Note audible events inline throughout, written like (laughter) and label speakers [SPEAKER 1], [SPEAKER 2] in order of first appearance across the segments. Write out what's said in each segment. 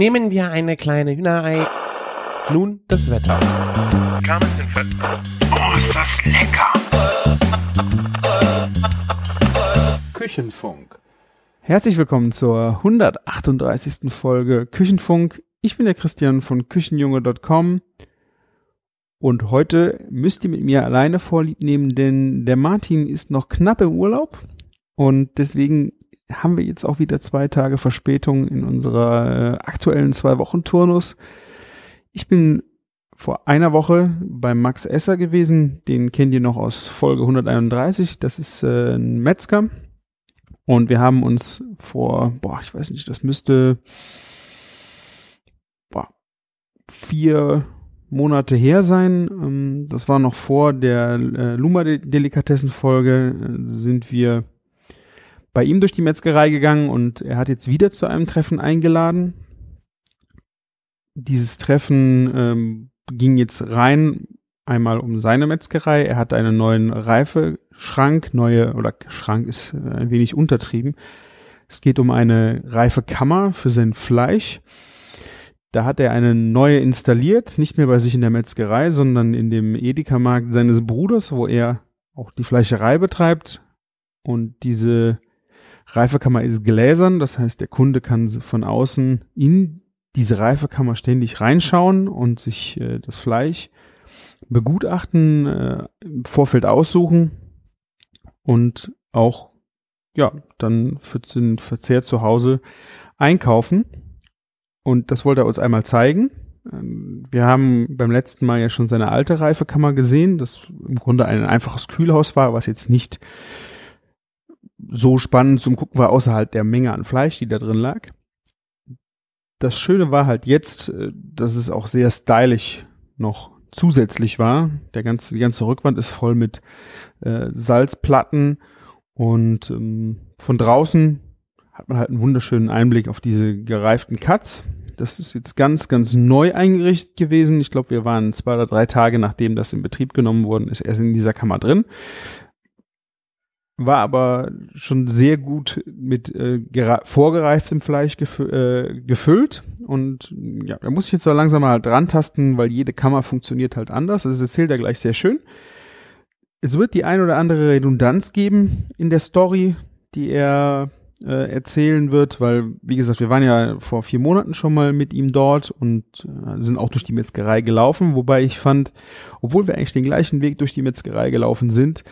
[SPEAKER 1] Nehmen wir eine kleine Hühnerei. Nun das Wetter.
[SPEAKER 2] Oh, ist das lecker!
[SPEAKER 3] Küchenfunk.
[SPEAKER 4] Herzlich willkommen zur 138. Folge Küchenfunk. Ich bin der Christian von Küchenjunge.com und heute müsst ihr mit mir alleine Vorlieb nehmen, denn der Martin ist noch knapp im Urlaub und deswegen haben wir jetzt auch wieder zwei Tage Verspätung in unserer äh, aktuellen Zwei-Wochen-Turnus. Ich bin vor einer Woche beim Max Esser gewesen. Den kennt ihr noch aus Folge 131. Das ist äh, ein Metzger. Und wir haben uns vor, boah, ich weiß nicht, das müsste boah, vier Monate her sein. Ähm, das war noch vor der äh, Luma-Delikatessen-Folge. Äh, sind wir bei ihm durch die Metzgerei gegangen und er hat jetzt wieder zu einem Treffen eingeladen. Dieses Treffen ähm, ging jetzt rein einmal um seine Metzgerei. Er hat einen neuen Reifeschrank, neue, oder Schrank ist ein wenig untertrieben. Es geht um eine Reifekammer für sein Fleisch. Da hat er eine neue installiert, nicht mehr bei sich in der Metzgerei, sondern in dem Edeka-Markt seines Bruders, wo er auch die Fleischerei betreibt. Und diese Reifekammer ist gläsern, das heißt, der Kunde kann von außen in diese Reifekammer ständig reinschauen und sich äh, das Fleisch begutachten, äh, im Vorfeld aussuchen und auch ja dann für den Verzehr zu Hause einkaufen. Und das wollte er uns einmal zeigen. Ähm, wir haben beim letzten Mal ja schon seine alte Reifekammer gesehen, das im Grunde ein einfaches Kühlhaus war, was jetzt nicht so spannend zum Gucken war, außerhalb der Menge an Fleisch, die da drin lag. Das Schöne war halt jetzt, äh, dass es auch sehr stylisch noch zusätzlich war. Der ganze, die ganze Rückwand ist voll mit äh, Salzplatten und ähm, von draußen hat man halt einen wunderschönen Einblick auf diese gereiften Cuts. Das ist jetzt ganz, ganz neu eingerichtet gewesen. Ich glaube, wir waren zwei oder drei Tage, nachdem das in Betrieb genommen worden ist, erst in dieser Kammer drin war aber schon sehr gut mit äh, vorgereiftem Fleisch gefü äh, gefüllt und ja, da muss ich jetzt so langsam mal halt rantasten, weil jede Kammer funktioniert halt anders. Das erzählt er gleich sehr schön. Es wird die ein oder andere Redundanz geben in der Story, die er äh, erzählen wird, weil, wie gesagt, wir waren ja vor vier Monaten schon mal mit ihm dort und äh, sind auch durch die Metzgerei gelaufen, wobei ich fand, obwohl wir eigentlich den gleichen Weg durch die Metzgerei gelaufen sind,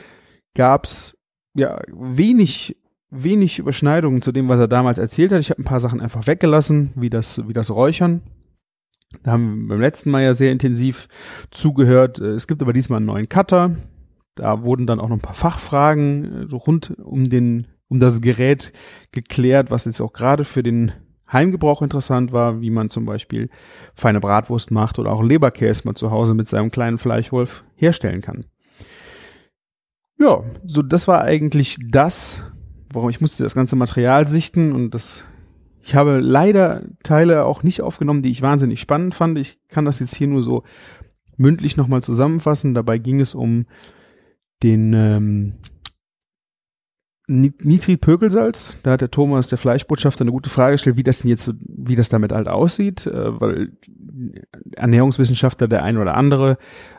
[SPEAKER 4] gab's ja, wenig, wenig Überschneidungen zu dem, was er damals erzählt hat. Ich habe ein paar Sachen einfach weggelassen, wie das, wie das Räuchern. Da haben wir beim letzten Mal ja sehr intensiv zugehört. Es gibt aber diesmal einen neuen Cutter. Da wurden dann auch noch ein paar Fachfragen äh, rund um den, um das Gerät geklärt, was jetzt auch gerade für den Heimgebrauch interessant war, wie man zum Beispiel feine Bratwurst macht oder auch Leberkäse mal zu Hause mit seinem kleinen Fleischwolf herstellen kann. Ja, so das war eigentlich das, warum ich musste das ganze Material sichten und das ich habe leider Teile auch nicht aufgenommen, die ich wahnsinnig spannend fand. Ich kann das jetzt hier nur so mündlich nochmal zusammenfassen. Dabei ging es um den ähm, Nitritpökelsalz. Da hat der Thomas, der Fleischbotschafter, eine gute Frage gestellt, wie das denn jetzt, wie das damit halt aussieht, äh, weil Ernährungswissenschaftler, der ein oder andere,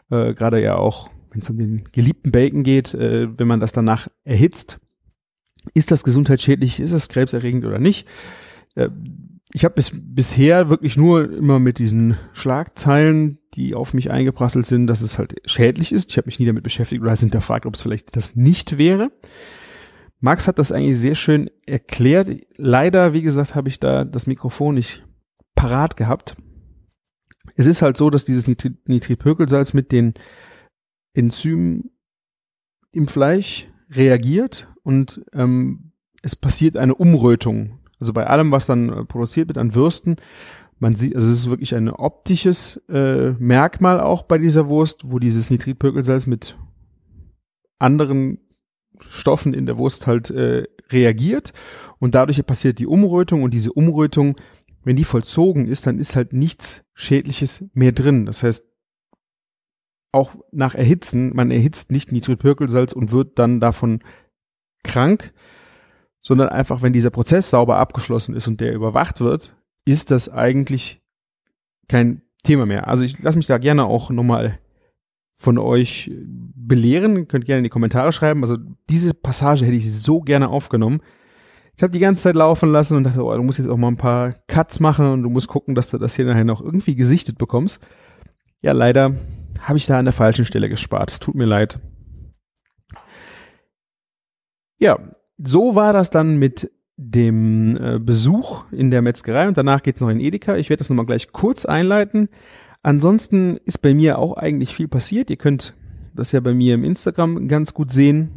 [SPEAKER 4] äh, gerade ja auch wenn es um den geliebten Bacon geht, äh, wenn man das danach erhitzt, ist das gesundheitsschädlich, ist es krebserregend oder nicht? Äh, ich habe bis, bisher wirklich nur immer mit diesen Schlagzeilen, die auf mich eingeprasselt sind, dass es halt schädlich ist. Ich habe mich nie damit beschäftigt oder hinterfragt, ob es vielleicht das nicht wäre. Max hat das eigentlich sehr schön erklärt. Leider, wie gesagt, habe ich da das Mikrofon nicht parat gehabt. Es ist halt so, dass dieses Nitripökelsalz mit den Enzym im Fleisch reagiert und ähm, es passiert eine Umrötung. Also bei allem, was dann äh, produziert wird an Würsten, man sieht, also es ist wirklich ein optisches äh, Merkmal auch bei dieser Wurst, wo dieses Nitritpökelsalz mit anderen Stoffen in der Wurst halt äh, reagiert und dadurch passiert die Umrötung und diese Umrötung, wenn die vollzogen ist, dann ist halt nichts Schädliches mehr drin. Das heißt, auch nach Erhitzen, man erhitzt nicht Nitritpökelsalz und wird dann davon krank, sondern einfach, wenn dieser Prozess sauber abgeschlossen ist und der überwacht wird, ist das eigentlich kein Thema mehr. Also ich lasse mich da gerne auch nochmal von euch belehren. Könnt gerne in die Kommentare schreiben. Also diese Passage hätte ich so gerne aufgenommen. Ich habe die ganze Zeit laufen lassen und dachte, oh, du musst jetzt auch mal ein paar Cuts machen und du musst gucken, dass du das hier nachher noch irgendwie gesichtet bekommst. Ja, leider habe ich da an der falschen Stelle gespart. Es tut mir leid. Ja, so war das dann mit dem äh, Besuch in der Metzgerei und danach geht's noch in Edeka. Ich werde das nochmal gleich kurz einleiten. Ansonsten ist bei mir auch eigentlich viel passiert. Ihr könnt das ja bei mir im Instagram ganz gut sehen.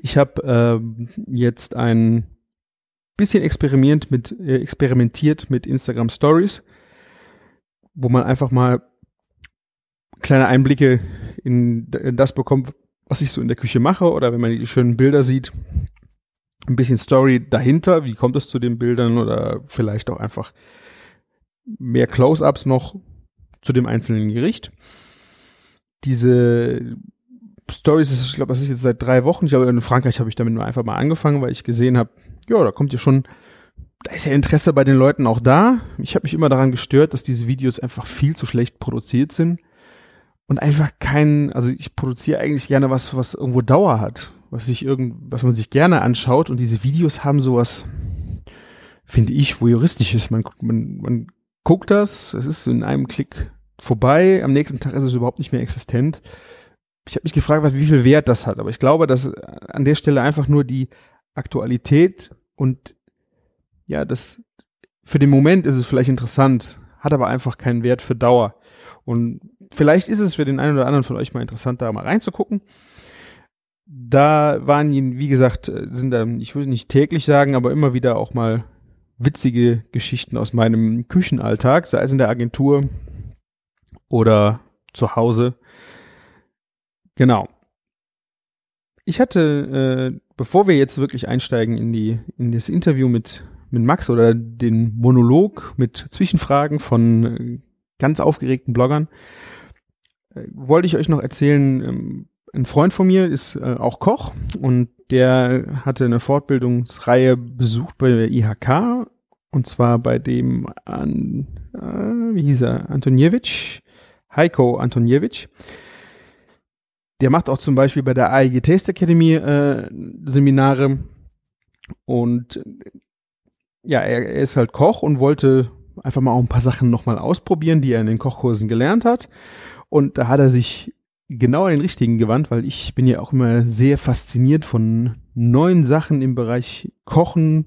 [SPEAKER 4] Ich habe äh, jetzt ein bisschen experimentiert mit, äh, experimentiert mit Instagram Stories, wo man einfach mal kleine Einblicke in, das bekommt, was ich so in der Küche mache oder wenn man die schönen Bilder sieht, ein bisschen Story dahinter, wie kommt es zu den Bildern oder vielleicht auch einfach mehr Close-ups noch zu dem einzelnen Gericht. Diese Stories, ich glaube, das ist jetzt seit drei Wochen. Ich glaube, in Frankreich habe ich damit nur einfach mal angefangen, weil ich gesehen habe, ja, da kommt ja schon, da ist ja Interesse bei den Leuten auch da. Ich habe mich immer daran gestört, dass diese Videos einfach viel zu schlecht produziert sind und einfach kein, also ich produziere eigentlich gerne was, was irgendwo Dauer hat, was sich irgend, was man sich gerne anschaut und diese Videos haben sowas, finde ich, voyeuristisches. Man, man, man guckt das, es ist in einem Klick vorbei, am nächsten Tag ist es überhaupt nicht mehr existent. Ich habe mich gefragt, wie viel Wert das hat, aber ich glaube, dass an der Stelle einfach nur die Aktualität und ja, das für den Moment ist es vielleicht interessant, hat aber einfach keinen Wert für Dauer. Und vielleicht ist es für den einen oder anderen von euch mal interessant, da mal reinzugucken. Da waren, wie gesagt, sind da, ich würde nicht täglich sagen, aber immer wieder auch mal witzige Geschichten aus meinem Küchenalltag, sei es in der Agentur oder zu Hause. Genau. Ich hatte, äh, bevor wir jetzt wirklich einsteigen in die in das Interview mit mit Max oder den Monolog mit Zwischenfragen von äh, ganz aufgeregten Bloggern, äh, wollte ich euch noch erzählen. Ähm, ein Freund von mir ist äh, auch Koch und der hatte eine Fortbildungsreihe besucht bei der IHK und zwar bei dem an, äh, wie hieß er, Antoniewicz, Heiko Antoniewicz. Der macht auch zum Beispiel bei der AEG Taste Academy äh, Seminare und ja, er, er ist halt Koch und wollte einfach mal auch ein paar Sachen nochmal ausprobieren, die er in den Kochkursen gelernt hat. Und da hat er sich genau an den richtigen gewandt, weil ich bin ja auch immer sehr fasziniert von neuen Sachen im Bereich Kochen,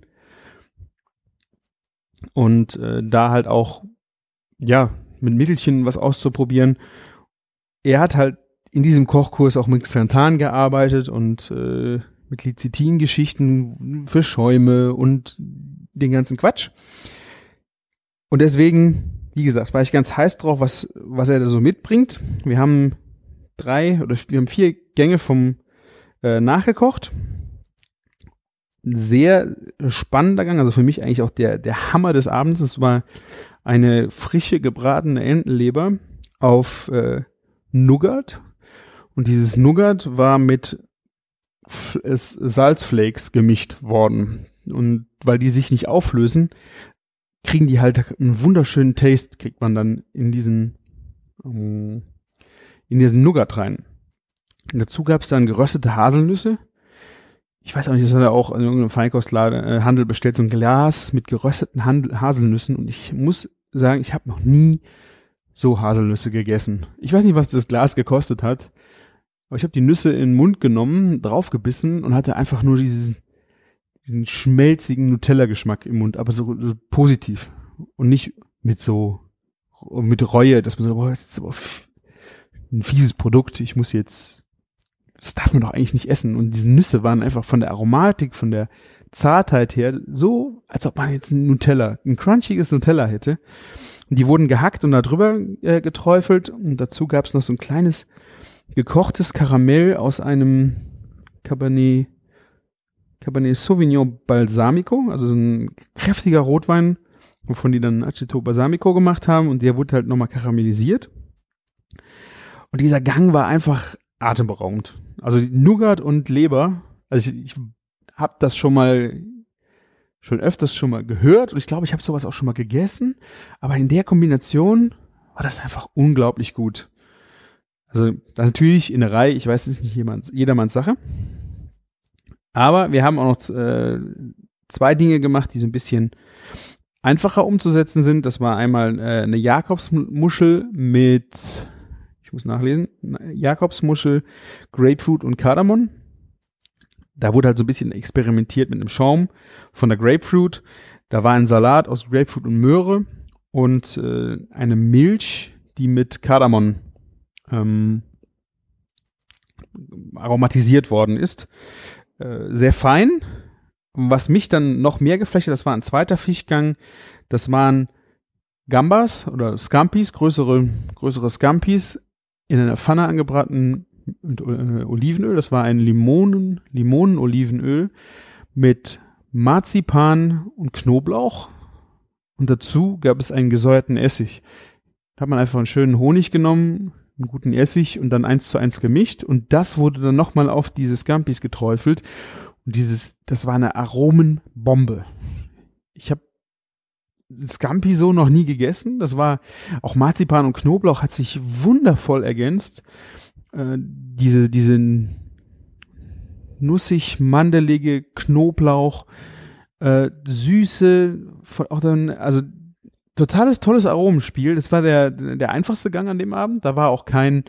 [SPEAKER 4] und äh, da halt auch, ja, mit Mittelchen was auszuprobieren. Er hat halt in diesem Kochkurs auch mit Xanthan gearbeitet und äh, mit Lecithin-Geschichten für Schäume und den ganzen Quatsch. Und deswegen, wie gesagt, war ich ganz heiß drauf, was, was er da so mitbringt. Wir haben drei oder wir haben vier Gänge vom äh, nachgekocht sehr spannender Gang, also für mich eigentlich auch der, der Hammer des Abends. Es war eine frische gebratene Entenleber auf äh, Nougat. Und dieses Nougat war mit F Salzflakes gemischt worden. Und weil die sich nicht auflösen, kriegen die halt einen wunderschönen Taste, kriegt man dann in diesen, ähm, in diesen Nougat rein. Und dazu gab es dann geröstete Haselnüsse ich weiß auch nicht, das hat er auch in irgendeinem Feinkostladen äh, bestellt, so ein Glas mit gerösteten Handel, Haselnüssen. Und ich muss sagen, ich habe noch nie so Haselnüsse gegessen. Ich weiß nicht, was das Glas gekostet hat, aber ich habe die Nüsse in den Mund genommen, draufgebissen und hatte einfach nur diesen, diesen schmelzigen Nutella-Geschmack im Mund, aber so, so, positiv und nicht mit so mit Reue, dass man so, boah, das ist aber ein fieses Produkt, ich muss jetzt das darf man doch eigentlich nicht essen. Und diese Nüsse waren einfach von der Aromatik, von der Zartheit her so, als ob man jetzt ein Nutella, ein crunchiges Nutella hätte. Und die wurden gehackt und da drüber äh, geträufelt. Und dazu gab es noch so ein kleines gekochtes Karamell aus einem Cabernet, Cabernet Sauvignon Balsamico, also so ein kräftiger Rotwein, wovon die dann Aceto Balsamico gemacht haben. Und der wurde halt nochmal karamellisiert. Und dieser Gang war einfach atemberaubend. Also Nougat und Leber, also ich, ich habe das schon mal schon öfters schon mal gehört und ich glaube, ich habe sowas auch schon mal gegessen, aber in der Kombination war das einfach unglaublich gut. Also natürlich in der Reihe, ich weiß, es ist nicht jedermanns Sache. Aber wir haben auch noch äh, zwei Dinge gemacht, die so ein bisschen einfacher umzusetzen sind. Das war einmal äh, eine Jakobsmuschel mit, ich muss nachlesen, Jakobsmuschel, Grapefruit und Kardamom. Da wurde halt so ein bisschen experimentiert mit einem Schaum von der Grapefruit. Da war ein Salat aus Grapefruit und Möhre und äh, eine Milch, die mit Kardamom ähm, aromatisiert worden ist. Äh, sehr fein. Was mich dann noch mehr geflecht hat, das war ein zweiter Fischgang. Das waren Gambas oder Scampis, größere, größere Scampis in einer Pfanne angebraten mit äh, Olivenöl. Das war ein Limonen, Limonen-Olivenöl mit Marzipan und Knoblauch. Und dazu gab es einen gesäuerten Essig. Da hat man einfach einen schönen Honig genommen, einen guten Essig und dann eins zu eins gemischt. Und das wurde dann nochmal auf diese Scampis geträufelt. Und dieses, das war eine Aromenbombe. Ich habe Scampi so noch nie gegessen. Das war auch Marzipan und Knoblauch hat sich wundervoll ergänzt. Äh, diese, diese nussig mandelige Knoblauch, äh, süße, auch dann, also totales tolles Aromenspiel. Das war der, der einfachste Gang an dem Abend. Da war auch kein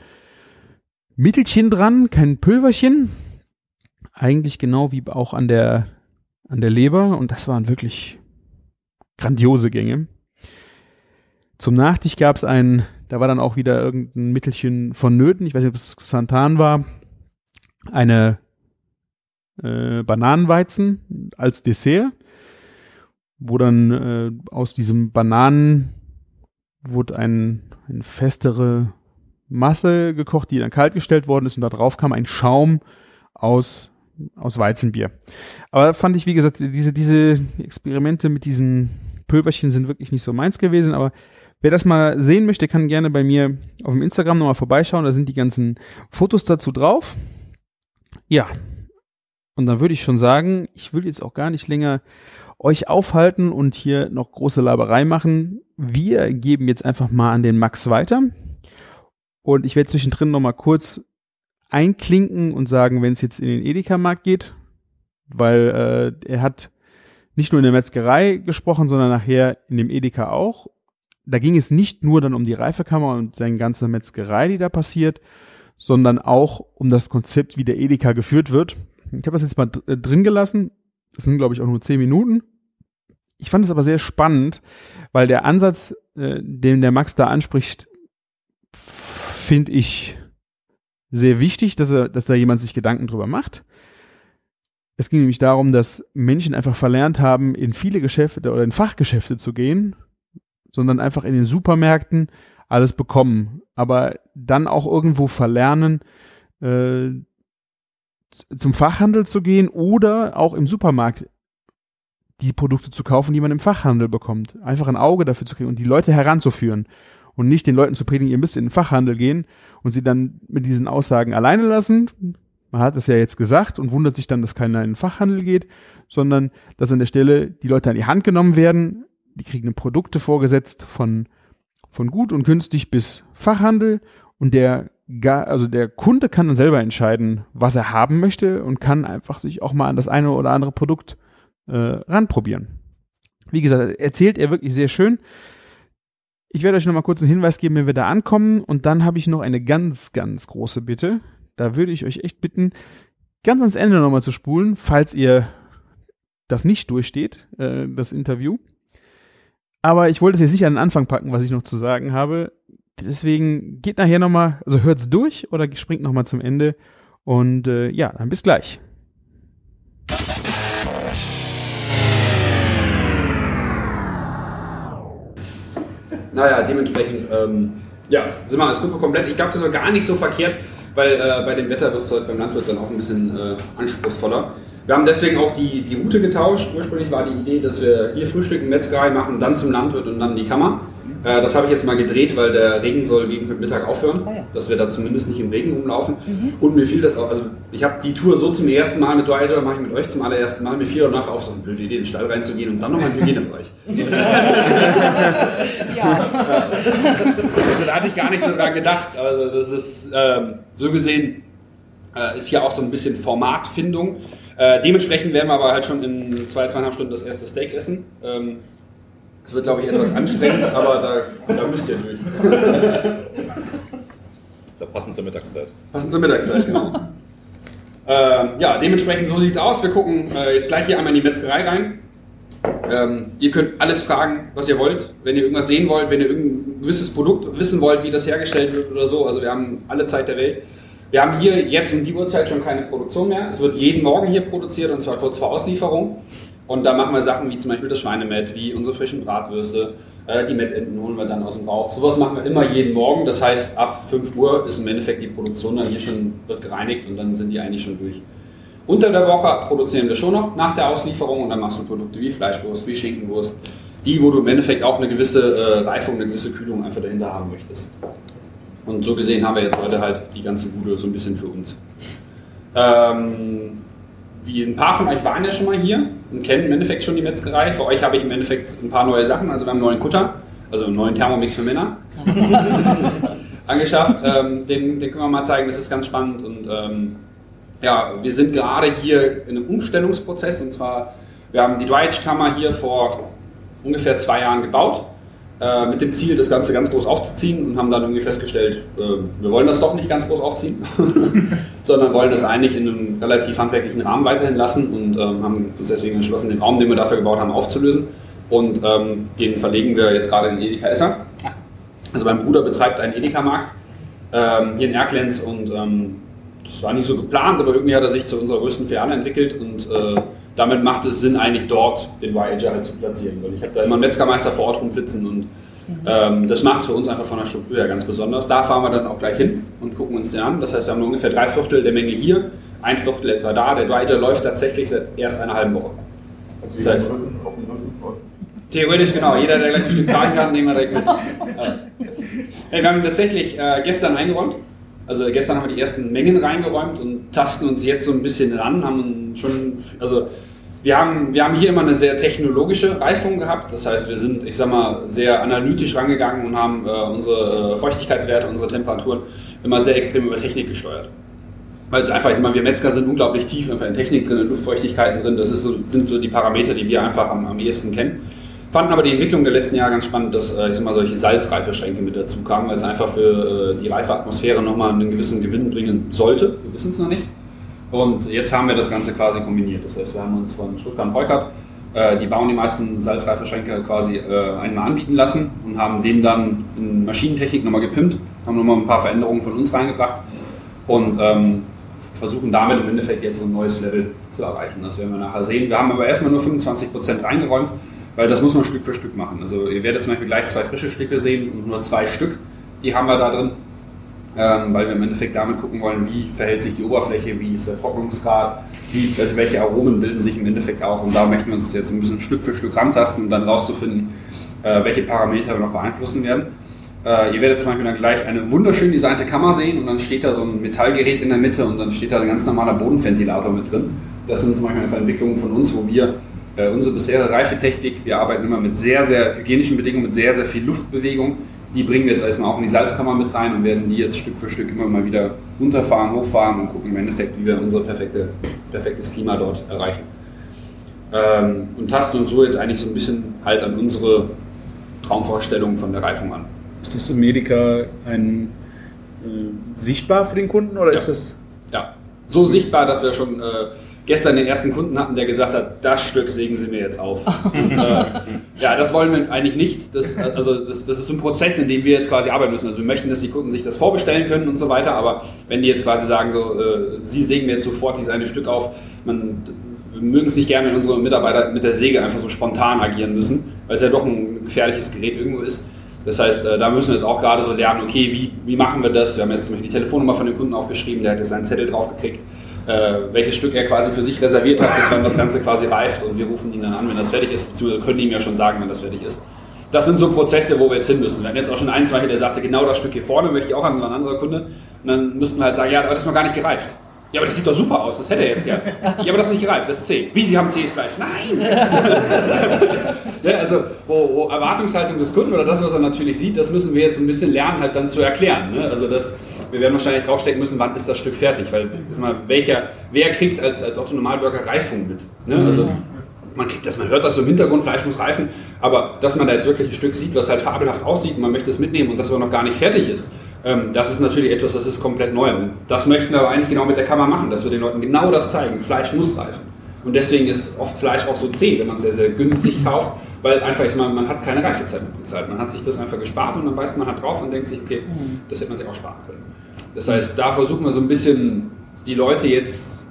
[SPEAKER 4] Mittelchen dran, kein Pülverchen. Eigentlich genau wie auch an der, an der Leber. Und das waren wirklich grandiose Gänge. Zum Nachtisch gab es ein, da war dann auch wieder irgendein Mittelchen vonnöten. Ich weiß nicht, ob es Xanthan war. Eine äh, Bananenweizen als Dessert wo dann äh, aus diesem Bananen wurde ein, eine festere Masse gekocht, die dann kalt gestellt worden ist und da drauf kam ein Schaum aus, aus Weizenbier. Aber fand ich, wie gesagt, diese, diese Experimente mit diesen Pulverchen sind wirklich nicht so meins gewesen, aber wer das mal sehen möchte, kann gerne bei mir auf dem Instagram nochmal vorbeischauen, da sind die ganzen Fotos dazu drauf. Ja. Und dann würde ich schon sagen, ich will jetzt auch gar nicht länger euch aufhalten und hier noch große Laberei machen. Wir geben jetzt einfach mal an den Max weiter. Und ich werde zwischendrin noch mal kurz einklinken und sagen, wenn es jetzt in den Edeka-Markt geht, weil äh, er hat nicht nur in der Metzgerei gesprochen, sondern nachher in dem Edeka auch. Da ging es nicht nur dann um die Reifekammer und seine ganze Metzgerei, die da passiert, sondern auch um das Konzept, wie der Edeka geführt wird. Ich habe das jetzt mal äh, drin gelassen. Das sind, glaube ich, auch nur zehn Minuten. Ich fand es aber sehr spannend, weil der Ansatz, äh, den der Max da anspricht, finde ich sehr wichtig, dass, er, dass da jemand sich Gedanken drüber macht. Es ging nämlich darum, dass Menschen einfach verlernt haben, in viele Geschäfte oder in Fachgeschäfte zu gehen, sondern einfach in den Supermärkten alles bekommen, aber dann auch irgendwo verlernen, äh, zum Fachhandel zu gehen oder auch im Supermarkt die Produkte zu kaufen, die man im Fachhandel bekommt. Einfach ein Auge dafür zu kriegen und die Leute heranzuführen und nicht den Leuten zu predigen, ihr müsst in den Fachhandel gehen und sie dann mit diesen Aussagen alleine lassen. Man hat es ja jetzt gesagt und wundert sich dann, dass keiner in den Fachhandel geht, sondern dass an der Stelle die Leute an die Hand genommen werden, die kriegen Produkte vorgesetzt von, von gut und günstig bis Fachhandel und der gar, also der Kunde kann dann selber entscheiden, was er haben möchte und kann einfach sich auch mal an das eine oder andere Produkt äh, ranprobieren. Wie gesagt, erzählt er wirklich sehr schön. Ich werde euch noch mal kurz einen Hinweis geben, wenn wir da ankommen. Und dann habe ich noch eine ganz, ganz große Bitte. Da würde ich euch echt bitten, ganz ans Ende nochmal zu spulen, falls ihr das nicht durchsteht, äh, das Interview. Aber ich wollte es jetzt nicht an den Anfang packen, was ich noch zu sagen habe. Deswegen geht nachher nochmal, also hört's durch oder springt nochmal zum Ende. Und äh, ja, dann bis gleich.
[SPEAKER 2] Naja, dementsprechend, ähm, ja, sind wir als Gruppe komplett. Ich glaube, das war gar nicht so verkehrt, weil äh, bei dem Wetter wird es heute beim Landwirt dann auch ein bisschen äh, anspruchsvoller. Wir haben deswegen auch die, die Route getauscht. Ursprünglich war die Idee, dass wir hier Frühstück Metzgerei machen, dann zum Landwirt und dann in die Kammer. Äh, das habe ich jetzt mal gedreht, weil der Regen soll gegen Mittag aufhören,
[SPEAKER 3] Ah ja.
[SPEAKER 2] dass wir da zumindest nicht im Regen rumlaufen. Und mir fiel das auch, also ich habe die Tour so zum ersten Mal mit Voyager, mache ich mit euch zum allerersten Mal, mir fiel danach auf, so eine blöde Idee, in den Stall reinzugehen und dann nochmal in den Hygienebereich. (laughs)
[SPEAKER 3] Ja,
[SPEAKER 2] Also da hatte ich gar nicht so dran gedacht. Also das ist ähm, so gesehen äh, ist hier auch so ein bisschen Formatfindung. Äh, dementsprechend werden wir aber halt schon in zwei, zweieinhalb Stunden das erste Steak essen. Ähm, das wird, glaube ich, etwas anstrengend, aber da, da müsst ihr durch.
[SPEAKER 5] Da passend zur Mittagszeit.
[SPEAKER 2] Passend zur Mittagszeit, genau. (laughs) ähm, ja, dementsprechend so sieht es aus. Wir gucken äh, jetzt gleich hier einmal in die Metzgerei rein. Ähm, ihr könnt alles fragen, was ihr wollt. Wenn ihr irgendwas sehen wollt, wenn ihr irgendein gewisses Produkt wissen wollt, wie das hergestellt wird oder so. Also wir haben alle Zeit der Welt. Wir haben hier jetzt um die Uhrzeit schon keine Produktion mehr. Es wird jeden Morgen hier produziert und zwar kurz vor Auslieferung. Und da machen wir Sachen wie zum Beispiel das Schweinemett, wie unsere frischen Bratwürste. Äh, die Mettenten holen wir dann aus dem Rauch. Sowas machen wir immer jeden Morgen. Das heißt, ab 5 Uhr ist im Endeffekt die Produktion dann hier schon wird gereinigt und dann sind die eigentlich schon durch. Unter der Woche produzieren wir schon noch nach der Auslieferung und dann machst du Produkte wie Fleischwurst, wie Schinkenwurst. Die, wo du im Endeffekt auch eine gewisse äh, Reifung, eine gewisse Kühlung einfach dahinter haben möchtest. Und so gesehen haben wir jetzt heute halt die ganze Bude so ein bisschen für uns. Ähm, wie ein paar von euch waren ja schon mal hier und kennen im Endeffekt schon die Metzgerei. Für euch habe ich im Endeffekt ein paar neue Sachen. Also wir haben einen neuen Kutter, also einen neuen Thermomix für Männer (laughs) angeschafft. Ähm, den, den können wir mal zeigen, das ist ganz spannend. Und ähm, ja, wir sind gerade hier in einem Umstellungsprozess und zwar, wir haben die Dryage-Kammer hier vor ungefähr zwei Jahren gebaut, äh, mit dem Ziel, das Ganze ganz groß aufzuziehen und haben dann irgendwie festgestellt, äh, wir wollen das doch nicht ganz groß aufziehen, (laughs) sondern wollen das eigentlich in einem relativ handwerklichen Rahmen weiterhin lassen und ähm, haben uns deswegen entschlossen, den Raum, den wir dafür gebaut haben, aufzulösen und ähm, den verlegen wir jetzt gerade in Edeka Esser. Also mein Bruder betreibt einen Edeka-Markt ähm, hier in Erklenz und ähm, das war nicht so geplant, aber irgendwie hat er sich zu unserer größten Filiale entwickelt und äh, damit macht es Sinn, eigentlich dort den Voyager halt zu platzieren. Weil ich habe da immer einen Metzgermeister vor Ort rumflitzen und ähm, das macht es für uns einfach von der Struktur her ganz besonders. Da fahren wir dann auch gleich hin und gucken uns den an. Das heißt, wir haben nur ungefähr drei Viertel der Menge hier, ein Viertel etwa da. Der Voyager läuft tatsächlich seit erst einer halben Woche.
[SPEAKER 6] Also
[SPEAKER 2] Das heißt- Theoretisch genau, jeder, der gleich ein Stück tragen kann, nehmen wir direkt mit. Ja. (laughs) Hey, wir haben tatsächlich äh, gestern eingeräumt. Also gestern haben wir die ersten Mengen reingeräumt und tasten uns jetzt so ein bisschen ran, haben schon, also wir haben, wir haben hier immer eine sehr technologische Reifung gehabt. Das heißt, wir sind, ich sag mal, sehr analytisch rangegangen und haben äh, unsere äh, Feuchtigkeitswerte, unsere Temperaturen immer sehr extrem über Technik gesteuert. Weil es einfach, ich wir Metzger sind unglaublich tief einfach in Technik drin, in Luftfeuchtigkeiten drin. Das so, sind so die Parameter, die wir einfach am, am ehesten kennen. Fanden aber die Entwicklung der letzten Jahre ganz spannend, dass äh, ich sag mal, solche Salzreifeschränke mit dazu kamen, weil es einfach für äh, die reife Atmosphäre nochmal einen gewissen Gewinn bringen sollte. Wir wissen es noch nicht. Und jetzt haben wir das Ganze quasi kombiniert. Das heißt, wir haben uns von Stuttgart Peukert, äh, die bauen die meisten Salzreifeschränke quasi äh, einmal anbieten lassen und haben den dann in Maschinentechnik nochmal gepimpt, haben nochmal ein paar Veränderungen von uns reingebracht und ähm, versuchen damit im Endeffekt jetzt so ein neues Level zu erreichen. Das werden wir nachher sehen. Wir haben aber erstmal nur 25% reingeräumt, weil das muss man Stück für Stück machen. Also ihr werdet zum Beispiel gleich zwei frische Stücke sehen und nur zwei Stück, die haben wir da drin, ähm, weil wir im Endeffekt damit gucken wollen, wie verhält sich die Oberfläche, wie ist der Trocknungsgrad, wie, also welche Aromen bilden sich im Endeffekt auch und da möchten wir uns jetzt ein bisschen Stück für Stück rantasten, um dann rauszufinden, äh, welche Parameter wir noch beeinflussen werden. Äh, ihr werdet zum Beispiel dann gleich eine wunderschön designte Kammer sehen und dann steht da so ein Metallgerät in der Mitte und dann steht da ein ganz normaler Bodenventilator mit drin. Das sind zum Beispiel einfach Entwicklungen von uns, wo wir äh, unsere bisherige Reifetechnik, wir arbeiten immer mit sehr, sehr hygienischen Bedingungen, mit sehr, sehr viel Luftbewegung. Die bringen wir jetzt erstmal auch in die Salzkammer mit rein und werden die jetzt Stück für Stück immer mal wieder runterfahren, hochfahren und gucken im Endeffekt, wie wir unser perfekte, perfektes Klima dort erreichen. Ähm, und tasten uns so jetzt eigentlich so ein bisschen halt an unsere Traumvorstellungen von der Reifung an.
[SPEAKER 7] Ist das Medica ein äh, sichtbar für den Kunden oder
[SPEAKER 2] Ja.
[SPEAKER 7] ist das?
[SPEAKER 2] Ja, so sichtbar, dass wir schon äh, gestern den ersten Kunden hatten, der gesagt hat, das Stück sägen Sie mir jetzt auf. Und, äh, (laughs) ja, das wollen wir eigentlich nicht. Das, also das, das ist so ein Prozess, in dem wir jetzt quasi arbeiten müssen. Also wir möchten, dass die Kunden sich das vorbestellen können und so weiter, aber wenn die jetzt quasi sagen, so, äh, Sie sägen mir jetzt sofort dieses eine Stück auf, man, wir mögen es nicht gerne, wenn unsere Mitarbeiter mit der Säge einfach so spontan agieren müssen, weil es ja doch ein gefährliches Gerät irgendwo ist. Das heißt, äh, da müssen wir jetzt auch gerade so lernen, okay, wie, wie machen wir das? Wir haben jetzt zum Beispiel die Telefonnummer von dem Kunden aufgeschrieben, der hat jetzt seinen Zettel draufgekriegt äh, welches Stück er quasi für sich reserviert hat, bis wann das Ganze quasi reift und wir rufen ihn dann an, wenn das fertig ist, beziehungsweise können ihm ja schon sagen, wenn das fertig ist. Das sind so Prozesse, wo wir jetzt hin müssen. Wir hatten jetzt auch schon einen, zwei, der sagte, genau das Stück hier vorne möchte ich auch haben, so ein anderer Kunde. Und dann müssten wir halt sagen, ja, aber das ist noch gar nicht gereift. Ja, aber das sieht doch super aus, das hätte er jetzt gern. Ja, aber das ist nicht gereift, das ist C. Wie, Sie haben C Fleisch? Nein! (laughs) ja, also, wo, wo Erwartungshaltung des Kunden oder das, was er natürlich sieht, das müssen wir jetzt ein bisschen lernen, halt dann zu erklären. Ne? Also, das, wir werden wahrscheinlich draufstecken müssen, wann ist das Stück fertig, weil, ist mal, welcher, wer kriegt als, als Otto Normalbürger Reifung mit? Ne? Also, man kriegt das, man hört das so im Hintergrund, Fleisch muss reifen, aber dass man da jetzt wirklich ein Stück sieht, was halt fabelhaft aussieht und man möchte es mitnehmen und das aber noch gar nicht fertig ist, ähm, das ist natürlich etwas, das ist komplett neu. Und das möchten wir aber eigentlich genau mit der Kammer machen, dass wir den Leuten genau das zeigen. Fleisch muss reifen. Und deswegen ist oft Fleisch auch so zäh, wenn man es sehr, sehr günstig kauft, weil einfach ist man, man hat keine Reifezeit mit bezahlt. Man hat sich das einfach gespart und dann beißt man halt drauf und denkt sich, okay, das hätte man sich auch sparen können. Das heißt, da versuchen wir so ein bisschen die Leute jetzt,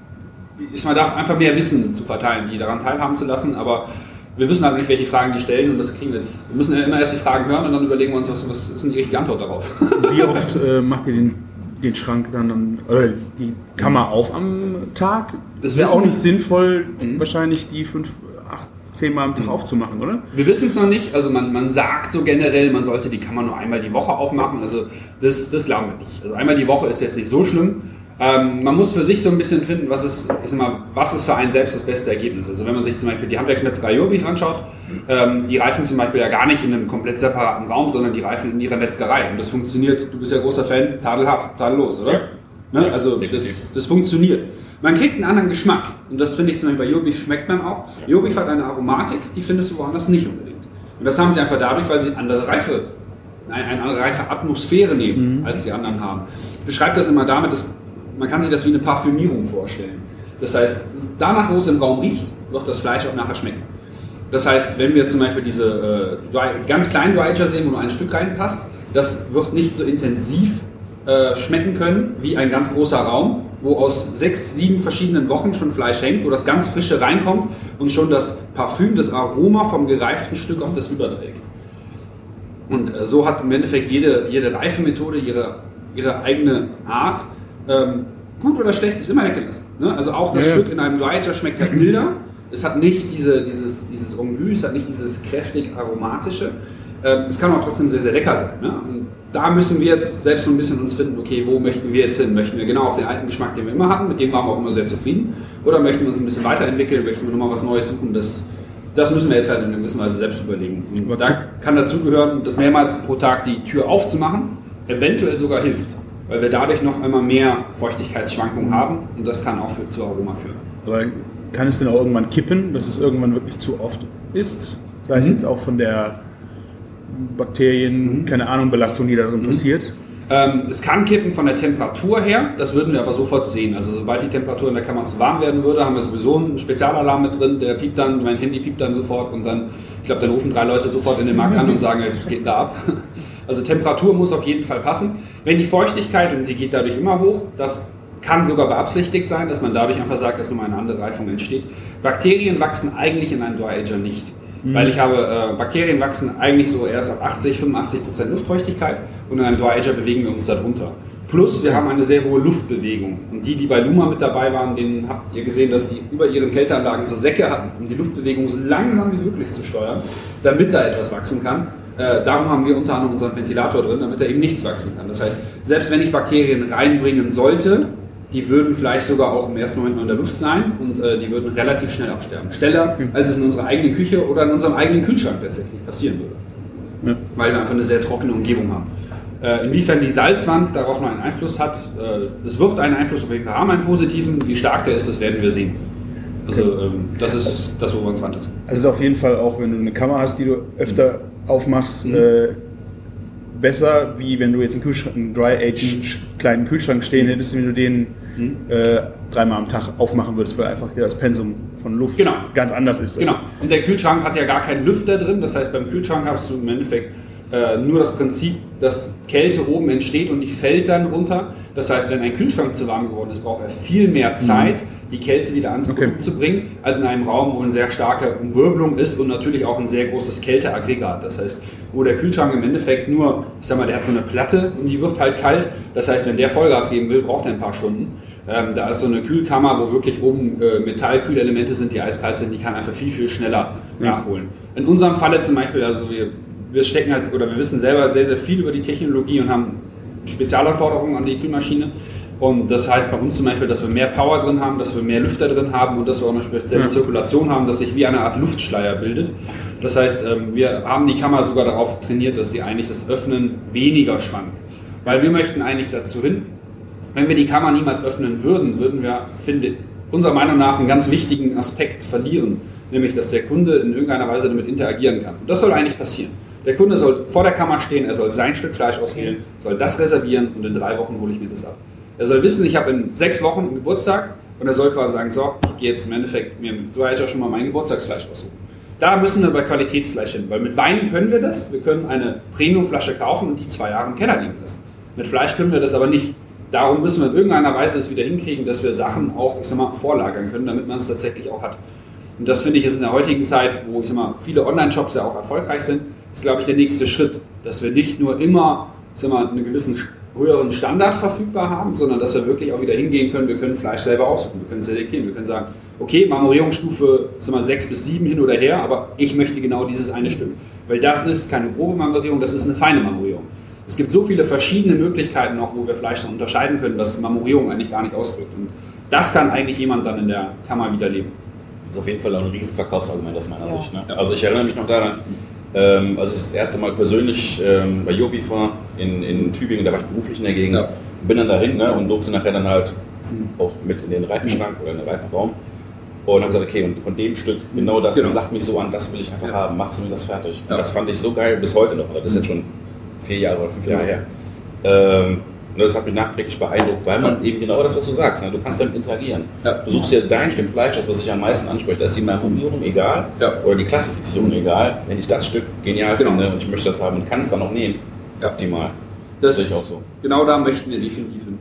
[SPEAKER 2] ich meine, einfach mehr Wissen zu verteilen, die daran teilhaben zu lassen, aber wir wissen halt nicht, welche Fragen die stellen und das kriegen wir jetzt. Wir müssen ja immer erst die Fragen hören und dann überlegen wir uns, was, was ist denn die richtige Antwort darauf.
[SPEAKER 7] Wie oft äh, macht ihr den, den Schrank dann, am, oder die Kammer auf am Tag?
[SPEAKER 2] Das
[SPEAKER 7] wäre auch nicht sinnvoll,
[SPEAKER 2] Mhm.
[SPEAKER 7] wahrscheinlich die fünf, acht, zehn Mal am Tag aufzumachen, oder?
[SPEAKER 2] Wir wissen es noch nicht, also man, man sagt so generell, man sollte die Kammer nur einmal die Woche aufmachen, also das, das glauben wir nicht. Also einmal die Woche ist jetzt nicht so schlimm. Ähm, man muss für sich so ein bisschen finden, was ist, ich sag mal, was ist für einen selbst das beste Ergebnis. Also wenn man sich zum Beispiel die Handwerksmetzgerei Jobich anschaut, ähm, die reifen zum Beispiel ja gar nicht in einem komplett separaten Raum, sondern die reifen in ihrer Metzgerei. Und das funktioniert, du bist ja großer Fan, tadelhaft, tadellos, oder? Ne? Also das, das funktioniert. Man kriegt einen anderen Geschmack. Und das finde ich zum Beispiel bei Jobich schmeckt man auch. Jobich hat eine Aromatik, die findest du woanders nicht unbedingt. Und das haben sie einfach dadurch, weil sie andere Reife, eine, andere reife Atmosphäre nehmen, als die anderen haben. Ich beschreibe das immer damit, dass man kann sich das wie eine Parfümierung vorstellen. Das heißt, danach, wo es im Raum riecht, wird das Fleisch auch nachher schmecken. Das heißt, wenn wir zum Beispiel diese äh, ganz kleinen Dry Ager sehen, wo nur ein Stück reinpasst, das wird nicht so intensiv äh, schmecken können wie ein ganz großer Raum, wo aus sechs, sieben verschiedenen Wochen schon Fleisch hängt, wo das ganz frische reinkommt und schon das Parfüm, das Aroma vom gereiften Stück auf das überträgt. Und äh, so hat im Endeffekt jede, jede Reifemethode ihre, ihre eigene Art. Ähm, gut oder schlecht ist immer weggelassen. Ne? Also auch das
[SPEAKER 7] Ja.
[SPEAKER 2] Stück in einem Dry schmeckt halt milder. Es hat nicht diese, dieses, dieses Ongü, es hat nicht dieses kräftig aromatische. Ähm, es kann auch trotzdem sehr, sehr lecker sein. Ne? Und da müssen wir jetzt selbst so ein bisschen uns finden, okay, wo möchten wir jetzt hin? Möchten wir genau auf den alten Geschmack, den wir immer hatten, mit dem waren wir auch immer sehr zufrieden? Oder möchten wir uns ein bisschen weiterentwickeln, möchten wir nochmal was Neues suchen? Das, das müssen wir jetzt halt in einer gewissen Weise selbst überlegen. Und
[SPEAKER 7] Aber
[SPEAKER 2] da kann dazugehören, das mehrmals pro Tag die Tür aufzumachen, eventuell sogar hilft, weil wir dadurch noch einmal mehr Feuchtigkeitsschwankungen haben und das kann auch für, zu Aroma führen.
[SPEAKER 7] Aber kann es denn auch irgendwann kippen, dass es irgendwann wirklich zu oft ist? Sei es
[SPEAKER 2] Mhm.
[SPEAKER 7] jetzt auch von der Bakterien,
[SPEAKER 2] Mhm.
[SPEAKER 7] keine Ahnung, Belastung, die darin passiert.
[SPEAKER 2] Ähm, es kann kippen von der Temperatur her, das würden wir aber sofort sehen. Also sobald die Temperatur in der Kammer zu warm werden würde, haben wir sowieso einen Spezialalarm mit drin, der piept dann, mein Handy piept dann sofort und dann, ich glaube, dann rufen drei Leute sofort in den Markt an und sagen, was geht da ab? (laughs) Also Temperatur muss auf jeden Fall passen. Wenn die Feuchtigkeit, und sie geht dadurch immer hoch, das kann sogar beabsichtigt sein, dass man dadurch einfach sagt, dass nochmal eine andere Reifung entsteht. Bakterien wachsen eigentlich in einem Dry Ager nicht. Weil ich habe, äh, Bakterien wachsen eigentlich so erst ab 80, 85 Prozent Luftfeuchtigkeit und in einem Dry Ager bewegen wir uns darunter. Plus, wir haben eine sehr hohe Luftbewegung. Und die, die bei Luma mit dabei waren, denen habt ihr gesehen, dass die über ihren Kälteanlagen so Säcke hatten, um die Luftbewegung so langsam wie möglich zu steuern, damit da etwas wachsen kann. Äh, darum haben wir unter anderem unseren Ventilator drin, damit da eben nichts wachsen kann. Das heißt, selbst wenn ich Bakterien reinbringen sollte, die würden vielleicht sogar auch im ersten Moment noch in der Luft sein und äh, die würden relativ schnell absterben. Schneller, als es in unserer eigenen Küche oder in unserem eigenen Kühlschrank tatsächlich passieren würde.
[SPEAKER 7] Ja.
[SPEAKER 2] Weil wir einfach eine sehr trockene Umgebung haben. Äh, inwiefern die Salzwand darauf noch einen Einfluss hat, äh, es wird einen Einfluss auf jeden Fall haben, einen positiven. Wie stark der ist, das werden wir sehen. Also ähm, das ist das, wo wir uns rantasten.
[SPEAKER 7] Also es ist auf jeden Fall auch, wenn du eine Kammer hast, die du öfter aufmachst,
[SPEAKER 2] Mhm.
[SPEAKER 7] äh, besser, wie wenn du jetzt einen, Kühlschrank, einen Dry-Age kleinen Kühlschrank stehen hättest, wenn du den
[SPEAKER 2] Mhm.
[SPEAKER 7] äh, dreimal am Tag aufmachen würdest, weil einfach hier das Pensum von Luft
[SPEAKER 2] Genau.
[SPEAKER 7] ganz anders ist.
[SPEAKER 2] Genau. Und der Kühlschrank hat ja gar keinen Lüfter drin. Das heißt, beim Kühlschrank hast du im Endeffekt äh, nur das Prinzip, dass Kälte oben entsteht und die fällt dann runter. Das heißt, wenn ein Kühlschrank zu warm geworden ist, braucht er viel mehr Zeit, die Kälte wieder ans
[SPEAKER 7] Okay.
[SPEAKER 2] Zu bringen, als in einem Raum, wo eine sehr starke Umwirbelung ist und natürlich auch ein sehr großes Kälteaggregat. Das heißt, wo der Kühlschrank im Endeffekt nur, ich sag mal, der hat so eine Platte und die wird halt kalt. Das heißt, wenn der Vollgas geben will, braucht er ein paar Stunden. Ähm, da ist so eine Kühlkammer, wo wirklich oben äh, Metallkühlelemente sind, die eiskalt sind, die kann einfach viel, viel schneller nachholen. In unserem Falle zum Beispiel, also wir, wir stecken halt, oder wir wissen selber sehr, sehr viel über die Technologie und haben Spezialanforderungen an die Kühlmaschine. Und das heißt bei uns zum Beispiel, dass wir mehr Power drin haben, dass wir mehr Lüfter drin haben und dass wir auch eine spezielle
[SPEAKER 4] Ja.
[SPEAKER 2] Zirkulation haben, dass sich wie eine Art Luftschleier bildet. Das heißt, ähm, wir haben die Kammer sogar darauf trainiert, dass die eigentlich das Öffnen weniger schwankt. Weil wir möchten eigentlich dazu hin, wenn wir die Kammer niemals öffnen würden, würden wir, finde unserer Meinung nach, einen ganz wichtigen Aspekt verlieren. Nämlich, dass der Kunde in irgendeiner Weise damit interagieren kann. Und das soll eigentlich passieren. Der Kunde soll vor der Kammer stehen, er soll sein Stück Fleisch auswählen, soll das reservieren und in drei Wochen hole ich mir das ab. Er soll wissen, ich habe in sechs Wochen einen Geburtstag und er soll quasi sagen, so, ich gehe jetzt im Endeffekt mir hast ja schon mal mein Geburtstagsfleisch aussuchen. Da müssen wir bei Qualitätsfleisch hin, weil mit Wein können wir das. Wir können eine Premiumflasche kaufen und die zwei Jahre im Keller liegen lassen. Mit Fleisch können wir das aber nicht. Darum müssen wir in irgendeiner Weise es wieder hinkriegen, dass wir Sachen auch, ich sag mal, vorlagern können, damit man es tatsächlich auch hat. Und das finde ich ist in der heutigen Zeit, wo ich sag mal, viele Online-Shops ja auch erfolgreich sind, ist, glaube ich, der nächste Schritt, dass wir nicht nur immer ich sag mal, einen gewissen höheren Standard verfügbar haben, sondern dass wir wirklich auch wieder hingehen können, wir können Fleisch selber aussuchen, wir können selektieren, wir können sagen, okay, Marmorierungsstufe sag mal, 6 bis 7 hin oder her, aber ich möchte genau dieses eine Stück. Weil das ist keine grobe Marmorierung, das ist eine feine Marmorierung. Es gibt so viele verschiedene Möglichkeiten noch, wo wir Fleisch noch unterscheiden können, was Marmorierung eigentlich gar nicht ausdrückt. Und das kann eigentlich jemand dann in der Kammer widerleben.
[SPEAKER 3] Das ist auf jeden Fall auch ein riesen Verkaufsargument aus meiner
[SPEAKER 5] Ja.
[SPEAKER 3] Sicht. Ne? Also ich erinnere mich noch daran, ähm, als ich das erste Mal persönlich ähm, bei Jobi war in, in Tübingen, da war ich beruflich in der Gegend,
[SPEAKER 2] Ja.
[SPEAKER 3] bin dann dahin ne, und durfte nachher dann halt auch mit in den Reifenschrank oder in den Reifenraum und habe gesagt, okay, und von dem Stück, genau das,
[SPEAKER 2] Genau.
[SPEAKER 3] das lacht mich so an, das will ich einfach
[SPEAKER 2] Ja.
[SPEAKER 3] haben, machst du mir das fertig.
[SPEAKER 2] Ja.
[SPEAKER 3] Und das fand ich so geil bis heute noch, das ist jetzt schon vier Jahre oder fünf Jahre her. Ähm, und das hat mich nachträglich beeindruckt, weil man eben genau das, was du sagst, ne? du kannst damit interagieren.
[SPEAKER 2] Ja.
[SPEAKER 3] Du suchst dir dein Stück Fleisch, das was dich am meisten anspricht. Da ist die Marmorierung egal
[SPEAKER 2] Ja.
[SPEAKER 3] oder die Klassifizierung egal. Wenn ich das Stück genial
[SPEAKER 2] Genau.
[SPEAKER 3] finde und ich möchte das haben und kann es dann noch nehmen,
[SPEAKER 2] Ja.
[SPEAKER 3] optimal.
[SPEAKER 2] Das
[SPEAKER 3] Sehe ich auch so.
[SPEAKER 2] Genau da möchten wir definitiv hin.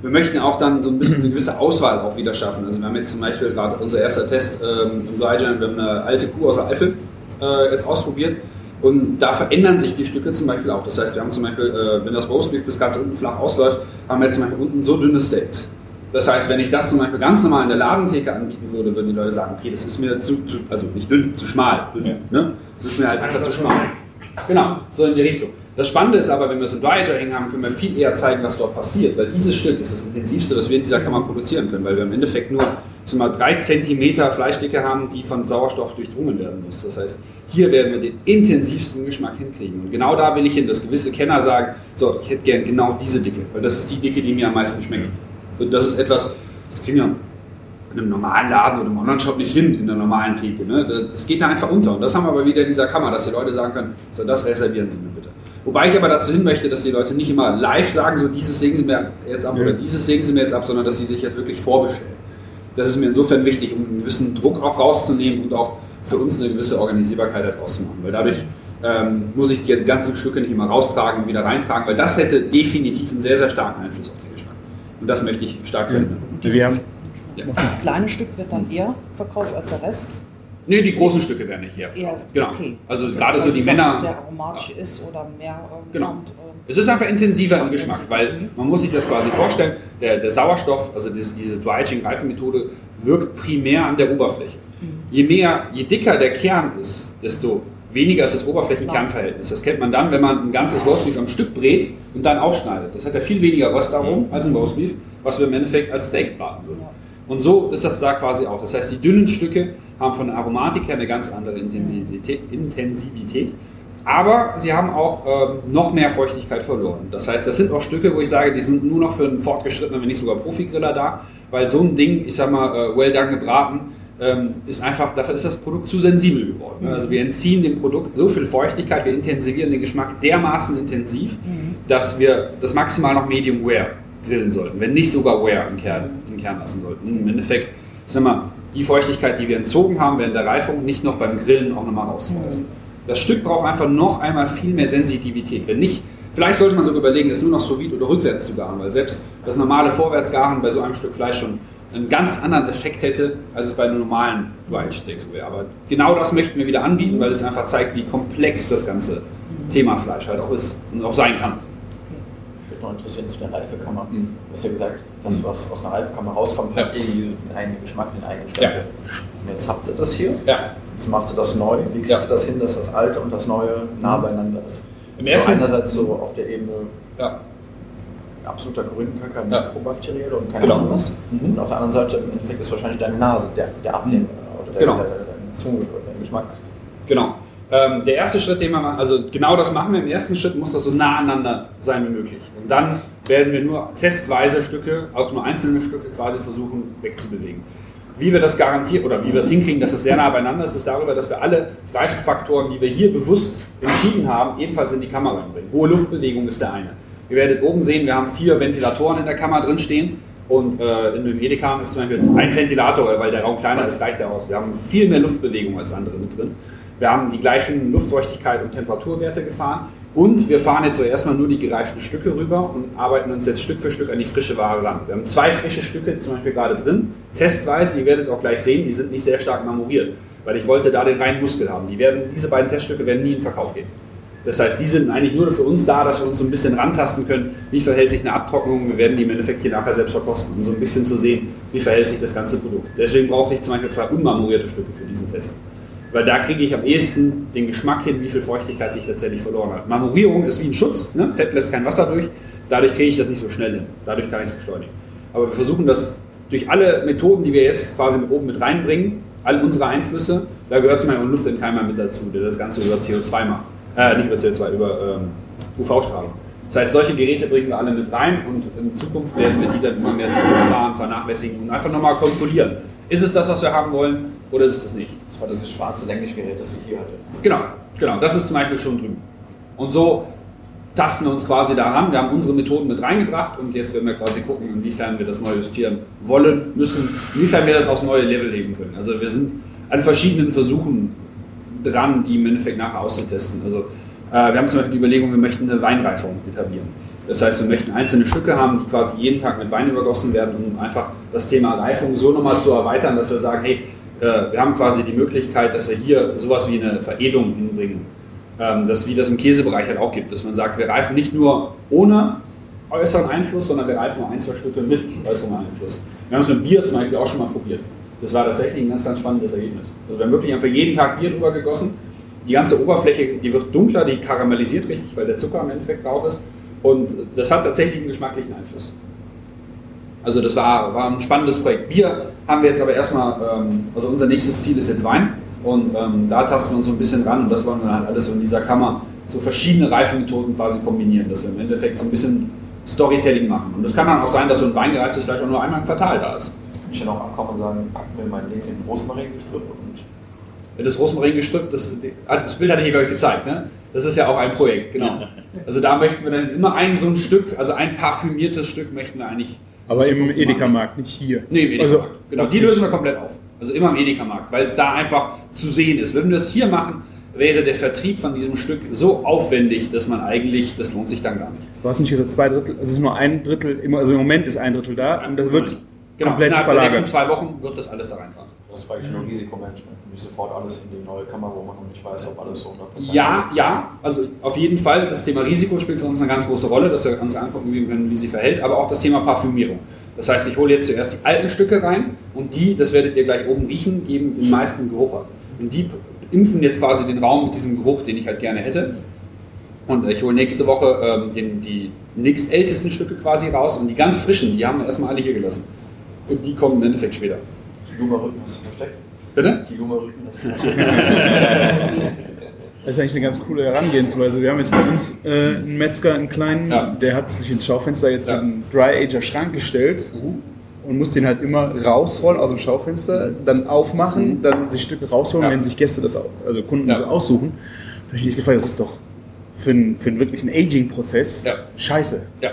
[SPEAKER 2] Wir möchten auch dann so ein bisschen eine gewisse Auswahl auch wieder schaffen. Also wir haben jetzt zum Beispiel gerade unser erster Test ähm, im Drygen, wir haben eine alte Kuh aus der Eifel äh, jetzt ausprobiert und da verändern sich die Stücke zum Beispiel auch. Das heißt, wir haben zum Beispiel, äh, wenn das Roastbeef bis ganz unten flach ausläuft, haben wir jetzt zum Beispiel unten so dünne Steaks. Das heißt, wenn ich das zum Beispiel ganz normal in der Ladentheke anbieten würde, würden die Leute sagen, okay, das ist mir zu, zu also nicht dünn, zu schmal. Dünn,
[SPEAKER 3] Ja.
[SPEAKER 2] ne? Das ist mir halt einfach zu schmal. Genau, so in die Richtung. Das Spannende ist aber, wenn wir es im Dry Aging haben, können wir viel eher zeigen, was dort passiert, weil dieses Stück ist das intensivste, was wir in dieser Kammer produzieren können, weil wir im Endeffekt nur sag mal, drei Zentimeter Fleischdicke haben, die von Sauerstoff durchdrungen werden muss. Das heißt, hier werden wir den intensivsten Geschmack hinkriegen. Und genau da will ich hin, dass gewisse Kenner sagen, so, ich hätte gern genau diese Dicke, weil das ist die Dicke, die mir am meisten schmeckt. Und das ist etwas, das kriegen wir in einem normalen Laden oder im Online-Shop nicht hin, in der normalen Theke. Ne? Das geht da einfach unter. Und das haben wir aber wieder in dieser Kammer, dass die Leute sagen können, so, das reservieren Sie mir bitte. Wobei ich aber dazu hin möchte, dass die Leute nicht immer live sagen, so dieses sägen Sie mir jetzt ab oder dieses sägen Sie mir jetzt ab, sondern dass sie sich jetzt wirklich vorbestellen. Das ist mir insofern wichtig, um einen gewissen Druck auch rauszunehmen und auch für uns eine gewisse Organisierbarkeit daraus zu machen. Weil dadurch ähm, muss ich die ganzen Stücke nicht immer raustragen und wieder reintragen, weil das hätte definitiv einen sehr, sehr starken Einfluss auf den Geschmack. Und das möchte ich stark verhindern.
[SPEAKER 7] Wir haben,
[SPEAKER 2] Ja.
[SPEAKER 5] Das kleine Stück wird dann eher verkauft als der Rest.
[SPEAKER 2] Nee, die großen Stücke werden nicht.
[SPEAKER 5] Eher,
[SPEAKER 2] Genau.
[SPEAKER 5] okay.
[SPEAKER 2] Also gerade so die Männer.
[SPEAKER 5] sehr aromatisch ist oder mehr ähm,
[SPEAKER 2] Genau.
[SPEAKER 5] ähm,
[SPEAKER 2] Es ist einfach intensiver im Geschmack, weil man muss sich das quasi vorstellen, der, der Sauerstoff, also diese, diese Dry-Aging-Reifenmethode, wirkt primär an der Oberfläche. Je mehr, je dicker der Kern ist, desto weniger ist das Oberflächen-Kernverhältnis. Das kennt man dann, wenn man ein ganzes Roastbeef am Stück brät und dann aufschneidet. Das hat ja viel weniger Röstaromen als ein Roastbeef, was wir im Endeffekt als Steak braten würden. Und so ist das da quasi auch. Das heißt, die dünnen Stücke haben von der Aromatik her eine ganz andere. Intensivität aber sie haben auch ähm, noch mehr Feuchtigkeit verloren. Das heißt, das sind auch Stücke, wo ich sage, die sind nur noch für einen fortgeschrittenen, wenn nicht sogar Profi-Griller da, weil so ein Ding, ich sag mal, äh, well done gebraten, ähm, ist einfach, dafür ist das Produkt zu sensibel geworden. Also wir entziehen dem Produkt so viel Feuchtigkeit, wir intensivieren den Geschmack dermaßen intensiv, dass wir das maximal noch Medium Wear grillen sollten, wenn nicht sogar Wear im Kern, im Kern lassen sollten. Im Endeffekt, ich sag mal, die Feuchtigkeit, die wir entzogen haben während der Reifung, nicht noch beim Grillen auch nochmal rauszureißen. Das Stück braucht einfach noch einmal viel mehr Sensitivität. Wenn nicht, vielleicht sollte man sogar überlegen, es nur noch sous vide oder rückwärts zu garen, weil selbst das normale Vorwärtsgaren bei so einem Stück Fleisch schon einen ganz anderen Effekt hätte, als es bei einem normalen Wild Steaks wäre. Aber genau das möchten wir wieder anbieten, weil es einfach zeigt, wie komplex das ganze Thema Fleisch halt auch ist und auch sein kann.
[SPEAKER 6] noch interessieren zu der Reifekammer.
[SPEAKER 2] Mhm.
[SPEAKER 6] Du hast ja gesagt, das, was aus einer Reifekammer rauskommt, hat irgendwie einen eigenen Geschmack, einen eigenen
[SPEAKER 2] Ja.
[SPEAKER 6] Und jetzt habt ihr das hier,
[SPEAKER 2] Ja.
[SPEAKER 6] jetzt macht ihr das neu. Wie kriegt
[SPEAKER 2] Ja.
[SPEAKER 6] ihr das hin, dass das Alte und das Neue nah beieinander ist?
[SPEAKER 2] Im ersten-
[SPEAKER 6] also einerseits so auf der Ebene
[SPEAKER 2] Ja.
[SPEAKER 6] absoluter Grünkacker,
[SPEAKER 2] Ja.
[SPEAKER 6] mikrobakteriell und keine
[SPEAKER 2] Genau.
[SPEAKER 6] Ahnung was.
[SPEAKER 2] Mhm.
[SPEAKER 6] Und auf der anderen Seite im Endeffekt ist wahrscheinlich deine Nase der, der Abnehmer oder der,
[SPEAKER 2] Genau.
[SPEAKER 6] der, der, deine Zunge oder dein Geschmack.
[SPEAKER 2] Genau. Ähm, der erste Schritt, den wir machen, also genau das machen wir. Im ersten Schritt muss das so nah aneinander sein wie möglich. Und dann werden wir nur testweise Stücke, auch nur einzelne Stücke quasi versuchen wegzubewegen. Wie wir das garantieren oder wie wir es hinkriegen, dass es sehr nah beieinander ist, ist darüber, dass wir alle Reifefaktoren, die wir hier bewusst entschieden haben, ebenfalls in die Kammer reinbringen. Hohe Luftbewegung ist der eine. Ihr werdet oben sehen, wir haben vier Ventilatoren in der Kammer drin stehen. Und äh, in dem Edeka ist zum Beispiel jetzt ein Ventilator, weil der Raum kleiner ist, reicht der aus. Wir haben viel mehr Luftbewegung als andere mit drin. Wir haben die gleichen Luftfeuchtigkeit und Temperaturwerte gefahren. Und wir fahren jetzt so erstmal nur die gereiften Stücke rüber und arbeiten uns jetzt Stück für Stück an die frische Ware ran. Wir haben zwei frische Stücke zum Beispiel gerade drin, testweise. Ihr werdet auch gleich sehen, die sind nicht sehr stark marmoriert, weil ich wollte da den reinen Muskel haben. Die werden, diese beiden Teststücke werden nie in Verkauf gehen. Das heißt, die sind eigentlich nur für uns da, dass wir uns so ein bisschen rantasten können, wie verhält sich eine Abtrocknung. Wir werden die im Endeffekt hier nachher selbst verkosten, um so ein bisschen zu sehen, wie verhält sich das ganze Produkt. Deswegen brauche ich zum Beispiel zwei unmarmorierte Stücke für diesen Test. Weil da kriege ich am ehesten den Geschmack hin, wie viel Feuchtigkeit sich tatsächlich verloren hat. Marmorierung ist wie ein Schutz, ne? Fett lässt kein Wasser durch, dadurch kriege ich das nicht so schnell hin. Dadurch kann ich es beschleunigen. Aber wir versuchen das durch alle Methoden, die wir jetzt quasi mit oben mit reinbringen, all unsere Einflüsse, da gehört zum Beispiel Luftentkeimer mit dazu, der das Ganze über CO2 macht. Äh, nicht über CO2, über ähm, UV-Strahlung. Das heißt, solche Geräte bringen wir alle mit rein und in Zukunft werden wir die dann immer mehr zurückfahren, vernachlässigen und einfach nochmal kontrollieren. Ist es das, was wir haben wollen oder ist es es nicht?
[SPEAKER 6] Das war dieses schwarze längliche Gerät, das ich hier hatte.
[SPEAKER 2] Genau, genau. Das ist zum Beispiel schon drüben. Und so tasten wir uns quasi daran. Wir haben unsere Methoden mit reingebracht und jetzt werden wir quasi gucken, inwiefern wir das neu justieren wollen, müssen, inwiefern wir das aufs neue Level heben können. Also wir sind an verschiedenen Versuchen dran, die im Endeffekt nachher auszutesten. Also äh, wir haben zum Beispiel die Überlegung, wir möchten eine Weinreifung etablieren. Das heißt, wir möchten einzelne Stücke haben, die quasi jeden Tag mit Wein übergossen werden, um einfach das Thema Reifung so nochmal zu erweitern, dass wir sagen, hey, wir haben quasi die Möglichkeit, dass wir hier sowas wie eine Veredelung hinbringen. Ähm, das, wie das im Käsebereich halt auch gibt, dass man sagt, wir reifen nicht nur ohne äußeren Einfluss, sondern wir reifen nur ein, zwei Stücke mit äußerem Einfluss. Wir haben es mit Bier zum Beispiel auch schon mal probiert. Das war tatsächlich ein ganz, ganz spannendes Ergebnis. Also wir haben wirklich einfach jeden Tag Bier drüber gegossen. Die ganze Oberfläche, die wird dunkler, die karamellisiert richtig, weil der Zucker im Endeffekt drauf ist. Und das hat tatsächlich einen geschmacklichen Einfluss. Also das war, war ein spannendes Projekt. Bier haben wir jetzt aber erstmal, ähm, also unser nächstes Ziel ist jetzt Wein. Und ähm, da tasten wir uns so ein bisschen ran und das wollen wir halt alles so in dieser Kammer, so verschiedene Reifemethoden quasi kombinieren, dass wir im Endeffekt so ein bisschen Storytelling machen. Und es kann dann auch sein, dass so ein weingereiftes Fleisch auch nur einmal im Quartal da ist.
[SPEAKER 6] Kann ich dann auch ankommen und sagen, pack mir mein Ding in Rosmaringestrüpp und
[SPEAKER 2] Das Rosmaringestrüpp, das, also das Bild hatte ich glaube ich, gezeigt, ne? Das ist ja auch ein Projekt, genau. Also da möchten wir dann immer ein so ein Stück, also ein parfümiertes Stück möchten wir eigentlich.
[SPEAKER 7] Aber im. Edeka-Markt, nicht hier.
[SPEAKER 2] Nee, im
[SPEAKER 7] Also,
[SPEAKER 2] Edeka-Markt. genau, die lösen wir komplett auf. Also immer im Edeka-Markt, weil es da einfach zu sehen ist. Wenn wir das hier machen, wäre der Vertrieb von diesem Stück so aufwendig, dass man eigentlich, das lohnt sich dann gar nicht.
[SPEAKER 7] Du hast nicht gesagt zwei Drittel, also es ist nur ein Drittel, also im Moment ist ein Drittel da und das wird
[SPEAKER 2] genau,
[SPEAKER 7] komplett
[SPEAKER 2] innerhalb der nächsten
[SPEAKER 7] verlagert.
[SPEAKER 2] zwei Wochen wird das alles da reinfahren.
[SPEAKER 6] Das war eigentlich nur Risikomanagement. Nicht sofort alles in die neue Kammer, wo man noch nicht weiß, ob alles so 100%
[SPEAKER 2] Ja, ja, also auf jeden Fall, das Thema Risiko spielt für uns eine ganz große Rolle, dass wir uns angucken wie können, wie sie verhält, aber auch das Thema Parfümierung. Das heißt, ich hole jetzt zuerst die alten Stücke rein und die, das werdet ihr gleich oben riechen, geben den meisten Geruch ab. Und die impfen jetzt quasi den Raum mit diesem Geruch, den ich halt gerne hätte. Und ich hole nächste Woche ähm, den, die nächstältesten Stücke quasi raus und die ganz frischen, die haben wir erstmal alle hier gelassen. Und die kommen im Endeffekt später.
[SPEAKER 6] Die Luma-Rücken hast du versteckt?
[SPEAKER 2] Bitte?
[SPEAKER 6] Die Luma-Rücken hast du versteckt.
[SPEAKER 7] Das ist eigentlich eine ganz coole Herangehensweise. Wir haben jetzt bei uns äh, einen Metzger, einen kleinen,
[SPEAKER 2] Ja.
[SPEAKER 7] der hat sich ins Schaufenster jetzt
[SPEAKER 2] Ja.
[SPEAKER 7] diesen Dry-Ager-Schrank gestellt und muss den halt immer rausrollen aus dem Schaufenster, dann aufmachen, dann sich Stücke rausholen,
[SPEAKER 2] Ja.
[SPEAKER 7] wenn sich Gäste das, au- also Kunden das aussuchen. Da habe ich mich gefragt, das ist doch für einen, für einen wirklichen Aging-Prozess scheiße.
[SPEAKER 2] Ja.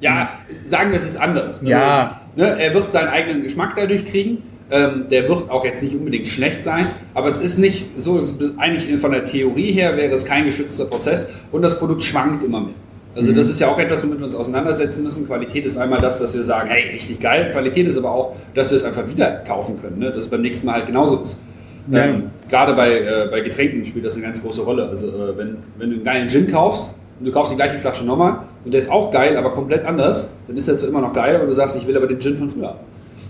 [SPEAKER 2] Ja, sagen wir es ist anders.
[SPEAKER 7] Ja.
[SPEAKER 2] Also, ne, er wird seinen eigenen Geschmack dadurch kriegen. Ähm, der wird auch jetzt nicht unbedingt schlecht sein, aber es ist nicht so, ist eigentlich von der Theorie her wäre es kein geschützter Prozess und das Produkt schwankt immer mehr. Also das ist ja auch etwas, womit wir uns auseinandersetzen müssen. Qualität ist einmal das, dass wir sagen, hey, richtig geil. Qualität ist aber auch, dass wir es einfach wieder kaufen können, ne? dass es beim nächsten Mal halt genauso ist.
[SPEAKER 7] Ja.
[SPEAKER 2] Ähm, gerade bei, äh, bei Getränken spielt das eine ganz große Rolle. Also äh, wenn, wenn du einen geilen Gin kaufst und du kaufst die gleiche Flasche nochmal, und der ist auch geil, aber komplett anders, dann ist er zwar immer noch geil, aber du sagst, ich will aber den Gin von früher.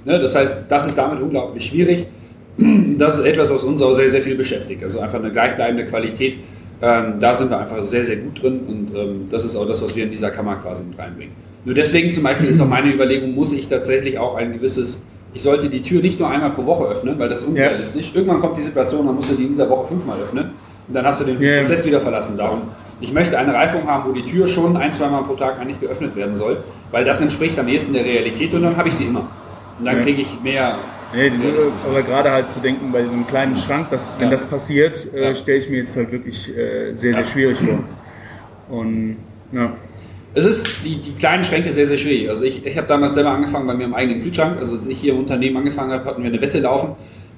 [SPEAKER 2] Ne? Das heißt, das ist damit unglaublich schwierig. (clears throat) Das ist etwas, was uns auch sehr, sehr viel beschäftigt. Also einfach eine gleichbleibende Qualität. Ähm, da sind wir einfach sehr, sehr gut drin und ähm, das ist auch das, was wir in dieser Kammer quasi mit reinbringen. Nur deswegen zum Beispiel ist auch meine Überlegung, muss ich tatsächlich auch ein gewisses, ich sollte die Tür nicht nur einmal pro Woche öffnen, weil das ist unrealistisch. Irgendwann kommt die Situation, man muss sie in dieser Woche fünfmal öffnen und dann hast du den
[SPEAKER 7] Ja.
[SPEAKER 2] Prozess wieder verlassen. Darum, ich möchte eine Reifung haben, wo die Tür schon ein, zweimal pro Tag eigentlich geöffnet werden soll, weil das entspricht am ehesten der Realität und dann habe ich sie immer. Und dann
[SPEAKER 7] Ja.
[SPEAKER 2] kriege ich mehr.
[SPEAKER 7] Nee,
[SPEAKER 2] mehr Realismus.
[SPEAKER 7] aber gerade halt zu denken, bei diesem kleinen Schrank, dass, wenn das passiert, äh, stelle ich mir jetzt halt wirklich äh, sehr, sehr schwierig vor. Und ja.
[SPEAKER 2] Es ist die, die kleinen Schränke sehr, sehr schwierig. Also ich, ich habe damals selber angefangen bei mir im eigenen Kühlschrank. Also als ich hier im Unternehmen angefangen habe, hatten wir eine Wette laufen.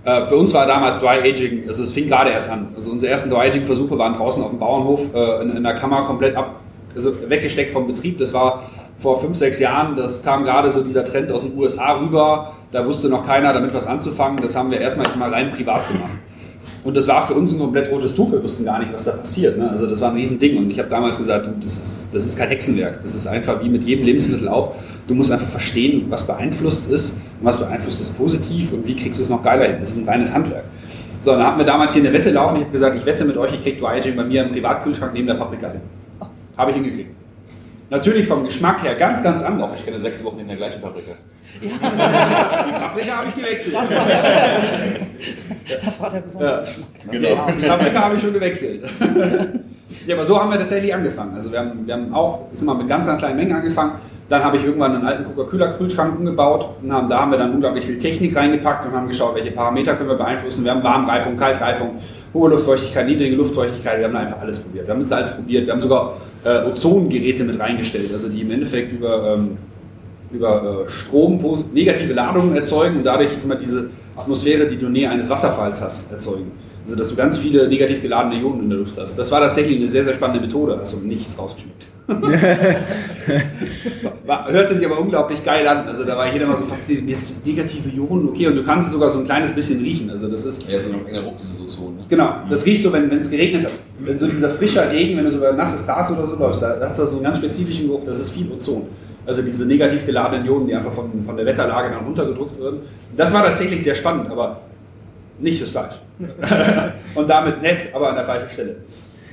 [SPEAKER 2] Äh, für uns war damals Dry Aging, also es fing gerade erst an. Also unsere ersten Dry Aging Versuche waren draußen auf dem Bauernhof äh, in, in der Kammer komplett ab, also weggesteckt vom Betrieb. Das war vor fünf, sechs Jahren. Das kam gerade so dieser Trend aus den USA rüber. Da wusste noch keiner damit was anzufangen. Das haben wir erstmal jetzt mal rein privat gemacht. Und das war für uns ein komplett rotes Tuch. Wir wussten gar nicht, was da passiert. Ne? Also das war ein Riesending. Und ich habe damals gesagt, du, das, ist, das ist kein Hexenwerk. Das ist einfach wie mit jedem Lebensmittel auch. Du musst einfach verstehen, was beeinflusst ist und was beeinflusst ist positiv und wie kriegst du es noch geiler hin. Das ist ein reines Handwerk. So, dann hatten wir damals hier eine Wette laufen. Ich habe gesagt, ich wette mit euch, ich kriege Dry Aging bei mir im Privatkühlschrank neben der Paprika hin. Habe ich hingekriegt. Natürlich vom Geschmack her ganz, ganz anders.
[SPEAKER 3] Ich kenne sechs Wochen in der gleichen Paprika.
[SPEAKER 2] Die Paprika habe ich gewechselt.
[SPEAKER 5] Das war der, (laughs) das war der besondere
[SPEAKER 2] Ja.
[SPEAKER 5] Geschmack.
[SPEAKER 3] Genau.
[SPEAKER 2] Die Paprika habe ich schon gewechselt. (laughs) ja, aber so haben wir tatsächlich angefangen. Also wir haben, wir haben auch ich sag mal, mit ganz, ganz kleinen Mengen angefangen. Dann habe ich irgendwann einen alten Coca-Cola-Kühlschrank umgebaut und haben, da haben wir dann unglaublich viel Technik reingepackt und haben geschaut, welche Parameter können wir beeinflussen. Wir haben Warmreifung, Kaltreifung, hohe Luftfeuchtigkeit, niedrige Luftfeuchtigkeit. Wir haben da einfach alles probiert. Wir haben Salz probiert. Wir haben sogar äh, Ozongeräte mit reingestellt, also die im Endeffekt über, ähm, über äh, Strom negative Ladungen erzeugen und dadurch immer diese Atmosphäre, die du nähe eines Wasserfalls hast, erzeugen. Also dass du ganz viele negativ geladene Ionen in der Luft hast. Das war tatsächlich eine sehr, sehr spannende Methode, also nichts rausgeschmeckt. (laughs) Hörte sich aber unglaublich geil an. Also da war jeder mal so fasziniert. Jetzt negative Ionen, okay, und du kannst es sogar so ein kleines bisschen riechen. Also das ist
[SPEAKER 3] Ja, ist ja noch enger Ruck, dieses Ozon. Ne?
[SPEAKER 2] Genau, das riechst du, wenn es geregnet hat. Wenn so dieser frischer Regen, wenn du so über nasses Gras oder so läufst, da hast du so einen ganz spezifischen Geruch, das ist viel Ozon. Also diese negativ geladenen Ionen, die einfach von, von der Wetterlage dann runtergedrückt werden. Das war tatsächlich sehr spannend, aber nicht das Fleisch. (laughs) Und damit nett, aber an der falschen Stelle.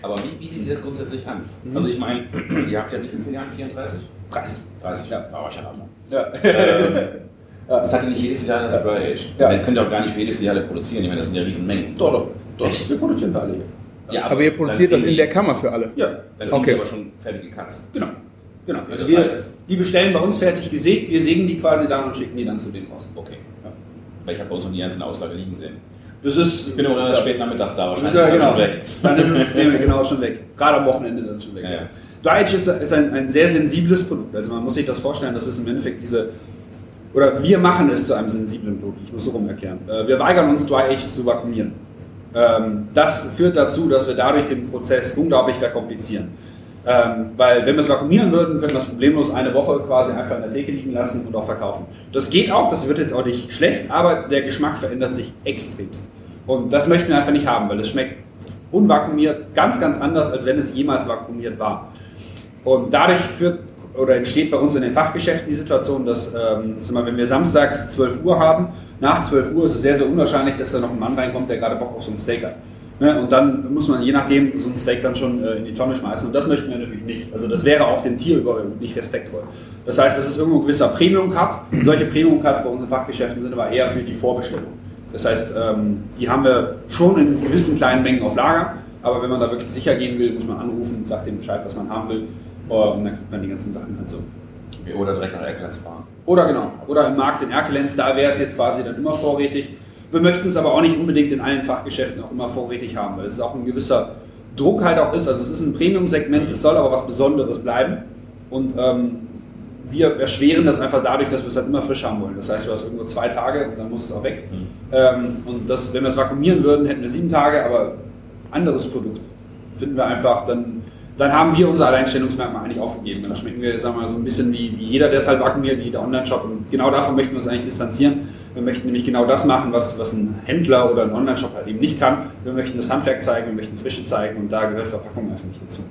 [SPEAKER 3] Aber wie bietet ihr das grundsätzlich an? Also ich meine, (clears throat) ihr habt ja wie viele Filialen? 34?
[SPEAKER 2] 30.
[SPEAKER 3] 30?
[SPEAKER 2] Ja.
[SPEAKER 3] war ich ja noch.
[SPEAKER 2] Ja.
[SPEAKER 3] Ähm, (laughs) Das hat ja nicht jede Filiale das Dry Age.
[SPEAKER 2] Ja.
[SPEAKER 3] Dann könnt ihr auch gar nicht für jede Filiale produzieren. Ich meine, das sind ja Riesenmengen.
[SPEAKER 2] Doch, doch. doch.
[SPEAKER 3] Echt?
[SPEAKER 2] Wir produzieren für alle hier.
[SPEAKER 3] Ja,
[SPEAKER 7] Aber ihr produziert das in der Kammer für alle.
[SPEAKER 2] Ja,
[SPEAKER 3] Dann
[SPEAKER 7] Okay.
[SPEAKER 3] die aber schon fertige Cuts.
[SPEAKER 2] genau. genau.
[SPEAKER 3] Das
[SPEAKER 2] Also wir,
[SPEAKER 3] heißt-
[SPEAKER 2] die bestellen bei uns fertig gesägt, wir sägen die quasi dann und schicken die dann zu denen raus.
[SPEAKER 3] Okay.
[SPEAKER 2] Ja.
[SPEAKER 3] Weil ich habe bei uns noch die ganzen Auslage liegen sehen.
[SPEAKER 2] Das ist.
[SPEAKER 3] Ich bin auch erst
[SPEAKER 2] ja.
[SPEAKER 3] spät nachmittags da, wahrscheinlich
[SPEAKER 2] ist ja,
[SPEAKER 3] ist
[SPEAKER 2] genau.
[SPEAKER 3] dann schon weg.
[SPEAKER 2] Dann ist es (laughs) genau schon weg. Gerade am Wochenende dann schon weg.
[SPEAKER 3] Ja, ja.
[SPEAKER 2] Age ist, ist ein, ein sehr sensibles Produkt. Also man muss sich das vorstellen, das ist im Endeffekt diese. Oder wir machen es zu einem sensiblen Produkt. Ich muss so rum erklären. Äh, Wir weigern uns, Dry Age zu vakuumieren. Ähm, Das führt dazu, dass wir dadurch den Prozess unglaublich verkomplizieren. Ähm, weil wenn wir es vakuumieren würden, können wir es problemlos eine Woche quasi einfach in der Theke liegen lassen und auch verkaufen. Das geht auch, das wird jetzt auch nicht schlecht, aber der Geschmack verändert sich extremst. Und das möchten wir einfach nicht haben, weil es schmeckt unvakuumiert ganz, ganz anders, als wenn es jemals vakuumiert war. Und dadurch führt oder entsteht bei uns in den Fachgeschäften die Situation, dass, ähm, mal, wenn wir samstags 12 Uhr haben, nach 12 Uhr ist es sehr, sehr unwahrscheinlich, dass da noch ein Mann reinkommt, der gerade Bock auf so ein Steak hat. Ne? Und dann muss man je nachdem so ein Steak dann schon äh, in die Tonne schmeißen. Und das möchten wir natürlich nicht. Also das wäre auch dem Tier über nicht respektvoll. Das heißt, das ist irgendwo ein gewisser Premium-Cut. Solche Premium-Cuts bei unseren Fachgeschäften sind aber eher für die Vorbestellung. Das heißt, ähm, die haben wir schon in gewissen kleinen Mengen auf Lager. Aber wenn man da wirklich sicher gehen will, muss man anrufen, sagt dem Bescheid, was man haben will. Und dann kriegt man die ganzen Sachen halt so.
[SPEAKER 3] Oder direkt nach Erkelenz fahren.
[SPEAKER 2] Oder genau. Oder im Markt in Erkelenz, da wäre es jetzt quasi dann immer vorrätig. Wir möchten es aber auch nicht unbedingt in allen Fachgeschäften auch immer vorrätig haben, weil es auch ein gewisser Druck halt auch ist. Also es ist ein Premium-Segment, es soll aber was Besonderes bleiben. Und ähm, wir erschweren das einfach dadurch, dass wir es halt immer frisch haben wollen. Das heißt, du hast irgendwo zwei Tage und dann muss es auch weg. Ähm, und das, wenn wir es vakuumieren würden, hätten wir sieben Tage, aber anderes Produkt finden wir einfach, dann, dann haben wir unser Alleinstellungsmerkmal eigentlich aufgegeben. Dann schmecken wir, sagen wir mal, so ein bisschen wie, wie jeder, der es halt vakuumiert, wie jeder Online-Shop. Und genau davon möchten wir uns eigentlich distanzieren. Wir möchten nämlich genau das machen, was, was ein Händler oder ein Online-Shop halt eben nicht kann. Wir möchten das Handwerk zeigen, wir möchten Frische zeigen und da gehört Verpackung einfach nicht dazu.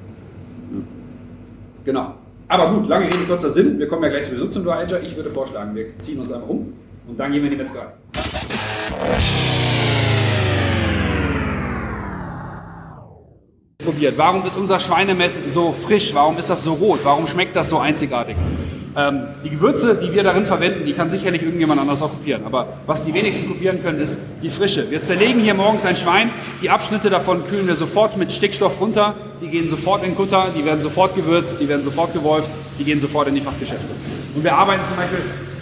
[SPEAKER 2] Genau. Aber gut, lange Rede, kurzer Sinn. Wir kommen ja gleich sowieso zum Dry Ager. Ich würde vorschlagen, wir ziehen uns einmal um und dann gehen wir in die Metzgerei. Probiert. Warum ist unser Schweinemett so frisch? Warum ist das so rot? Warum schmeckt das so einzigartig? Ähm, die Gewürze, die wir darin verwenden, die kann sicherlich irgendjemand anders auch kopieren. Aber was die wenigsten kopieren können, ist die Frische. Wir zerlegen hier morgens ein Schwein. Die Abschnitte davon kühlen wir sofort mit Stickstoff runter. Die gehen sofort in Kutter, die werden sofort gewürzt, die werden sofort gewolft, die gehen sofort in die Fachgeschäfte. Und wir arbeiten zum Beispiel,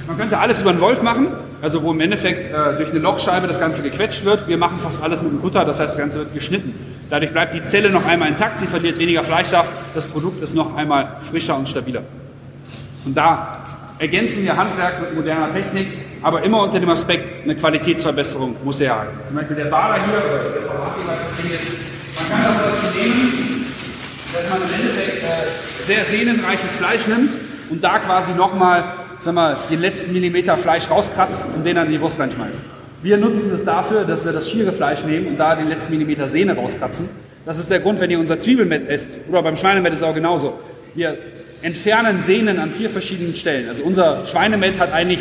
[SPEAKER 2] man könnte alles über einen Wolf machen, also wo im Endeffekt äh, durch eine Lochscheibe das Ganze gequetscht wird. Wir machen fast alles mit dem Kutter, das heißt, das Ganze wird geschnitten. Dadurch bleibt die Zelle noch einmal intakt, sie verliert weniger Fleischsaft, das Produkt ist noch einmal frischer und stabiler. Und da ergänzen wir Handwerk mit moderner Technik, aber immer unter dem Aspekt, eine Qualitätsverbesserung muss er haben. Zum Beispiel der Bader hier, oder der man kann das dazu nehmen, dass man im Endeffekt äh, sehr sehnenreiches Fleisch nimmt und da quasi nochmal, sag mal, den letzten Millimeter Fleisch rauskratzt und den dann in die Wurst reinschmeißt. Wir nutzen es dafür, dass wir das schiere Fleisch nehmen und da den letzten Millimeter Sehne rauskratzen. Das ist der Grund, wenn ihr unser Zwiebelmett esst, oder beim Schweinemett ist es auch genauso. Wir entfernen Sehnen an vier verschiedenen Stellen. Also unser Schweinemett hat eigentlich,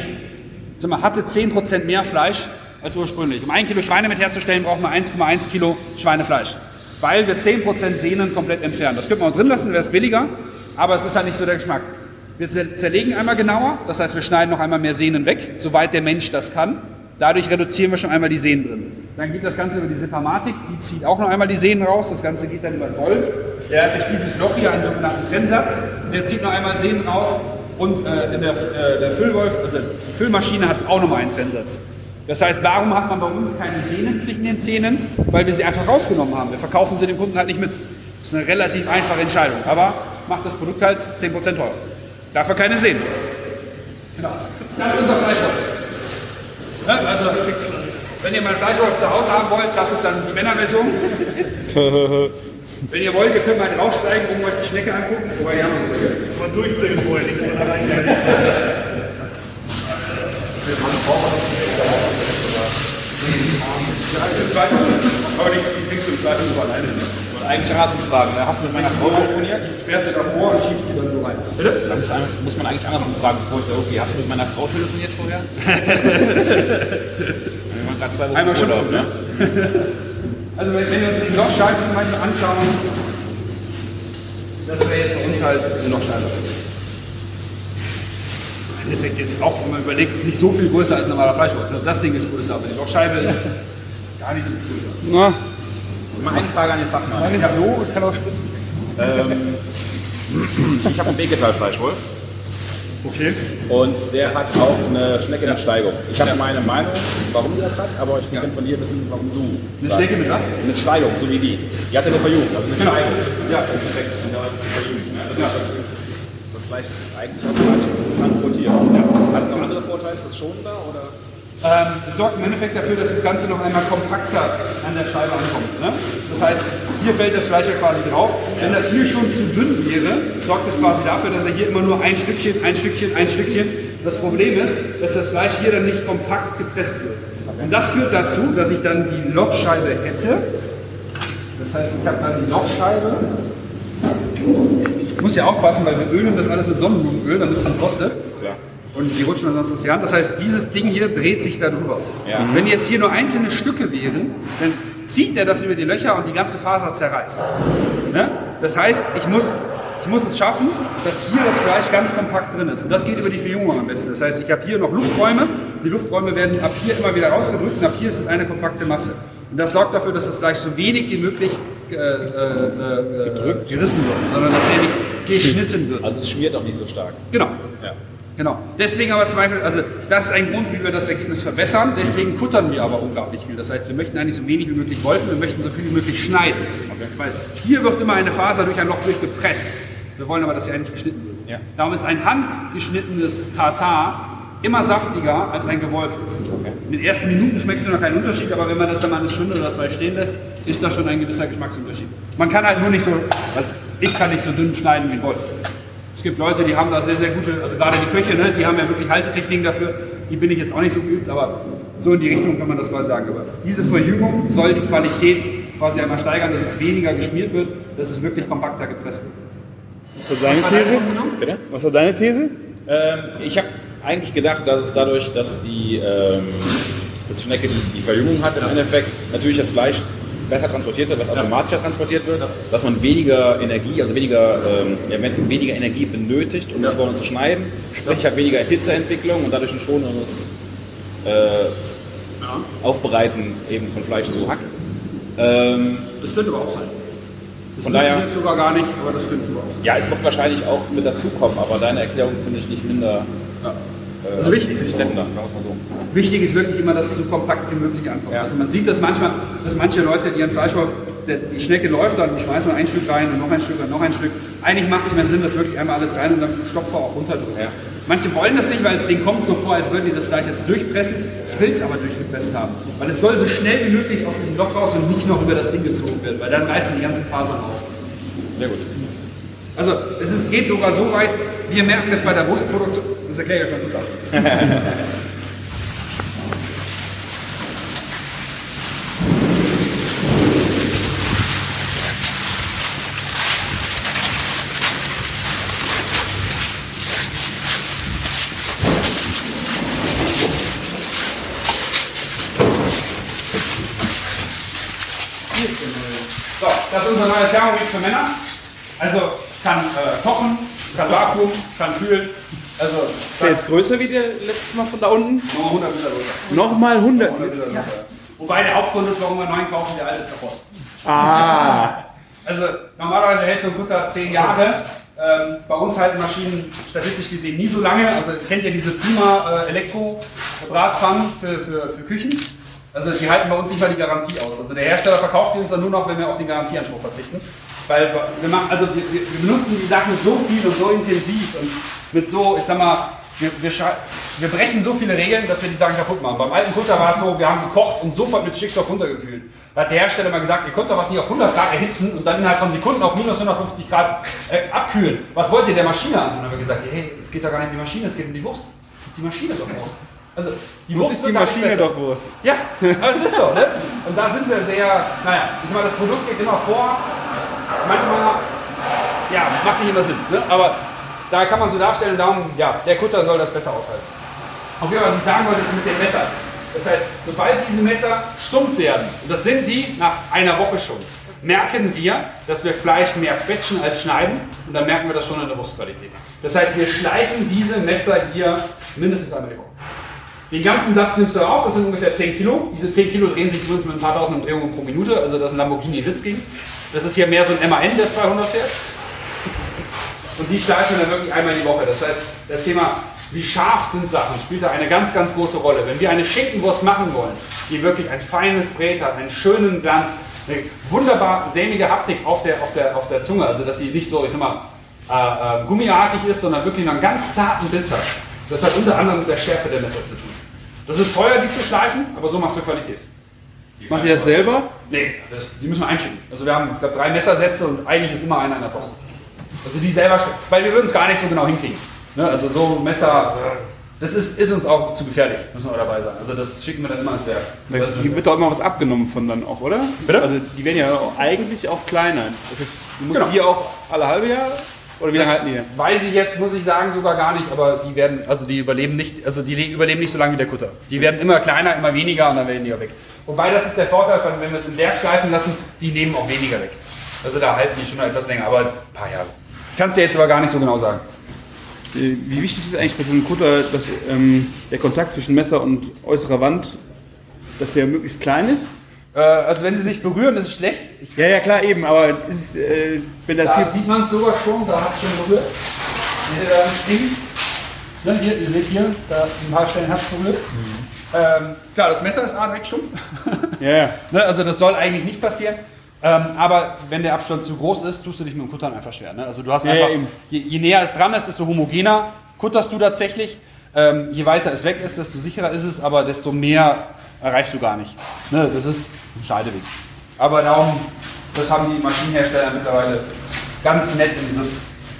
[SPEAKER 2] sag mal, hatte 10% mehr Fleisch als ursprünglich. Um ein Kilo Schweinemett herzustellen, braucht man 1,1 Kilo Schweinefleisch. Weil wir 10% Sehnen komplett entfernen. Das könnte man auch drin lassen, wäre es billiger, aber es ist halt nicht so der Geschmack. Wir zer- zerlegen einmal genauer, das heißt, wir schneiden noch einmal mehr Sehnen weg, soweit der Mensch das kann. Dadurch reduzieren wir schon einmal die Sehnen drin. Dann geht das Ganze über die Separmatik, die zieht auch noch einmal die Sehnen raus. Das Ganze geht dann über den Wolf. Der hat durch dieses Loch hier einen sogenannten Trennsatz. Der zieht noch einmal Sehnen raus. Und äh, der, äh, der Füllwolf, also die Füllmaschine hat auch nochmal einen Trennsatz. Das heißt, warum hat man bei uns keine Sehnen zwischen den Zähnen? Weil wir sie einfach rausgenommen haben. Wir verkaufen sie dem Kunden halt nicht mit. Das ist eine relativ einfache Entscheidung. Aber macht das Produkt halt 10% teurer. Dafür keine Sehnen. Genau. Das ist unser Fleischwolf. Ne? Also, wenn ihr mal Fleischwolf zu Hause haben wollt, das ist dann die Männerversion. (laughs) wenn ihr wollt, ihr könnt mal draufsteigen, um euch die Schnecke angucken. Wobei, ja, mal durchzählen vorher, allein Aber die, die kriegst du im Zweifel nur alleine.
[SPEAKER 3] Und eigentlich andersrum fragen. ne? Hast du mit meiner Frau telefoniert?
[SPEAKER 2] Fährst du davor und schiebst sie dann so rein. Bitte?
[SPEAKER 3] Da muss man- eigentlich andersrum fragen, bevor ich da okay, hast du mit meiner Frau telefoniert vorher? (laughs) Wir waren gerade zwei Wochen
[SPEAKER 2] Einmal
[SPEAKER 3] Urlaub,
[SPEAKER 2] schubsen, ne? Also wenn, wenn wir uns die Lochscheibe zum Beispiel anschauen, das wäre jetzt bei uns halt eine Lochscheibe. Im Endeffekt jetzt auch, wenn man überlegt, nicht so viel größer als ein normaler Fleischwolf. ne? Das Ding ist größer, aber die Lochscheibe ist gar nicht so viel größer.
[SPEAKER 3] Mal eine Frage an den Fachmann.
[SPEAKER 7] Meine so und kann auch spritzen.
[SPEAKER 3] Ähm, ich habe einen Beketal-Fleischwolf
[SPEAKER 2] Okay.
[SPEAKER 3] und der hat auch eine Schnecke mit Steigung. Ich habe meine Meinung, warum die das hat, aber ich will von dir wissen, warum du.
[SPEAKER 2] Eine
[SPEAKER 3] sagst.
[SPEAKER 2] Schnecke mit was?
[SPEAKER 3] Eine Steigung, so wie die. Die hatte eine Verjüngung, also eine
[SPEAKER 2] Genau.
[SPEAKER 3] Steigung.
[SPEAKER 2] Ja.
[SPEAKER 3] Perfekt. Ne? Das ist das, das Fleisch eigentlich automatisch transportiert. Hat es noch andere Vorteile? Ist das schonender oder?
[SPEAKER 2] Ähm, es sorgt im Endeffekt dafür, dass das Ganze noch einmal kompakter an der Scheibe ankommt. Ne? Das heißt, hier fällt das Fleisch ja quasi drauf. Wenn das hier schon zu dünn wäre, sorgt es quasi dafür, dass er hier immer nur ein Stückchen, ein Stückchen, ein Stückchen. Das Problem ist, dass das Fleisch hier dann nicht kompakt gepresst wird. Und das führt dazu, dass ich dann die Lochscheibe hätte. Das heißt, ich habe dann die Lochscheibe. Ich muss ja aufpassen, weil wir ölen das alles mit Sonnenblumenöl, damit es nicht rostet.
[SPEAKER 3] Ja.
[SPEAKER 2] Und die rutschen dann sonst aus die Hand. Das heißt, dieses Ding hier dreht sich da drüber.
[SPEAKER 3] Ja.
[SPEAKER 2] Wenn jetzt hier nur einzelne Stücke wären, dann zieht er das über die Löcher und die ganze Faser zerreißt. Ne? Das heißt, ich muss, ich muss es schaffen, dass hier das Fleisch ganz kompakt drin ist. Und das geht über die Verjüngung am besten. Das heißt, ich habe hier noch Lufträume. Die Lufträume werden ab hier immer wieder rausgedrückt und ab hier ist es eine kompakte Masse. Und das sorgt dafür, dass das Fleisch so wenig wie möglich äh, äh, äh, gerissen wird, sondern tatsächlich geschnitten wird.
[SPEAKER 3] Also es schmiert auch nicht so stark.
[SPEAKER 2] Genau.
[SPEAKER 3] Ja.
[SPEAKER 2] Genau. Deswegen aber zum Beispiel, also das ist ein Grund, wie wir das Ergebnis verbessern. Deswegen kuttern wir aber unglaublich viel. Das heißt, wir möchten eigentlich so wenig wie möglich wolfen, wir möchten so viel wie möglich schneiden. Weil hier wird immer eine Faser durch ein Loch durchgepresst. Wir wollen aber, dass sie eigentlich geschnitten wird.
[SPEAKER 3] Ja.
[SPEAKER 2] Darum ist ein handgeschnittenes Tartar immer saftiger als ein gewolftes. In den ersten Minuten schmeckst du noch keinen Unterschied, aber wenn man das dann mal eine Stunde oder zwei stehen lässt, ist da schon ein gewisser Geschmacksunterschied. Man kann halt nur nicht so, also ich kann nicht so dünn schneiden wie ein Wolf. Es gibt Leute, die haben da sehr, sehr gute, also gerade die Köche, ne, die haben ja wirklich Haltetechniken dafür. Die bin ich jetzt auch nicht so geübt, aber so in die Richtung kann man das quasi sagen. Aber diese Verjüngung soll die Qualität quasi einmal steigern, dass es weniger geschmiert wird, dass es wirklich kompakter gepresst wird.
[SPEAKER 7] Was war deine These?
[SPEAKER 3] Bitte?
[SPEAKER 7] Was war deine These?
[SPEAKER 3] Ähm, ich habe eigentlich gedacht, dass es dadurch, dass die, ähm, Schnecke die, die Verjüngung hat im Endeffekt, natürlich das Fleisch besser transportiert wird, was automatischer transportiert wird, dass man weniger Energie, also weniger, ähm, weniger Energie benötigt, um das vorne zu schneiden. Sprich, ich habe weniger Hitzeentwicklung und dadurch ein schoneres äh, Aufbereiten eben von Fleisch zu Hack. Ähm,
[SPEAKER 2] Das könnte aber auch sein. Das
[SPEAKER 3] Von daher-
[SPEAKER 2] jetzt sogar gar nicht, aber das könnte sogar auch sein.
[SPEAKER 3] ja, es wird wahrscheinlich auch mit dazukommen, aber deine Erklärung finde ich nicht minder. Äh,
[SPEAKER 2] Also wichtig-
[SPEAKER 3] finde ich treffender, sagen wir mal so.
[SPEAKER 2] Wichtig ist wirklich immer, dass es so kompakt wie möglich ankommt. Also man sieht das manchmal, dass manche Leute, die ihren Fleischwolf, die Schnecke läuft dann, die schmeißen ein Stück rein und noch ein Stück und noch ein Stück. Eigentlich macht es mehr Sinn, das wirklich einmal alles rein und dann Stopfer auch runterdrücken.
[SPEAKER 3] Ja.
[SPEAKER 2] Manche wollen das nicht, weil es denen kommt so vor, als würden die das Fleisch jetzt durchpressen. Ich will es aber durchgepresst haben, weil es soll so schnell wie möglich aus diesem Loch raus und nicht noch über das Ding gezogen werden, weil dann reißen die ganzen Fasern auf.
[SPEAKER 3] Sehr gut.
[SPEAKER 2] Also es ist, geht sogar so weit, wir merken das bei der Wurstproduktion, das ich euch mal gut aus. So, das ist unser neuer Thermomix für Männer. Also kann äh, kochen, kann Vakuum, kann kühlen. Also
[SPEAKER 7] Ist der jetzt größer wie der letztes Mal von da unten?
[SPEAKER 2] nochmal 100 Meter runter.
[SPEAKER 7] Nochmal 100.
[SPEAKER 2] 100 Meter runter. Wobei der Hauptgrund ist, warum wir neuen kaufen, der alte ist kaputt.
[SPEAKER 7] Ah.
[SPEAKER 2] Also normalerweise hält so ein Futter 10 Jahre. Ähm, bei uns halten Maschinen statistisch gesehen nie so lange. Also kennt ihr diese Prima äh, Elektro-Bratpfannen für, für, für Küchen? Also die halten bei uns nicht mal die Garantie aus. Also der Hersteller verkauft sie uns dann nur noch, wenn wir auf den Garantieanspruch verzichten. Weil wir machen, also wir, wir benutzen die Sachen so viel und so intensiv und mit so, ich sag mal, wir, wir, wir brechen so viele Regeln, dass wir die Sachen kaputt machen. Beim alten Kutter war es so, wir haben gekocht und sofort mit Stickstoff runtergekühlt. Da hat der Hersteller mal gesagt, ihr könnt doch was nicht auf 100 Grad erhitzen und dann innerhalb von Sekunden auf minus 150 Grad äh, abkühlen. Was wollt ihr der Maschine antun? Dann haben wir gesagt, hey, es geht doch gar nicht um die Maschine, es geht um die Wurst. Das ist die Maschine doch Wurst. Also die
[SPEAKER 7] Muss ist die Maschine doch Wurst.
[SPEAKER 2] Ja, aber es ist so, ne? Und da sind wir sehr, naja, ich sag mal, das Produkt geht immer vor. Manchmal, ja, macht nicht immer Sinn, ne? Aber da kann man so darstellen, darum, ja, der Kutter soll das besser aushalten. Auf jeden Fall, was ich sagen wollte, ist mit den Messern. Das heißt, sobald diese Messer stumpf werden, und das sind die nach einer Woche schon, merken wir, dass wir Fleisch mehr quetschen als schneiden und dann merken wir das schon in der Wurstqualität. Das heißt, wir schleifen diese Messer hier mindestens einmal die Woche. Den ganzen Satz nimmst du raus, das sind ungefähr 10 Kilo. Diese 10 Kilo drehen sich übrigens mit ein paar tausend Umdrehungen pro Minute, also das ist ein Lamborghini Witzking. Das ist hier mehr so ein MAN, der 200 fährt. Und die schleifen dann wirklich einmal die Woche. Das heißt, das Thema, wie scharf sind Sachen, spielt da eine ganz, ganz große Rolle. Wenn wir eine Schinkenwurst machen wollen, die wirklich ein feines Brät hat, einen schönen Glanz, eine wunderbar sämige Haptik auf der, auf der, auf der Zunge, also dass sie nicht so, ich sag mal, äh, äh, gummiartig ist, sondern wirklich einen ganz zarten Biss hat. Das hat unter anderem mit der Schärfe der Messer zu tun. Das ist teuer, die zu schleifen, aber so machst du Qualität.
[SPEAKER 7] Macht ihr das selber?
[SPEAKER 2] Nee, das, die müssen wir einschicken. Also wir haben, ich glaube, drei Messersätze und eigentlich ist immer einer in der Post. Also die selber, sch- weil wir würden es gar nicht so genau hinkriegen. Ne? Also so ein Messer, das ist, ist uns auch zu gefährlich, müssen wir dabei sein. Also das schicken wir dann immer ins Werk. Also,
[SPEAKER 7] Hier wird doch immer was abgenommen von dann auch, oder?
[SPEAKER 2] Bitte?
[SPEAKER 7] Also die werden ja auch eigentlich auch kleiner. Das heißt, du musst
[SPEAKER 2] Genau.
[SPEAKER 7] die auch alle halbe Jahr? Oder wie lange halten die?
[SPEAKER 2] Weiß ich jetzt, muss ich sagen, sogar gar nicht, aber die werden, also die überleben nicht, also die le- überleben nicht so lange wie der Kutter. Die werden immer kleiner, immer weniger und dann werden die auch weg. Wobei das ist der Vorteil, von, wenn wir es im Werk schleifen lassen, die nehmen auch weniger weg. Also da halten die schon etwas länger, aber ein paar Jahre. Kannst du jetzt aber gar nicht so genau sagen.
[SPEAKER 7] Äh, Wie wichtig ist eigentlich bei so einem Kutter, dass ähm, der Kontakt zwischen Messer und äußerer Wand, dass der möglichst klein ist?
[SPEAKER 2] Äh, also wenn sie sich berühren, ist es schlecht. Ich,
[SPEAKER 7] Ja, ja, klar, eben, aber ist es, äh, wenn da
[SPEAKER 2] da sieht man es sogar schon, da hat es schon berührt. Seht ihr da einen String? Hier, ihr seht hier, da ein paar Stellen hat es berührt. Ähm, klar, das Messer ist A direkt stumpf.
[SPEAKER 7] Ja, ja. (laughs)
[SPEAKER 2] Ne, also das soll eigentlich nicht passieren. Ähm, aber wenn der Abstand zu groß ist, tust du dich mit dem Kuttern einfach schwer. Ne? Also du hast
[SPEAKER 7] Ja,
[SPEAKER 2] einfach,
[SPEAKER 7] ja, eben.
[SPEAKER 2] je, je näher es dran ist, desto homogener kutterst du tatsächlich. Ähm, je weiter es weg ist, desto sicherer ist es, aber desto mehr erreichst du gar nicht. Ne? Das ist ein Scheideweg. Aber darum, das haben die Maschinenhersteller mittlerweile ganz nett im Griff.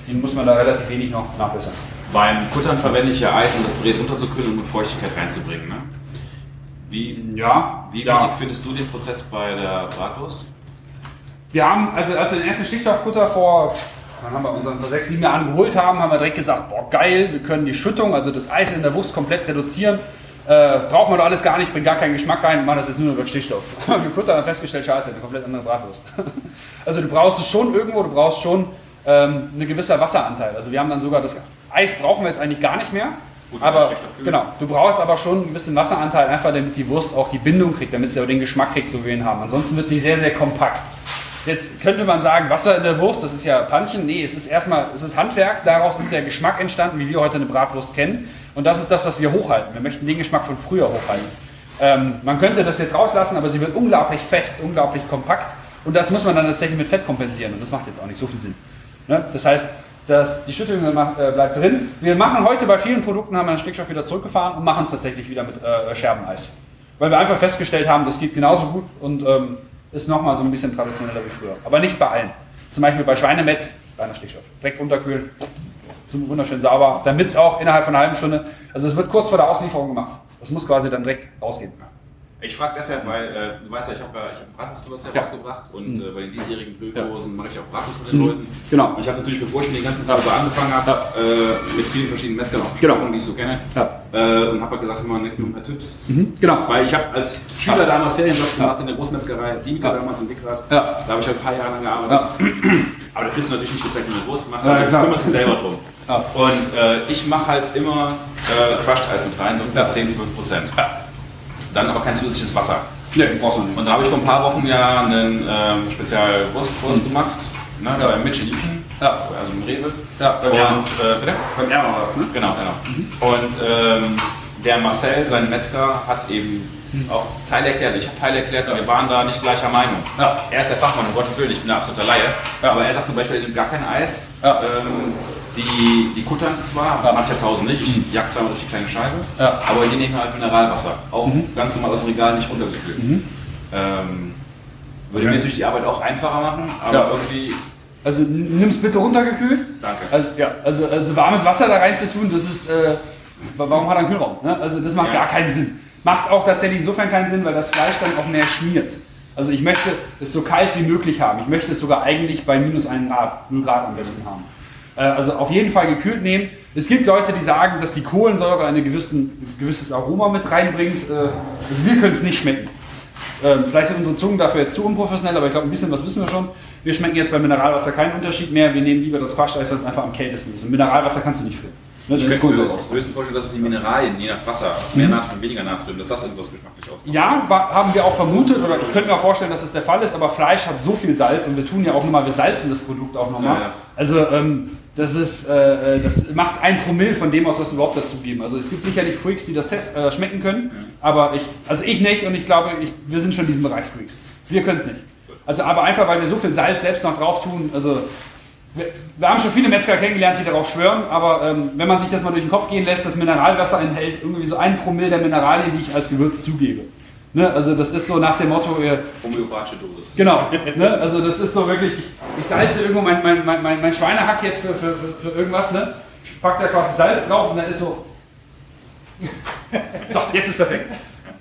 [SPEAKER 2] Den muss man da relativ wenig noch nachbessern.
[SPEAKER 3] Beim Kuttern verwende ich ja Eis, um das Brät runterzukühlen und um Feuchtigkeit reinzubringen. Ne? Wie,
[SPEAKER 2] Ja,
[SPEAKER 3] wie
[SPEAKER 2] ja.
[SPEAKER 3] wichtig findest du den Prozess bei der Bratwurst?
[SPEAKER 2] Wir haben, also als wir den ersten Stichstoffkutter vor dann haben wir unseren vor sechs, sieben Jahren geholt haben, haben wir direkt gesagt, boah geil, wir können die Schüttung, also das Eis in der Wurst komplett reduzieren. Äh, brauchen wir doch alles gar nicht, bringt gar keinen Geschmack rein, machen das jetzt nur über Stichstoff. (laughs) Haben wir kurz dann festgestellt, scheiße, eine komplett andere Bratwurst. (laughs) also du brauchst es schon irgendwo, du brauchst schon ähm, eine gewisse Wasseranteil. Also wir haben dann sogar das Eis brauchen wir jetzt eigentlich gar nicht mehr.
[SPEAKER 3] Gut,
[SPEAKER 2] aber genau, du brauchst aber schon ein bisschen Wasseranteil, einfach damit die Wurst auch die Bindung kriegt, damit sie auch den Geschmack kriegt, so wie wir ihn haben. Ansonsten wird sie sehr, sehr kompakt. Jetzt könnte man sagen, Wasser in der Wurst, das ist ja Panchen. Nee, es ist erstmal, es ist Handwerk, daraus ist der Geschmack entstanden, wie wir heute eine Bratwurst kennen. Und das ist das, was wir hochhalten. Wir möchten den Geschmack von früher hochhalten. Ähm, man könnte das jetzt rauslassen, aber sie wird unglaublich fest, unglaublich kompakt. Und das muss man dann tatsächlich mit Fett kompensieren. Und das macht jetzt auch nicht so viel Sinn. Ne? Das heißt, dass die macht, äh, bleibt drin. Wir machen heute bei vielen Produkten, haben wir den Stickstoff wieder zurückgefahren und machen es tatsächlich wieder mit äh, Scherbeneis. Weil wir einfach festgestellt haben, das geht genauso gut und ähm, ist nochmal so ein bisschen traditioneller wie früher. Aber nicht bei allen. Zum Beispiel bei Schweinemett, reiner Stickstoff. Direkt runterkühlen, so wunderschön sauber, damit es auch innerhalb von einer halben Stunde, also es wird kurz vor der Auslieferung gemacht. Das muss quasi dann direkt rausgehen.
[SPEAKER 3] Ich frage deshalb, weil äh, du weißt ja, ich habe ja, ich hab Bratwurstgewürze
[SPEAKER 2] Ja.
[SPEAKER 3] rausgebracht und
[SPEAKER 2] Mhm.
[SPEAKER 3] äh, bei den diesjährigen Blöddosen mache ich auch Bratwurst mit den Leuten.
[SPEAKER 2] Genau.
[SPEAKER 3] Und ich habe natürlich, bevor ich mir die ganze Zeit über angefangen habe, äh, mit vielen verschiedenen Metzgern auch
[SPEAKER 2] Genau.
[SPEAKER 3] gesprochen, die ich so kenne.
[SPEAKER 2] Ja.
[SPEAKER 3] Äh, und habe halt gesagt, immer nimm ein paar Tipps.
[SPEAKER 2] Genau.
[SPEAKER 3] Weil ich habe als Schüler damals Ferienjob gemacht in der Großmetzgerei, Diemke
[SPEAKER 2] Ja.
[SPEAKER 3] damals in Wickrad.
[SPEAKER 2] Ja.
[SPEAKER 3] Da habe ich halt ein paar Jahre lang gearbeitet.
[SPEAKER 2] Ja.
[SPEAKER 3] Aber da kriegst du natürlich nicht gezeigt, wie man Wurst gemacht
[SPEAKER 2] Ja, ja,
[SPEAKER 3] du
[SPEAKER 2] klar.
[SPEAKER 3] kümmerst dich selber drum.
[SPEAKER 2] Ja.
[SPEAKER 3] Und äh, ich mache halt immer äh, Crushed Eis mit rein, so ungefähr
[SPEAKER 2] Ja.
[SPEAKER 3] 10, 12 Prozent. Dann aber kein zusätzliches Wasser.
[SPEAKER 2] Nee, brauchst du nicht.
[SPEAKER 3] Und da habe ich vor ein paar Wochen ja einen ähm, Spezialwurstkurs gemacht, ne,
[SPEAKER 2] Ja.
[SPEAKER 3] bei Mitch Illusion,
[SPEAKER 2] Ja.
[SPEAKER 3] also im Rewe.
[SPEAKER 2] Ja, beim
[SPEAKER 3] Und,
[SPEAKER 2] Ärmer.
[SPEAKER 3] äh?
[SPEAKER 2] Beim Ärmer war das, ne?
[SPEAKER 3] Genau, genau. Und ähm, der Marcel, sein Metzger, hat eben auch Teil erklärt. Ich habe Teil erklärt und wir waren da nicht gleicher Meinung.
[SPEAKER 2] Ja.
[SPEAKER 3] Er ist der Fachmann, um Gottes Willen, ich bin der absolute Laie.
[SPEAKER 2] Ja.
[SPEAKER 3] Aber er sagt zum Beispiel, er nimmt gar kein Eis.
[SPEAKER 2] Ja.
[SPEAKER 3] Ähm, die, die kuttern zwar,
[SPEAKER 2] Ja.
[SPEAKER 3] mache ich ja zu Hause nicht, ich jag zweimal durch die kleine Scheibe,
[SPEAKER 2] Ja.
[SPEAKER 3] aber die nehmen halt Mineralwasser. Auch
[SPEAKER 2] Mhm.
[SPEAKER 3] ganz normal aus dem Regal, nicht runtergekühlt. Ähm, würde mir natürlich die Arbeit auch einfacher machen, aber
[SPEAKER 2] Ja.
[SPEAKER 3] irgendwie,
[SPEAKER 2] Also nimm es bitte runtergekühlt.
[SPEAKER 3] danke.
[SPEAKER 2] Also, ja, also, also warmes Wasser da rein zu tun, das ist, äh, wa- warum hat er einen Kühlraum? Ne? Also das macht
[SPEAKER 3] Ja.
[SPEAKER 2] gar keinen Sinn. Macht auch tatsächlich insofern keinen Sinn, weil das Fleisch dann auch mehr schmiert. Also ich möchte es so kalt wie möglich haben. Ich möchte es sogar eigentlich bei minus 1 Grad, 0 Grad am besten haben. Äh, also auf jeden Fall gekühlt nehmen. Es gibt Leute, die sagen, dass die Kohlensäure ein gewissen, gewisses Aroma mit reinbringt. Äh, also wir können es nicht schmecken. Ähm, vielleicht sind unsere Zungen dafür jetzt zu unprofessionell, aber ich glaube, ein bisschen was wissen wir schon. Wir schmecken jetzt bei Mineralwasser keinen Unterschied mehr. Wir nehmen lieber das Crushed-Eis, weil es einfach am kältesten ist. Und Mineralwasser kannst du nicht füllen. Ne,
[SPEAKER 3] Ich könnte mir höchstens vorstellen, dass es die Mineralien, je nach Wasser, mehr Natrium, weniger Natrium, dass das irgendwas geschmacklich ausmacht.
[SPEAKER 2] Ja, haben wir auch vermutet, oder ich könnte mir auch vorstellen, dass es der Fall ist, aber Fleisch hat so viel Salz und wir tun ja auch nochmal, wir salzen das Produkt auch nochmal.
[SPEAKER 3] Ja, ja.
[SPEAKER 2] Also ähm, das ist, äh, äh, das macht ein Promille von dem aus, was wir überhaupt dazu geben. Also es gibt sicherlich Freaks, die das Test, äh, schmecken können, aber ich, also ich nicht und ich glaube, ich, wir sind schon in diesem Bereich Freaks. Wir können es nicht. Also aber einfach, weil wir so viel Salz selbst noch drauf tun, also wir, wir haben schon viele Metzger kennengelernt, die darauf schwören, aber ähm, wenn man sich das mal durch den Kopf gehen lässt, das Mineralwasser enthält irgendwie so ein Promille der Mineralien, die ich als Gewürz zugebe. Ne? Also das ist so nach dem Motto, ihr,
[SPEAKER 3] Homöopathische Dosis.
[SPEAKER 2] genau, ne? also das ist so wirklich, ich, ich salze irgendwo mein, mein, mein, mein, Schweinehack jetzt für, für, für, irgendwas, ne? pack da quasi Salz drauf und dann ist so, (laughs) doch, jetzt ist perfekt.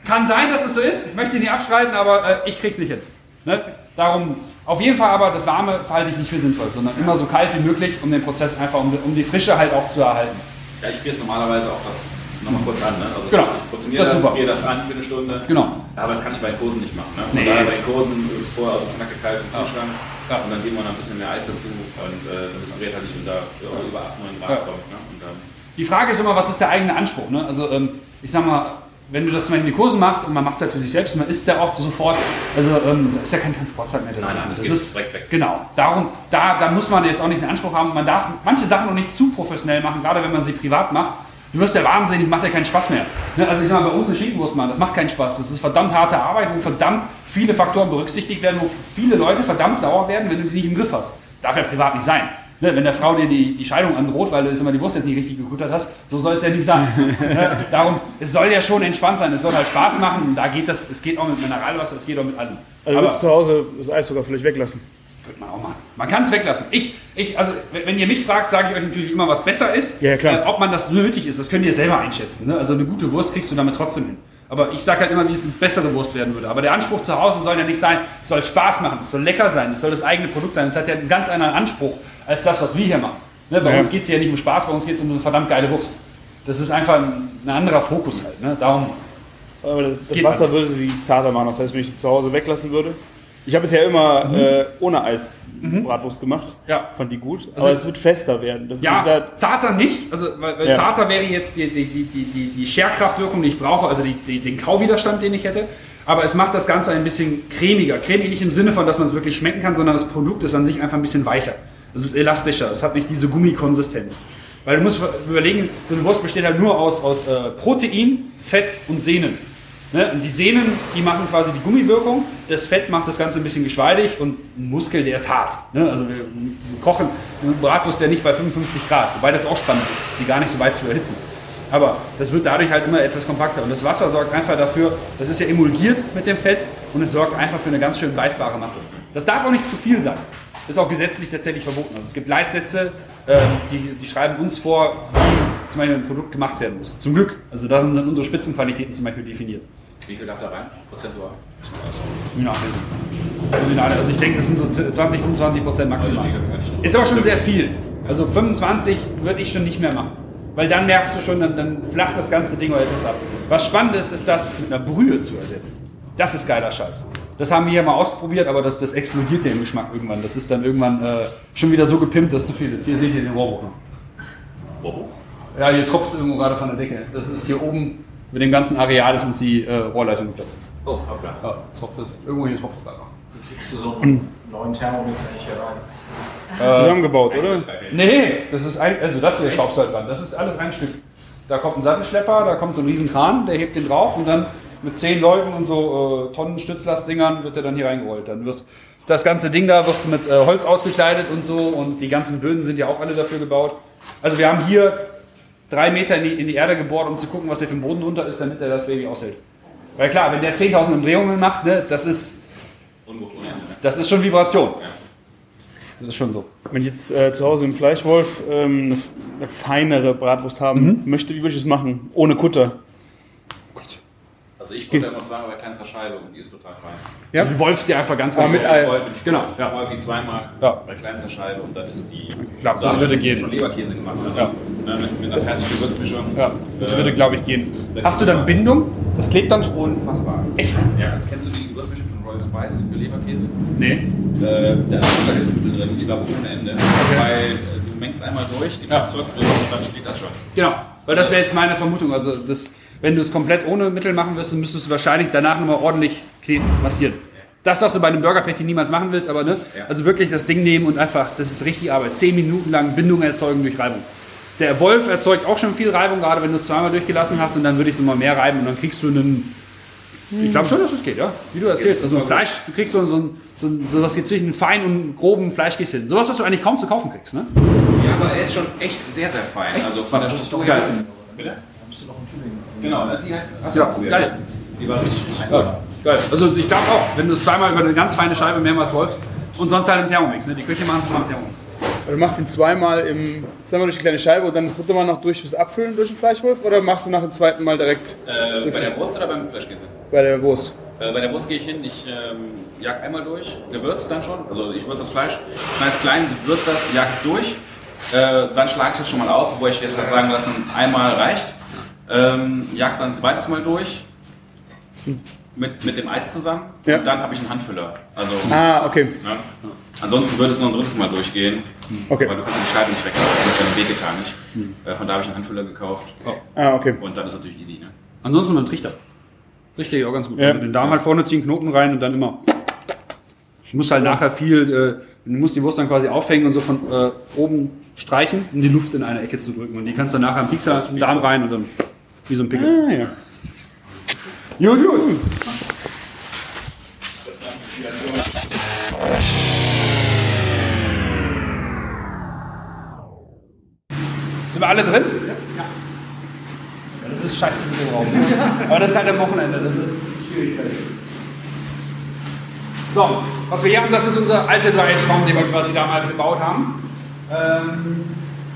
[SPEAKER 2] Kann sein, dass es so ist, ich möchte ihn nicht abstreiten, aber äh, ich krieg's nicht hin. Ne? Darum, auf jeden Fall aber das Warme halte ich nicht für sinnvoll, sondern immer so kalt wie möglich, um den Prozess einfach, um, die- um die Frische halt auch zu erhalten.
[SPEAKER 3] Ja, ich friere es normalerweise auch das nochmal kurz an. Ne? Also
[SPEAKER 2] Genau.
[SPEAKER 3] Ich portioniere
[SPEAKER 2] Das
[SPEAKER 3] das,
[SPEAKER 2] ist
[SPEAKER 3] das an für eine Stunde.
[SPEAKER 2] Genau.
[SPEAKER 3] Aber das kann ich bei den Kursen nicht machen. Ne?
[SPEAKER 2] Nee.
[SPEAKER 3] Daher bei den Kursen ist es vorher also knacke kalt im Kühlschrank.
[SPEAKER 2] Ja.
[SPEAKER 3] Und dann geben wir noch ein bisschen mehr Eis dazu und äh, dann ist es halt nicht unter ja, über 8, 9 Grad
[SPEAKER 2] Ja.
[SPEAKER 3] kommt. Ne? Und dann,
[SPEAKER 2] Die Frage ist immer, was ist der eigene Anspruch? Ne? Also ähm, ich sag mal, wenn du das zum Beispiel in die Kurse machst und man macht es halt für sich selbst, man isst ja auch sofort, also ähm, da ist ja kein Transportzeit mehr dazwischen.
[SPEAKER 3] Nein, nein, das
[SPEAKER 2] das ist
[SPEAKER 3] direkt weg.
[SPEAKER 2] Genau, darum, da, da muss man jetzt auch nicht den Anspruch haben, man darf manche Sachen noch nicht zu professionell machen, gerade wenn man sie privat macht. Du wirst ja wahnsinnig, macht ja keinen Spaß mehr. Ne? Also ich sag mal, bei uns eine Schinkenwurst machen, das macht keinen Spaß. Das ist verdammt harte Arbeit, wo verdammt viele Faktoren berücksichtigt werden, wo viele Leute verdammt sauer werden, wenn du die nicht im Griff hast. Darf ja privat nicht sein. Ne, wenn der Frau dir die, die Scheidung androht, weil du immer die Wurst jetzt nicht richtig gekuttert hast, so soll es ja nicht sein. (laughs) ne? Darum, es soll ja schon entspannt sein, es soll halt Spaß machen und da geht das, es geht auch mit Mineralwasser, es geht auch mit allem.
[SPEAKER 7] Also du
[SPEAKER 2] Aber-
[SPEAKER 7] würdest zu Hause das Eis sogar vielleicht weglassen.
[SPEAKER 2] Könnte man auch machen. Man kann es weglassen. Ich, ich, also wenn ihr mich fragt, sage ich euch natürlich immer, was besser ist.
[SPEAKER 7] Ja, klar.
[SPEAKER 2] Äh, ob man das nötig ist, das könnt ihr selber einschätzen. Ne? Also eine gute Wurst kriegst du damit trotzdem hin. Aber ich sage halt immer, wie es eine bessere Wurst werden würde. Aber der Anspruch zu Hause soll ja nicht sein, es soll Spaß machen, es soll lecker sein, es soll das eigene Produkt sein. Es hat ja einen ganz anderen Anspruch als das, was wir hier machen. Ne? Bei
[SPEAKER 7] Ja.
[SPEAKER 2] uns geht es ja nicht um Spaß, bei uns geht es um eine verdammt geile Wurst. Das ist einfach ein, ein anderer Fokus halt. Ne? Darum,
[SPEAKER 7] Aber das, das Wasser würde sie zarter machen. Das heißt, wenn ich sie zu Hause weglassen würde. Ich habe es ja immer äh, ohne Eis Bratwurst gemacht.
[SPEAKER 2] Ja.
[SPEAKER 7] Fand die gut.
[SPEAKER 2] Also-
[SPEAKER 7] aber es wird fester werden. Das
[SPEAKER 2] ja,
[SPEAKER 7] wieder,
[SPEAKER 2] zarter nicht. Also, weil, weil
[SPEAKER 7] Ja.
[SPEAKER 2] zarter wäre jetzt die, die, die, die, die, die Scherkraftwirkung, die ich brauche, also die, die, den Kauwiderstand, den ich hätte. Aber es macht das Ganze ein bisschen cremiger. Cremig nicht im Sinne von, dass man es wirklich schmecken kann, sondern das Produkt ist an sich einfach ein bisschen weicher. Es ist elastischer, es hat nicht diese Gummikonsistenz. Weil du musst überlegen, so eine Wurst besteht halt nur aus, aus äh, Protein, Fett und Sehnen. Ne? Und die Sehnen, die machen quasi die Gummiwirkung, das Fett macht das Ganze ein bisschen geschmeidig und ein Muskel, der ist hart. Ne? Also wir, wir kochen eine Bratwurst ja nicht bei 55 Grad, wobei das auch spannend ist, sie gar nicht so weit zu erhitzen. Aber das wird dadurch halt immer etwas kompakter. Und das Wasser sorgt einfach dafür, das ist ja emulgiert mit dem Fett und es sorgt einfach für eine ganz schön beißbare Masse. Das darf auch nicht zu viel sein. Ist auch gesetzlich tatsächlich verboten. Also es gibt Leitsätze, ähm, die, die schreiben uns vor, wie zum Beispiel ein Produkt gemacht werden muss. Zum Glück. Also darin sind unsere Spitzenqualitäten zum Beispiel definiert.
[SPEAKER 3] Wie viel darf da rein? Prozentual?
[SPEAKER 2] Je nachdem. Also Also ich denke, das sind so 20, 25 Prozent maximal.
[SPEAKER 3] Also,
[SPEAKER 2] Ist aber schon sehr viel. Also 25 würde ich schon nicht mehr machen. Weil dann merkst du schon, dann, dann flacht das ganze Ding oder etwas ab. Was spannend ist, ist das mit einer Brühe zu ersetzen. Das ist geiler Scheiß. Das haben wir hier mal ausprobiert, aber das, das explodiert ja im Geschmack irgendwann. Das ist dann irgendwann äh, schon wieder so gepimpt, dass zu viel ist. Hier seht ihr den Rohrbruch noch. Ja, hier tropft es irgendwo gerade von der Decke. Das ist hier oben mit dem ganzen Areal ist uns die äh, Rohrleitung geplatzt.
[SPEAKER 3] Oh, hoppla.
[SPEAKER 2] Ja, tropft es. Irgendwo hier tropft es gerade noch.
[SPEAKER 6] Wie kriegst du so einen neuen Thermomix eigentlich hier rein?
[SPEAKER 7] zusammengebaut, oder?
[SPEAKER 2] Nee, das ist ein, also das hier schraubst du halt dran. Das ist alles ein Stück. Da kommt ein Sattelschlepper, da kommt so ein riesen Kran, der hebt den drauf und dann mit zehn Leuten und so äh, Tonnen Stützlastdingern wird der dann hier reingerollt. Dann wird das ganze Ding da wird mit äh, Holz ausgekleidet und so und die ganzen Böden sind ja auch alle dafür gebaut. Also wir haben hier drei Meter in die, in die Erde gebohrt, um zu gucken, was hier für ein Boden drunter ist, damit er das Baby aushält. Weil klar, wenn der 10.000 Umdrehungen macht, ne, das ist, das ist schon Vibration. Das ist schon so.
[SPEAKER 7] Wenn ich jetzt äh, zu Hause im Fleischwolf ähm, eine, eine feinere Bratwurst haben möchte, wie würde ich es machen? Ohne Kutter.
[SPEAKER 3] Also ich butter immer zweimal bei kleinster Scheibe und die ist total fein.
[SPEAKER 7] Ja.
[SPEAKER 2] Also du wolfst dir einfach ganz, ganz
[SPEAKER 7] mit Ei.
[SPEAKER 3] Ich wollte nicht
[SPEAKER 2] Genau,
[SPEAKER 3] Ich
[SPEAKER 2] ja.
[SPEAKER 3] wollte die zweimal
[SPEAKER 2] Ja.
[SPEAKER 3] bei kleinster Scheibe und dann ist die.
[SPEAKER 2] glaub,
[SPEAKER 3] So
[SPEAKER 2] das würde gehen.
[SPEAKER 3] Schon Leberkäse gemacht. Also,
[SPEAKER 2] Ja.
[SPEAKER 3] ne, mit, mit einer fertigen Gewürzmischung.
[SPEAKER 2] Ja, das
[SPEAKER 3] Äh,
[SPEAKER 2] würde, glaube ich, gehen. Hast du dann Bindung? Das klebt dann
[SPEAKER 3] Unfassbar.
[SPEAKER 2] Echt?
[SPEAKER 3] Ja. Kennst du die Gewürzmischung von Royal Spice für Leberkäse?
[SPEAKER 2] Nee.
[SPEAKER 3] Äh, da ist sogar Hilfsmittel drin, ich glaube ohne Ende. Weil äh, du mengst einmal durch, gibst
[SPEAKER 2] Ja.
[SPEAKER 3] das Zeug drin und dann steht das schon.
[SPEAKER 2] Genau. Weil das wäre jetzt meine Vermutung. Also, das, wenn du es komplett ohne Mittel machen wirst, dann müsstest du wahrscheinlich danach nochmal ordentlich kleben, massieren. Das, was du bei einem Burger Patty niemals machen willst, aber ne?
[SPEAKER 3] Ja.
[SPEAKER 2] Also wirklich das Ding nehmen und einfach, das ist richtig Arbeit. Zehn Minuten lang Bindung erzeugen durch Reibung. Der Wolf erzeugt auch schon viel Reibung, gerade wenn du es zweimal durchgelassen hast und dann würde ich es nochmal mehr reiben und dann kriegst du einen. Ich glaube schon, dass es geht, ja. Wie du erzählst. Also ein Fleisch, du kriegst so, so, ein- so, ein- so was geht zwischen fein und groben Fleischkäse hin. Sowas, was du eigentlich kaum zu kaufen kriegst, ne?
[SPEAKER 3] Ja, aber er ist schon echt sehr, sehr fein. Also von der Struktur her. Bitte?
[SPEAKER 6] Bist du noch in Tübingen?
[SPEAKER 3] Genau, ne, die hast
[SPEAKER 2] Ja,
[SPEAKER 3] du probiert.
[SPEAKER 2] geil.
[SPEAKER 3] Die war richtig
[SPEAKER 2] Ja, geil. Also ich glaube auch, wenn du es zweimal über eine ganz feine Scheibe mehrmals rollst und sonst halt im Thermomix. Ne? Die Köche machen es mal im Thermomix.
[SPEAKER 7] Du machst ihn zweimal, im, zweimal durch die kleine Scheibe und dann das dritte Mal noch durch fürs Abfüllen durch den Fleischwolf oder machst du nach dem zweiten Mal direkt
[SPEAKER 3] Äh, bei der Wurst oder beim Fleischkäse?
[SPEAKER 7] bei der Wurst?
[SPEAKER 3] Äh, bei der Wurst gehe ich hin, ich ähm, jag einmal durch, gewürzt dann schon, also ich würze das Fleisch, schneide es klein, würze das, jag es durch, äh, dann schlage ich es schon mal auf, wo ich jetzt halt sagen lassen, einmal reicht, ähm, jag es dann ein zweites Mal durch, mit, mit dem Eis zusammen
[SPEAKER 7] Ja.
[SPEAKER 3] und dann habe ich einen Handfüller. Also,
[SPEAKER 7] Ah, okay.
[SPEAKER 3] ne? Ansonsten würde es noch ein drittes Mal durchgehen,
[SPEAKER 7] Okay.
[SPEAKER 3] weil du kannst die Scheibe nicht weglassen, das ist ja ein Wehgetan nicht. Äh, von da habe ich einen Handfüller gekauft
[SPEAKER 7] Ah, okay.
[SPEAKER 3] und dann ist natürlich easy. Ne?
[SPEAKER 2] Ansonsten mit einem Trichter. Trichter geht auch ganz gut.
[SPEAKER 7] Ja.
[SPEAKER 2] Also den Darm halt vorne ziehen, Knoten rein und dann immer. Du musst halt nachher viel, äh, du musst die Wurst dann quasi aufhängen und so von äh, oben streichen, um die Luft in eine Ecke zu drücken. Und die kannst du dann nachher im Piekser im Darm rein und dann wie so ein Pickel.
[SPEAKER 7] Ah, ja.
[SPEAKER 2] Gut, gut. Sind wir alle drin? Ja. Das ist scheiße mit dem Raum. Aber das ist halt am Wochenende, das ist schwierig. So, was wir hier haben, das ist unser alter Dry-Age-Raum, den wir quasi damals gebaut haben. Ähm,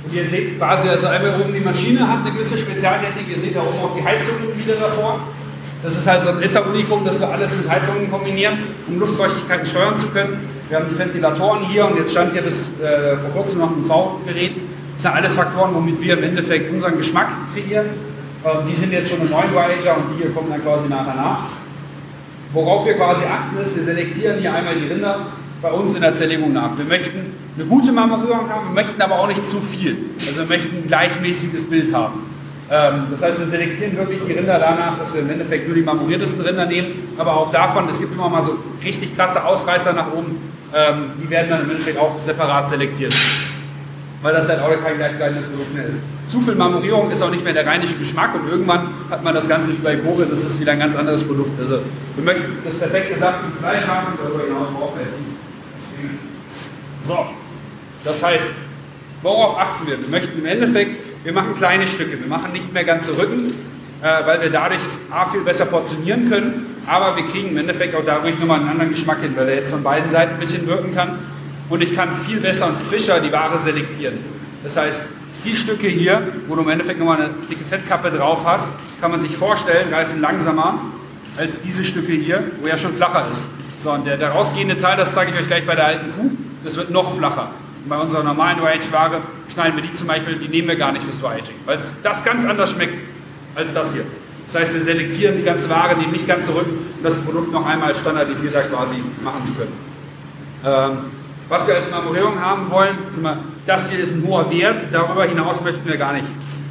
[SPEAKER 2] und ihr seht quasi, also einmal oben die Maschine hat eine gewisse Spezialtechnik. Ihr seht da oben auch die Heizung wieder davor. Das ist halt so ein Issa-Unikum, dass wir alles mit Heizungen kombinieren, um Luftfeuchtigkeiten steuern zu können. Wir haben die Ventilatoren hier und jetzt stand hier bis äh, vor kurzem noch ein V-Gerät. Das sind alles Faktoren, womit wir im Endeffekt unseren Geschmack kreieren. Ähm, die sind jetzt schon im neuen Voyager und die hier kommen dann quasi nachher nach. Worauf wir quasi achten ist, wir selektieren hier einmal die Rinder bei uns in der Zerlegung nach. Wir möchten eine gute Marmorierung haben, wir möchten aber auch nicht zu viel. Also wir möchten ein gleichmäßiges Bild haben. Ähm, das heißt, wir selektieren wirklich die Rinder danach, dass wir im Endeffekt nur die marmoriertesten Rinder nehmen, aber auch davon, es gibt immer mal so richtig klasse Ausreißer nach oben, ähm, die werden dann im Endeffekt auch separat selektiert. Weil das halt auch kein gleichbleibendes Produkt mehr ist. Zu viel Marmorierung ist auch nicht mehr der rheinische Geschmack und irgendwann hat man das Ganze wie bei Kobe, das ist wieder ein ganz anderes Produkt. Also wir möchten das perfekte Saft und Fleisch haben und darüber hinaus brauchen wir. So, das heißt, worauf achten wir? Wir möchten im Endeffekt, wir machen kleine Stücke, wir machen nicht mehr ganze Rücken, äh, weil wir dadurch A, viel besser portionieren können, aber wir kriegen im Endeffekt auch dadurch nochmal einen anderen Geschmack hin, weil er jetzt von beiden Seiten ein bisschen wirken kann und ich kann viel besser und frischer die Ware selektieren. Das heißt, die Stücke hier, wo du im Endeffekt nochmal eine dicke Fettkappe drauf hast, kann man sich vorstellen, greifen langsamer als diese Stücke hier, wo ja schon flacher ist. So, und der, der rausgehende Teil, das zeige ich euch gleich bei der alten Kuh, das wird noch flacher. Bei unserer normalen Dry-Age-Ware schneiden wir die zum Beispiel, die nehmen wir gar nicht fürs Dry-Aging, weil das ganz anders schmeckt als das hier. Das heißt, wir selektieren die ganze Ware, nehmen nicht ganz zurück, um das Produkt noch einmal standardisierter quasi machen zu können. Ähm, was wir als Marmorierung haben wollen, ist das hier ist ein hoher Wert, darüber hinaus möchten wir gar nicht.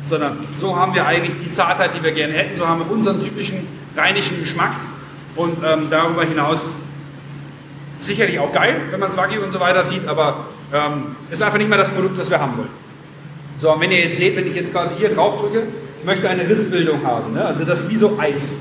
[SPEAKER 2] Sondern so haben wir eigentlich die Zartheit, die wir gerne hätten, so haben wir unseren typischen rheinischen Geschmack und ähm, darüber hinaus sicherlich auch geil, wenn man es Wagyu und so weiter sieht, aber ähm, ist einfach nicht mehr das Produkt, das wir haben wollen. So, und wenn ihr jetzt seht, wenn ich jetzt quasi hier drauf drücke, ich möchte eine Rissbildung haben, ne? also das ist wie so Eis.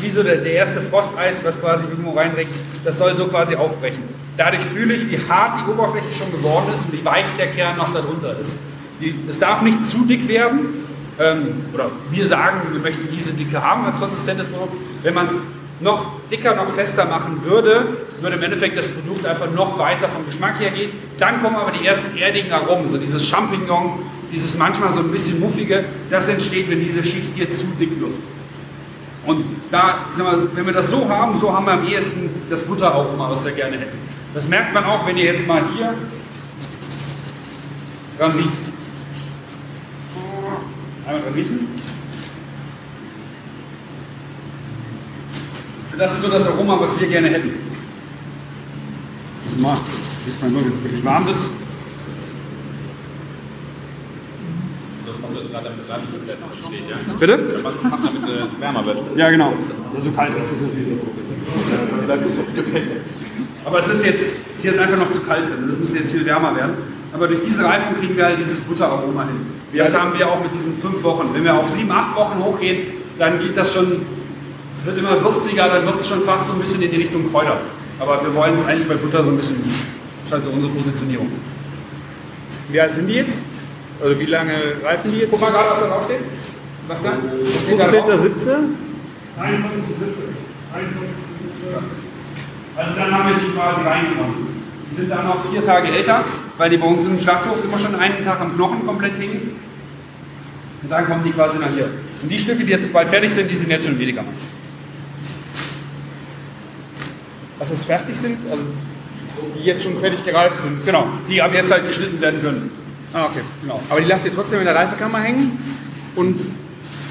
[SPEAKER 2] Wie so der, der erste Frosteis, was quasi irgendwo reinregt, das soll so quasi aufbrechen. Dadurch fühle ich, wie hart die Oberfläche schon geworden ist und wie weich der Kern noch darunter ist. Die, es darf nicht zu dick werden, ähm, oder wir sagen, wir möchten diese Dicke haben als konsistentes Produkt. Wenn man es noch dicker, noch fester machen würde, würde im Endeffekt das Produkt einfach noch weiter vom Geschmack her gehen. Dann kommen aber die ersten erdigen Aromen, so dieses Champignon, dieses manchmal so ein bisschen muffige, das entsteht, wenn diese Schicht hier zu dick wird. Und da, wir, wenn wir das so haben, so haben wir am ehesten das Butteraroma, was wir gerne hätten. Das merkt man auch, wenn ihr jetzt mal hier dran riecht. Einmal dran riechen. Das ist so das Aroma, was wir gerne hätten. Das mal, sieht man nur, wenn es wirklich warm ist. Bitte?
[SPEAKER 3] Das machst du damit äh, es wärmer wird.
[SPEAKER 2] Ja, genau. So kalt ist es natürlich.
[SPEAKER 6] Bleibt.
[SPEAKER 2] Aber es ist jetzt, hier ist einfach noch zu kalt drin. Das müsste jetzt viel wärmer werden. Aber durch diese Reifung kriegen wir halt dieses Butteraroma hin. Das haben wir auch mit diesen fünf Wochen. Wenn wir auf sieben, acht Wochen hochgehen, dann geht das schon, es wird immer würziger, dann wird es schon fast so ein bisschen in die Richtung Kräuter. Aber wir wollen es eigentlich bei Butter so ein bisschen, das ist halt so unsere Positionierung.
[SPEAKER 7] Wie alt sind die jetzt? Oder wie lange reifen die jetzt?
[SPEAKER 2] Guck mal gerade, was da draufsteht. Was da?
[SPEAKER 7] 15.07.
[SPEAKER 2] 21.7. Also dann haben wir die quasi reingenommen. Die sind dann noch vier Tage älter, weil die bei uns im Schlachthof immer schon einen Tag am Knochen komplett hängen. Und dann kommen die quasi nach hier. Und die Stücke, die jetzt bald fertig sind, die sind jetzt schon weniger.
[SPEAKER 7] Was das fertig sind? Also die jetzt schon fertig gereift sind.
[SPEAKER 2] Genau, die ab jetzt halt geschnitten werden können.
[SPEAKER 7] Ah, okay.
[SPEAKER 2] Genau.
[SPEAKER 7] Aber die lasst ihr trotzdem in der Reifekammer hängen und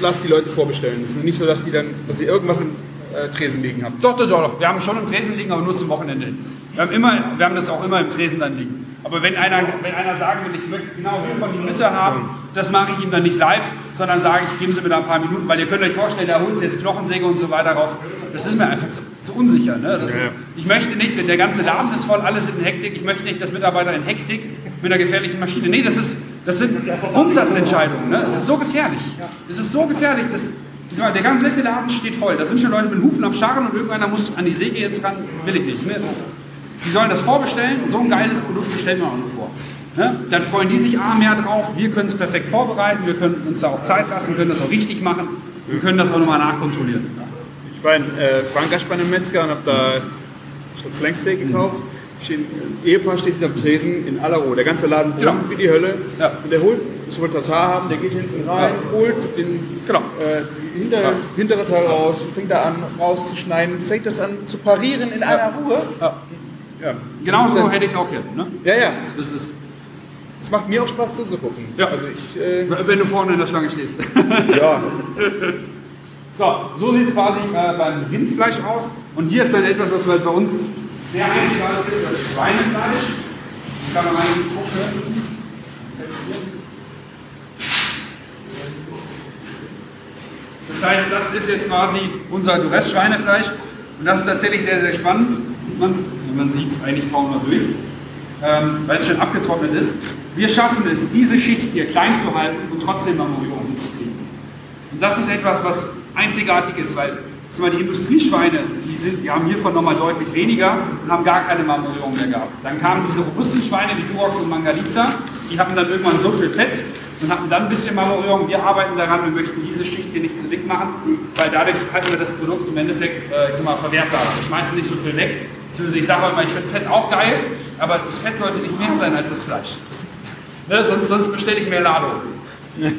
[SPEAKER 7] lasst die Leute vorbestellen. Es ist nicht so, dass die dann, dass ihr irgendwas im äh, Tresen liegen habt.
[SPEAKER 2] Doch, doch, doch, doch. Wir haben schon im Tresen liegen, aber nur zum Wochenende. hin. Wir haben, immer, wir haben das auch immer im Tresen dann liegen. Aber wenn einer, wenn einer sagen will, ich möchte genau hier von die Mitte haben, das mache ich ihm dann nicht live, sondern sage ich, geben Sie mir da ein paar Minuten, weil ihr könnt euch vorstellen, der holt jetzt Knochensäge und so weiter raus. Das ist mir einfach zu, zu unsicher. Ne? Das ist, ich möchte nicht, wenn der ganze Laden ist voll, alle sind in Hektik, ich möchte nicht, dass Mitarbeiter in Hektik mit einer gefährlichen Maschine. Nee, das, ist, das sind Umsatzentscheidungen. Ne? Es ist so gefährlich. Es ist so gefährlich, dass der komplette Laden steht voll. Da sind schon Leute mit Hufen am Scharren und irgendeiner muss an die Säge jetzt ran. Will ich nicht. Ne? Die sollen das vorbestellen. So ein geiles Produkt bestellen wir auch noch vor. Ne? Dann freuen die sich A mehr drauf. Wir können es perfekt vorbereiten. Wir können uns da auch Zeit lassen, können das auch richtig machen. Wir können das auch nochmal nachkontrollieren.
[SPEAKER 7] Ich war in äh, Frankreich bei einem Metzger und habe da schon Flanksteak gekauft. Steht, ein Ehepaar steht hinterm Tresen in aller Ruhe. Der ganze Laden brummt
[SPEAKER 2] Genau.
[SPEAKER 7] wie die Hölle.
[SPEAKER 2] Ja.
[SPEAKER 7] Und der holt ich wollte Tatar haben, der geht hinten rein, holt den
[SPEAKER 2] Genau.
[SPEAKER 7] äh, hinter, hintere Teil raus, fängt da an rauszuschneiden, fängt das an zu parieren in einer Ruhe.
[SPEAKER 2] Ja.
[SPEAKER 7] Ja,
[SPEAKER 2] Genau so hätte ich es auch gerne. Ne?
[SPEAKER 7] ja, ja.
[SPEAKER 2] Das ist,
[SPEAKER 7] Es macht mir auch Spaß zuzugucken.
[SPEAKER 2] Ja.
[SPEAKER 7] Also ich, äh,
[SPEAKER 2] wenn du vorne in der Schlange stehst. (laughs)
[SPEAKER 7] ja. (laughs)
[SPEAKER 2] So, so sieht es quasi äh, beim Rindfleisch aus. Und hier ist dann etwas, was halt bei uns sehr einzigartig ist, das Schweinefleisch. Da kann man mal gucken. Das heißt, das ist jetzt quasi unser Duress-Schweinefleisch. Und das ist tatsächlich sehr, sehr spannend. Man, man sieht es eigentlich kaum noch durch, ähm, weil es schon abgetrocknet ist. Wir schaffen es, diese Schicht hier klein zu halten und trotzdem Marmorierung hinzukriegen. Und das ist etwas, was einzigartig ist, weil mal, die Industrieschweine, die, sind, die haben hiervon nochmal deutlich weniger und haben gar keine Marmorierung mehr gehabt. Dann kamen diese robusten Schweine wie Durox und Mangalitza, die hatten dann irgendwann so viel Fett und hatten dann ein bisschen Marmorierung. Wir arbeiten daran, wir möchten diese Schicht hier nicht zu dick machen, weil dadurch halten wir das Produkt im Endeffekt, äh, ich sag mal, verwertbar. Wir schmeißen nicht so viel weg. Ich sage immer, ich finde Fett auch geil, aber das Fett sollte nicht mehr sein als das Fleisch. Ne, sonst, sonst bestelle ich mehr Lado. (laughs)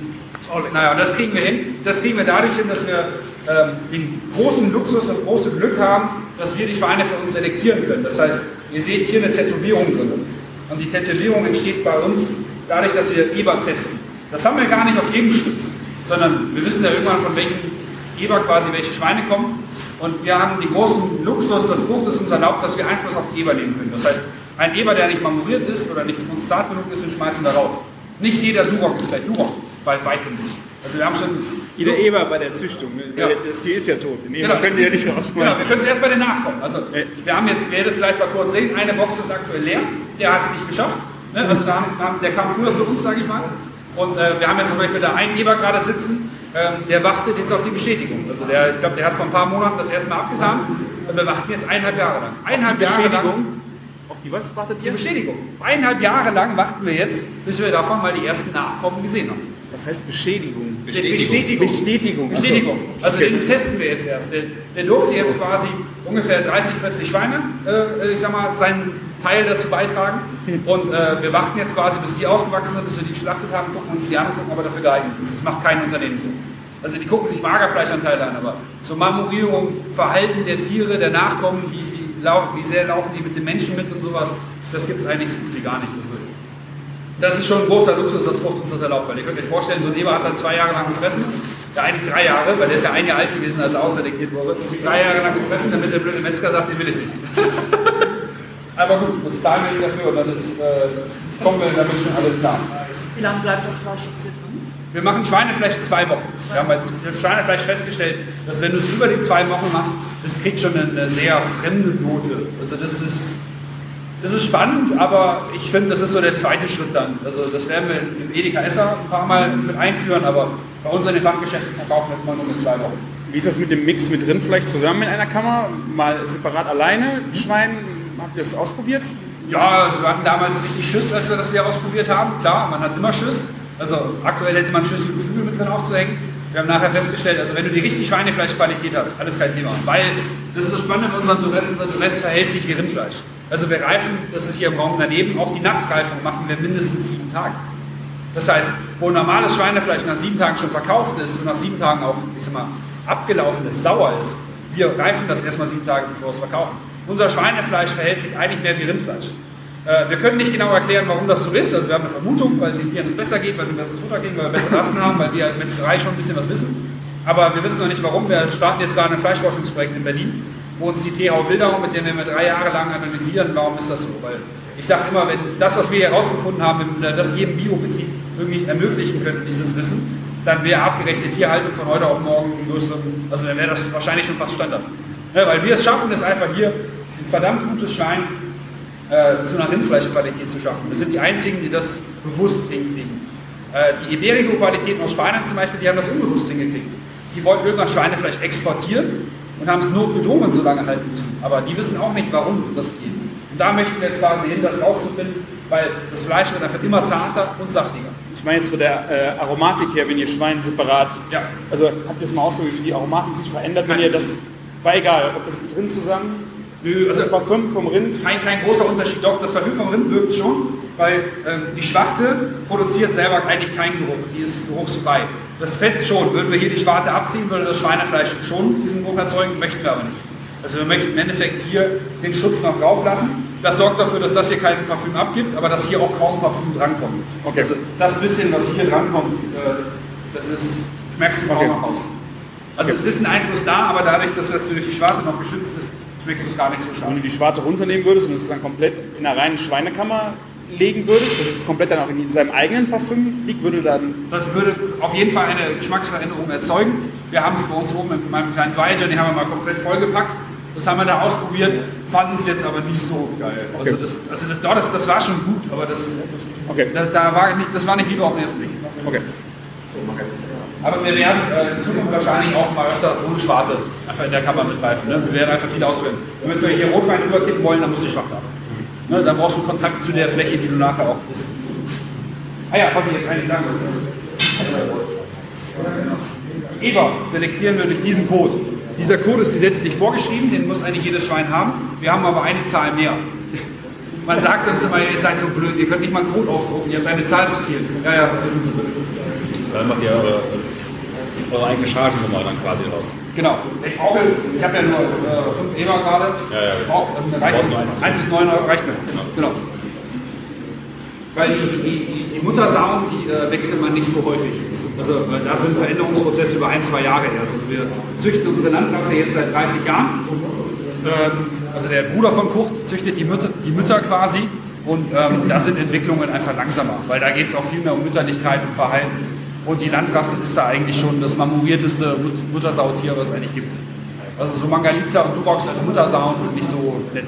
[SPEAKER 2] Naja, und das kriegen wir hin. Das kriegen wir dadurch hin, dass wir ähm, den großen Luxus, das große Glück haben, dass wir die Schweine für uns selektieren können. Das heißt, ihr seht hier eine Tätowierung drin. Und die Tätowierung entsteht bei uns dadurch, dass wir Eber testen. Das haben wir gar nicht auf jedem Stück, sondern wir wissen ja irgendwann, von welchem Eber quasi welche Schweine kommen. Und wir haben den großen Luxus, das Buch, das uns erlaubt, dass wir Einfluss auf die Eber nehmen können. Das heißt, ein Eber, der nicht marmoriert ist oder nicht uns zart genug ist, den schmeißen wir raus. Nicht jeder Duroc ist gleich Duroc, bei weitem nicht. Also wir haben schon
[SPEAKER 7] Jeder Eber bei der Züchtung, ne?
[SPEAKER 2] Ja.
[SPEAKER 7] das Tier ist ja tot. Den Eber
[SPEAKER 2] Genau,
[SPEAKER 7] können Sie ja nicht
[SPEAKER 2] Genau,
[SPEAKER 7] rausschmeißen.
[SPEAKER 2] wir können es erst bei den Nachkommen. Also, wir haben jetzt, werdet es vielleicht mal kurz sehen, eine Box ist aktuell leer, der hat es nicht geschafft. Ne? Also, da haben, der kam früher zu uns, sage ich mal. Und äh, wir haben jetzt zum Beispiel da einen Eber gerade sitzen, ähm, der wartet jetzt auf die Bestätigung. Also, der, ich glaube, der hat vor ein paar Monaten das erste Mal abgesamt und wir warten jetzt eineinhalb Jahre lang. Eineinhalb Jahre lang.
[SPEAKER 7] Die was wartet
[SPEAKER 2] Die
[SPEAKER 7] ihr?
[SPEAKER 2] Bestätigung. Eineinhalb Jahre lang warten wir jetzt, bis wir davon mal die ersten Nachkommen gesehen haben.
[SPEAKER 7] Was heißt Beschädigung?
[SPEAKER 2] Bestätigung.
[SPEAKER 7] Bestätigung.
[SPEAKER 2] Bestätigung. Also
[SPEAKER 7] Okay.
[SPEAKER 2] den testen wir jetzt erst. Der, der durfte jetzt quasi ungefähr 30, 40 Schweine, äh, ich sag mal, seinen Teil dazu beitragen. (laughs) Und äh, wir warten jetzt quasi, bis die ausgewachsen sind, bis wir die geschlachtet haben, gucken uns die an und gucken, ob er dafür geeignet ist. Das macht kein Unternehmen so. Also die gucken sich Magerfleischanteile an, aber zur Marmorierung, Verhalten der Tiere, der Nachkommen, wie, wie, sehr laufen die mit den Menschen mit und sowas, das gibt es eigentlich so gut wie gar nicht. Das ist schon ein großer Luxus, dass Frucht uns das erlaubt. Weil ihr könnt euch vorstellen, so ein Eber hat dann zwei Jahre lang gefressen. Ja, eigentlich drei Jahre, weil der ist ja ein Jahr alt gewesen, als er ausselektiert wurde. Drei Jahre lang gefressen, damit der blöde Metzger sagt, den will ich nicht. (laughs) Aber gut, das zahlen wir nicht dafür und dann ist, äh, kommen wir damit schon alles klar.
[SPEAKER 5] Wie lange bleibt das Fleisch jetzt?
[SPEAKER 2] Wir machen Schweinefleisch zwei Wochen. Wir haben bei Schweinefleisch festgestellt, dass wenn du es über die zwei Wochen machst, das kriegt schon eine, sehr fremde Note. Also das ist, das ist spannend, aber ich finde, das ist so der zweite Schritt dann. Also das werden wir im Edeka Esser ein paar Mal mit einführen, aber bei uns in den Fachgeschäften verkaufen wir es mal nur mit zwei Wochen.
[SPEAKER 7] Wie ist das mit dem Mix mit Rindfleisch zusammen in einer Kammer? Mal separat alleine? Schwein? Habt ihr das ausprobiert?
[SPEAKER 2] Ja, wir hatten damals richtig Schiss, als wir das hier ausprobiert haben. Klar, man hat immer Schiss. Also aktuell hätte man Schiss, Geflügel mit drin aufzuhängen. Wir haben nachher festgestellt, also wenn du die richtig Schweinefleischqualität hast, alles kein Thema. Weil, das ist das Spannende in unserem Duress, unser Duress verhält sich wie Rindfleisch. Also wir reifen, das ist hier im Raum daneben, auch die Nassreifung machen wir mindestens sieben Tage. Das heißt, wo normales Schweinefleisch nach sieben Tagen schon verkauft ist und nach sieben Tagen auch, ich sag mal, abgelaufen ist, sauer ist, wir reifen das erstmal sieben Tage, bevor wir es verkaufen. Unser Schweinefleisch verhält sich eigentlich mehr wie Rindfleisch. Äh, Wir können nicht genau erklären, warum das so ist. Also wir haben eine Vermutung, weil den Tieren es besser geht, weil sie besseres Futter kriegen, weil wir bessere Rassen haben, weil wir als Metzgerei schon ein bisschen was wissen. Aber wir wissen noch nicht warum. Wir starten jetzt gerade ein Fleischforschungsprojekt in Berlin, wo uns die TH Wildau, mit dem wir drei Jahre lang analysieren, warum ist das so. Weil ich sage immer, wenn das, was wir herausgefunden haben, das jedem Biobetrieb irgendwie ermöglichen könnten, dieses Wissen, dann wäre abgerechte Tierhaltung von heute auf morgen im größeren, also dann wäre das wahrscheinlich schon fast Standard. Ja, weil wir es schaffen, ist einfach hier ein verdammt gutes Schwein äh, zu einer Rindfleischqualität zu schaffen. Wir sind die Einzigen, die das bewusst hinkriegen. Äh, die Iberico-Qualitäten aus Spanien zum Beispiel, die haben das unbewusst hingekriegt. Die wollten irgendwann Schweinefleisch exportieren und haben es notgedrungen so lange halten müssen. Aber die wissen auch nicht, warum das geht. Und da möchten wir jetzt quasi hin, das rauszufinden, weil das Fleisch wird einfach immer zarter und saftiger.
[SPEAKER 7] Ich meine jetzt von der äh, Aromatik her, wenn ihr Schwein separat.
[SPEAKER 2] Ja.
[SPEAKER 7] Also habt ihr das mal ausprobiert, wie die Aromatik sich verändert, wenn
[SPEAKER 2] Nein.
[SPEAKER 7] ihr das. War egal, ob das drin zusammen.
[SPEAKER 2] Nö,
[SPEAKER 7] Also das Parfüm vom Rind.
[SPEAKER 2] kein, kein großer Unterschied. Doch, das Parfüm vom Rind wirkt schon, weil ähm, die Schwarte produziert selber eigentlich keinen Geruch, die ist geruchsfrei. Das Fett schon, würden wir hier die Schwarte abziehen, würde das Schweinefleisch schon diesen Geruch erzeugen, möchten wir aber nicht. Also wir möchten im Endeffekt hier den Schutz noch drauf lassen. Das sorgt dafür, dass das hier kein Parfüm abgibt, aber dass hier auch kaum Parfüm drankommt.
[SPEAKER 3] Okay.
[SPEAKER 2] Also das bisschen, was hier drankommt, äh, das ist, schmeckst du kaum
[SPEAKER 3] Okay.
[SPEAKER 2] noch raus. Also es ist ein Einfluss da, aber dadurch, dass das durch die Schwarte noch geschützt ist, es gar nicht so
[SPEAKER 3] Wenn
[SPEAKER 2] stark.
[SPEAKER 3] du die Schwarte runternehmen würdest und es dann komplett in einer reinen Schweinekammer legen würdest, dass es komplett dann auch in seinem eigenen Parfüm liegt, würde dann.
[SPEAKER 2] Das würde auf jeden Fall eine Geschmacksveränderung erzeugen. Wir haben es bei uns oben mit meinem kleinen Dryger, den haben wir mal komplett vollgepackt. Das haben wir da ausprobiert, fanden es jetzt aber nicht so geil. Also, das, also das, das, das war schon gut, aber das,
[SPEAKER 3] Okay.
[SPEAKER 2] da, da war nicht, das war nicht Liebe auf den ersten Blick.
[SPEAKER 3] Okay.
[SPEAKER 2] Aber wir werden äh, in Zukunft wahrscheinlich auch mal öfter ohne Schwarte einfach in der Kammer mitreifen. Ne? Wir werden einfach viel ausprobieren. Wenn wir jetzt hier Rotwein überkippen wollen, dann musst du Schwarte haben. Ne? Dann brauchst du Kontakt zu der Fläche, die du nachher auch isst. Ah ja, was ich jetzt eigentlich sagen wollte. Die Eber selektieren wir durch diesen Code. Dieser Code ist gesetzlich vorgeschrieben, den muss eigentlich jedes Schwein haben. Wir haben aber eine Zahl mehr. Man sagt uns immer, ihr seid so blöd, ihr könnt nicht mal einen Code aufdrucken, ihr habt eine Zahl zu viel. Ja, ja, wir sind so blöd.
[SPEAKER 3] Dann macht ihr eure, eure eigene Chargennummer dann quasi raus.
[SPEAKER 2] Genau. Ich brauche, ich habe ja nur äh, 5 Eber gerade.
[SPEAKER 3] Ja, ja.
[SPEAKER 2] Ich brauche, also mir reicht
[SPEAKER 3] Brauchst nur eins bis
[SPEAKER 2] 1 bis 9 Euro reicht mir. Genau. Weil die, die, die, Muttersauen, die äh, wechselt man nicht so häufig. Also da sind Veränderungsprozesse über ein, zwei Jahre erst. Also wir züchten unsere Landrasse jetzt seit 30 Jahren. Ähm, also der Bruder von Kurt züchtet die Mütter, die Mütter quasi. Und ähm, da sind Entwicklungen einfach langsamer, weil da geht es auch viel mehr um Mütterlichkeit und Verhalten. Und die Landrasse ist da eigentlich schon das marmorierteste Mut- Muttersautier, was es eigentlich gibt. Also so Mangalitza und Durox als Muttersauen sind nicht so nett.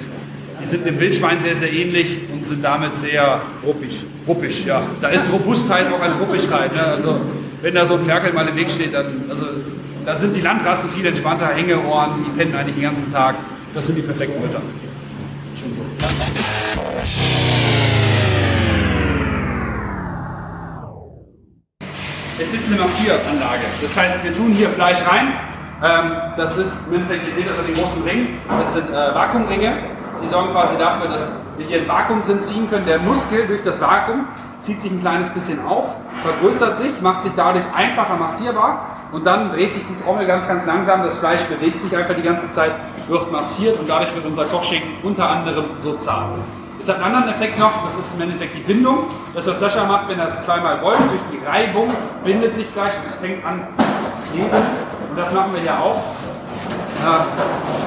[SPEAKER 2] Die sind dem Wildschwein sehr, sehr ähnlich und sind damit sehr ruppig. Ruppig, ja. Da ist Robustheit auch als Ruppigkeit. Ne? Also wenn da so ein Ferkel mal im Weg steht, dann, also da sind die Landrassen viel entspannter, Hängeohren, die pennen eigentlich den ganzen Tag. Das sind die perfekten Mütter. Schon so. Es ist eine Massieranlage. Das heißt, wir tun hier Fleisch rein. Ähm, das ist, im Endeffekt, ihr seht das an den großen Ringen. Das sind äh, Vakuumringe. Die sorgen quasi dafür, dass wir hier ein Vakuum drin ziehen können. Der Muskel durch das Vakuum zieht sich ein kleines bisschen auf, vergrößert sich, macht sich dadurch einfacher massierbar und dann dreht sich die Trommel ganz, ganz langsam. Das Fleisch bewegt sich einfach die ganze Zeit, wird massiert und dadurch wird unser Kochschinken unter anderem so zart. Es hat einen anderen Effekt noch, das ist im Endeffekt die Bindung. Das, was Sascha macht, wenn er es zweimal rollt, durch die Reibung bindet sich Fleisch, es fängt an zu kleben. Und das machen wir hier auch.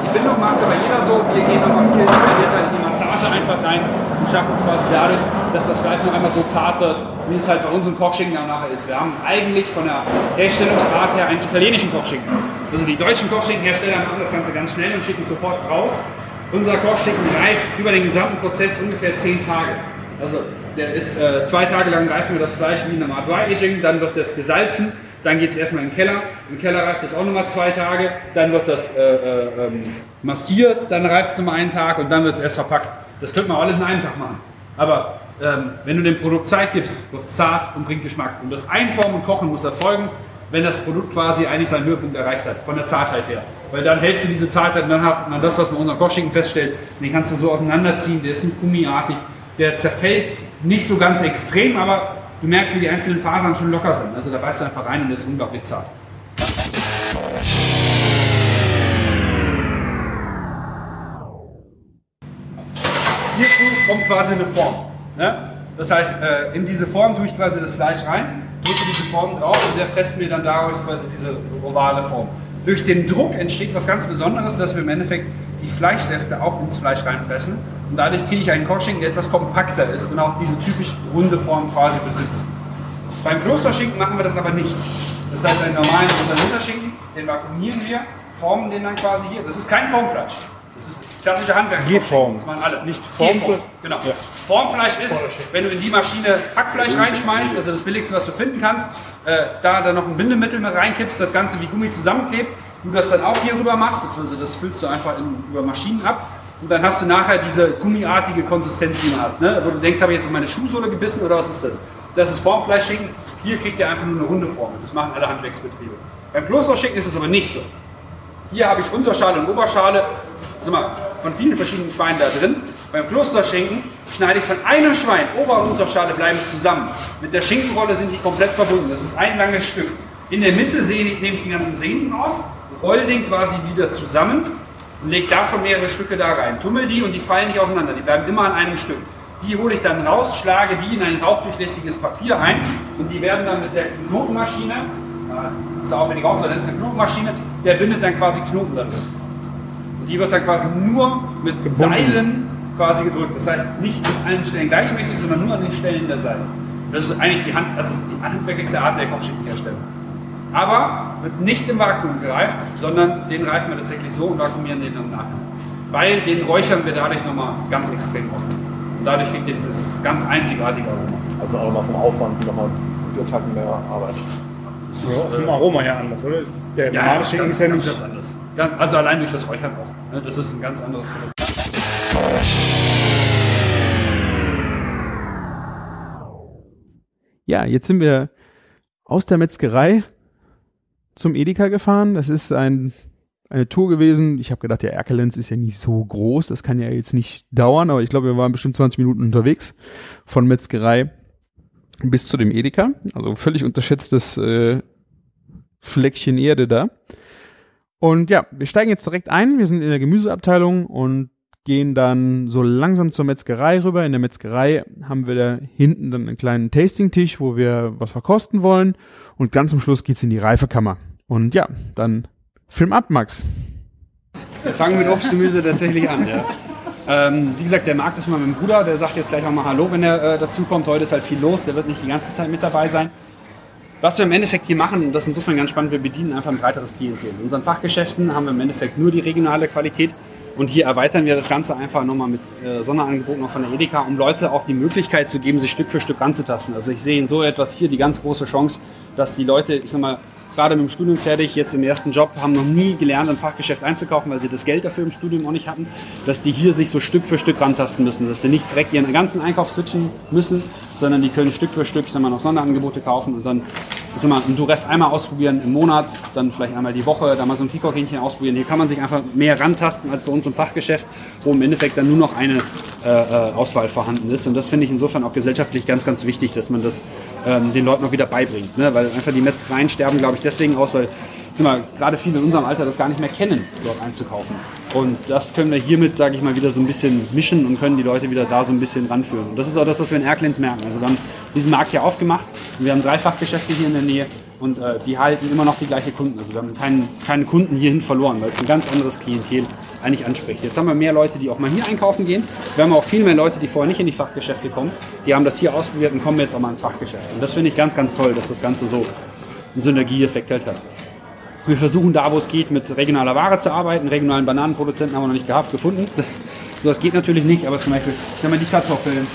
[SPEAKER 2] Die Bindung macht aber jeder so. Wir gehen nochmal viel detaillierter in die Massage einfach rein und schaffen es quasi dadurch, dass das Fleisch noch einmal so zart wird, wie es halt bei unserem Kochschinken dann nachher ist. Wir haben eigentlich von der Herstellungsart her einen italienischen Kochschinken. Also die deutschen Kochschinkenhersteller machen das Ganze ganz schnell und schicken es sofort raus. Unser Kochschinken reift über den gesamten Prozess ungefähr 10 Tage. Also der ist äh, zwei Tage lang reifen wir das Fleisch wie in einem Art Dry Aging, dann wird das gesalzen, dann geht es erstmal in den Keller. Im Keller reift es auch nochmal zwei Tage, dann wird das äh, äh, ähm, massiert, dann reift es nochmal einen Tag und dann wird es erst verpackt. Das könnte man alles in einem Tag machen. Aber ähm, wenn du dem Produkt Zeit gibst, wird es zart und bringt Geschmack. Und das Einformen und Kochen muss erfolgen, wenn das Produkt quasi eigentlich seinen Höhepunkt erreicht hat, von der Zartheit her. Weil dann hältst du diese Zartheit und dann hat man das, was man unseren Kochschinken feststellt, den kannst du so auseinanderziehen, der ist nicht gummiartig, der zerfällt nicht so ganz extrem, aber du merkst, wie die einzelnen Fasern schon locker sind. Also da beißt du einfach rein und der ist unglaublich zart. Hierzu kommt quasi eine Form. Ne? Das heißt, äh, in diese Form tue ich quasi das Fleisch rein, drücke diese Form drauf und der presst mir dann daraus quasi diese ovale Form. Durch den Druck entsteht was ganz Besonderes, dass wir im Endeffekt die Fleischsäfte auch ins Fleisch reinpressen. Und dadurch kriege ich einen Kochschinken, der etwas kompakter ist und auch diese typisch runde Form quasi besitzt. Beim Klosterschinken machen wir das aber nicht. Das heißt, einen normalen Unterschinken, den vakuumieren wir, formen den dann quasi hier. Das ist kein Formfleisch. Das ist klassische Handwerksfleisch.
[SPEAKER 7] Geformt.
[SPEAKER 2] Das machen alle.
[SPEAKER 7] Nicht Formfleisch.
[SPEAKER 2] Geformt, Genau. Formfleisch ist, wenn du in die Maschine Hackfleisch reinschmeißt, also das billigste, was du finden kannst, äh, da dann noch ein Bindemittel mit reinkippst, das Ganze wie Gummi zusammenklebt, du das dann auch hier rüber machst, beziehungsweise das füllst du einfach in, über Maschinen ab und dann hast du nachher diese gummiartige Konsistenz, die man hat. Ne? Wo du denkst, habe ich jetzt auf meine Schuhsohle gebissen oder was ist das? Das ist Formfleischschinken, hier kriegt ihr einfach nur eine runde Form. Das machen alle Handwerksbetriebe. Beim Klosterschinken ist es aber nicht so. Hier habe ich Unterschale und Oberschale, sag mal, von vielen verschiedenen Schweinen da drin. Beim Klosterschinken schneide ich von einem Schwein, Ober- und Unterschale bleiben zusammen. Mit der Schinkenrolle sind die komplett verbunden. Das ist ein langes Stück. In der Mitte sehe ich, nehme ich die ganzen Sehnen aus, roll den quasi wieder zusammen und lege davon mehrere Stücke da rein. Tummel die und die fallen nicht auseinander. Die bleiben immer an einem Stück. Die hole ich dann raus, schlage die in ein rauchdurchlässiges Papier ein und die werden dann mit der Knotenmaschine, äh, ist aufwendig aus, das ist eine Knotenmaschine, der bindet dann quasi Knoten da drin. Und die wird dann quasi nur mit Seilen quasi gedrückt. Das heißt nicht an allen Stellen gleichmäßig, sondern nur an den Stellen der Seile. Das ist eigentlich die, Hand, das ist die handwerklichste Art der Kochschickenherstellung. Aber wird nicht im Vakuum gereift, sondern den reifen wir tatsächlich so und vakuumieren den dann nachher. Weil den räuchern wir dadurch nochmal ganz extrem aus. Und dadurch kriegt ihr dieses ganz einzigartige Aroma.
[SPEAKER 6] Also auch nochmal vom Aufwand nochmal vier Tacken mehr Arbeit.
[SPEAKER 7] Ja, vom Aroma her anders, oder? Der normale Schinken
[SPEAKER 2] ganz,
[SPEAKER 7] ist ja
[SPEAKER 2] ganz,
[SPEAKER 7] nicht.
[SPEAKER 2] ganz anders. Ganz, also allein durch das Räuchern auch. Ne? Das ist ein ganz anderes Produkt.
[SPEAKER 4] Ja, jetzt sind wir aus der Metzgerei zum Edeka gefahren. Das ist ein, eine Tour gewesen. Ich habe gedacht, der Erkelenz ist ja nicht so groß. Das kann ja jetzt nicht dauern, aber ich glaube, wir waren bestimmt 20 Minuten unterwegs von Metzgerei bis zu dem Edeka. Also völlig unterschätztes äh, Fleckchen Erde da. Und ja, wir steigen jetzt direkt ein. Wir sind in der Gemüseabteilung und gehen dann so langsam zur Metzgerei rüber. In der Metzgerei haben wir da hinten dann einen kleinen Tasting-Tisch, wo wir was verkosten wollen. Und ganz zum Schluss geht's in die Reifekammer. Und ja, dann Film ab, Max.
[SPEAKER 2] Wir fangen mit Obstgemüse tatsächlich an. Ja. Ähm, wie gesagt, der Markt ist mal mit dem Bruder, der sagt jetzt gleich auch mal Hallo, wenn er äh, dazukommt. Heute ist halt viel los, der wird nicht die ganze Zeit mit dabei sein. Was wir im Endeffekt hier machen, und das ist insofern ganz spannend, wir bedienen einfach ein breiteres Klientel. In unseren Fachgeschäften haben wir im Endeffekt nur die regionale Qualität und hier erweitern wir das Ganze einfach nochmal mit äh, Sonderangeboten auch von der Edeka, um Leute auch die Möglichkeit zu geben, sich Stück für Stück ranzutasten. Also ich sehe in so etwas hier die ganz große Chance, dass die Leute, ich sag mal, gerade mit dem Studium fertig, jetzt im ersten Job, haben noch nie gelernt, ein Fachgeschäft einzukaufen, weil sie das Geld dafür im Studium auch nicht hatten, dass die hier sich so Stück für Stück rantasten müssen, dass sie nicht direkt ihren ganzen Einkauf switchen müssen, sondern die können Stück für Stück, ich sag mal, noch Sonderangebote kaufen und dann ich sag mal, einen Duress einmal ausprobieren im Monat, dann vielleicht einmal die Woche, dann mal so ein Peacock-Hähnchen ausprobieren. Hier kann man sich einfach mehr rantasten als bei uns im Fachgeschäft, wo im Endeffekt dann nur noch eine äh, äh, Auswahl vorhanden ist. Und das finde ich insofern auch gesellschaftlich ganz, ganz wichtig, dass man das ähm, den Leuten auch wieder beibringt. Ne? Weil einfach die Metzgereien sterben, glaube ich, deswegen aus, weil sag mal, gerade viele in unserem Alter das gar nicht mehr kennen, dort einzukaufen. Und das können wir hiermit, sage ich mal, wieder so ein bisschen mischen und können die Leute wieder da so ein bisschen ranführen. Und das ist auch das, was wir in Erklens merken. Also wir haben diesen Markt hier aufgemacht und wir haben drei Fachgeschäfte hier in der Nähe und äh, die halten immer noch die gleichen Kunden. Also wir haben keinen, keinen Kunden hierhin verloren, weil es ein ganz anderes Klientel eigentlich anspricht. Jetzt haben wir mehr Leute, die auch mal hier einkaufen gehen. Wir haben auch viel mehr Leute, die vorher nicht in die Fachgeschäfte kommen. Die haben das hier ausprobiert und kommen jetzt auch mal ins Fachgeschäft. Und das finde ich ganz, ganz toll, dass das Ganze so einen Synergieeffekt halt hat. Wir versuchen da, wo es geht, mit regionaler Ware zu arbeiten. Regionalen Bananenproduzenten haben wir noch nicht gehabt, gefunden. So, das geht natürlich nicht, aber zum Beispiel, ich sag mal, die Kartoffeln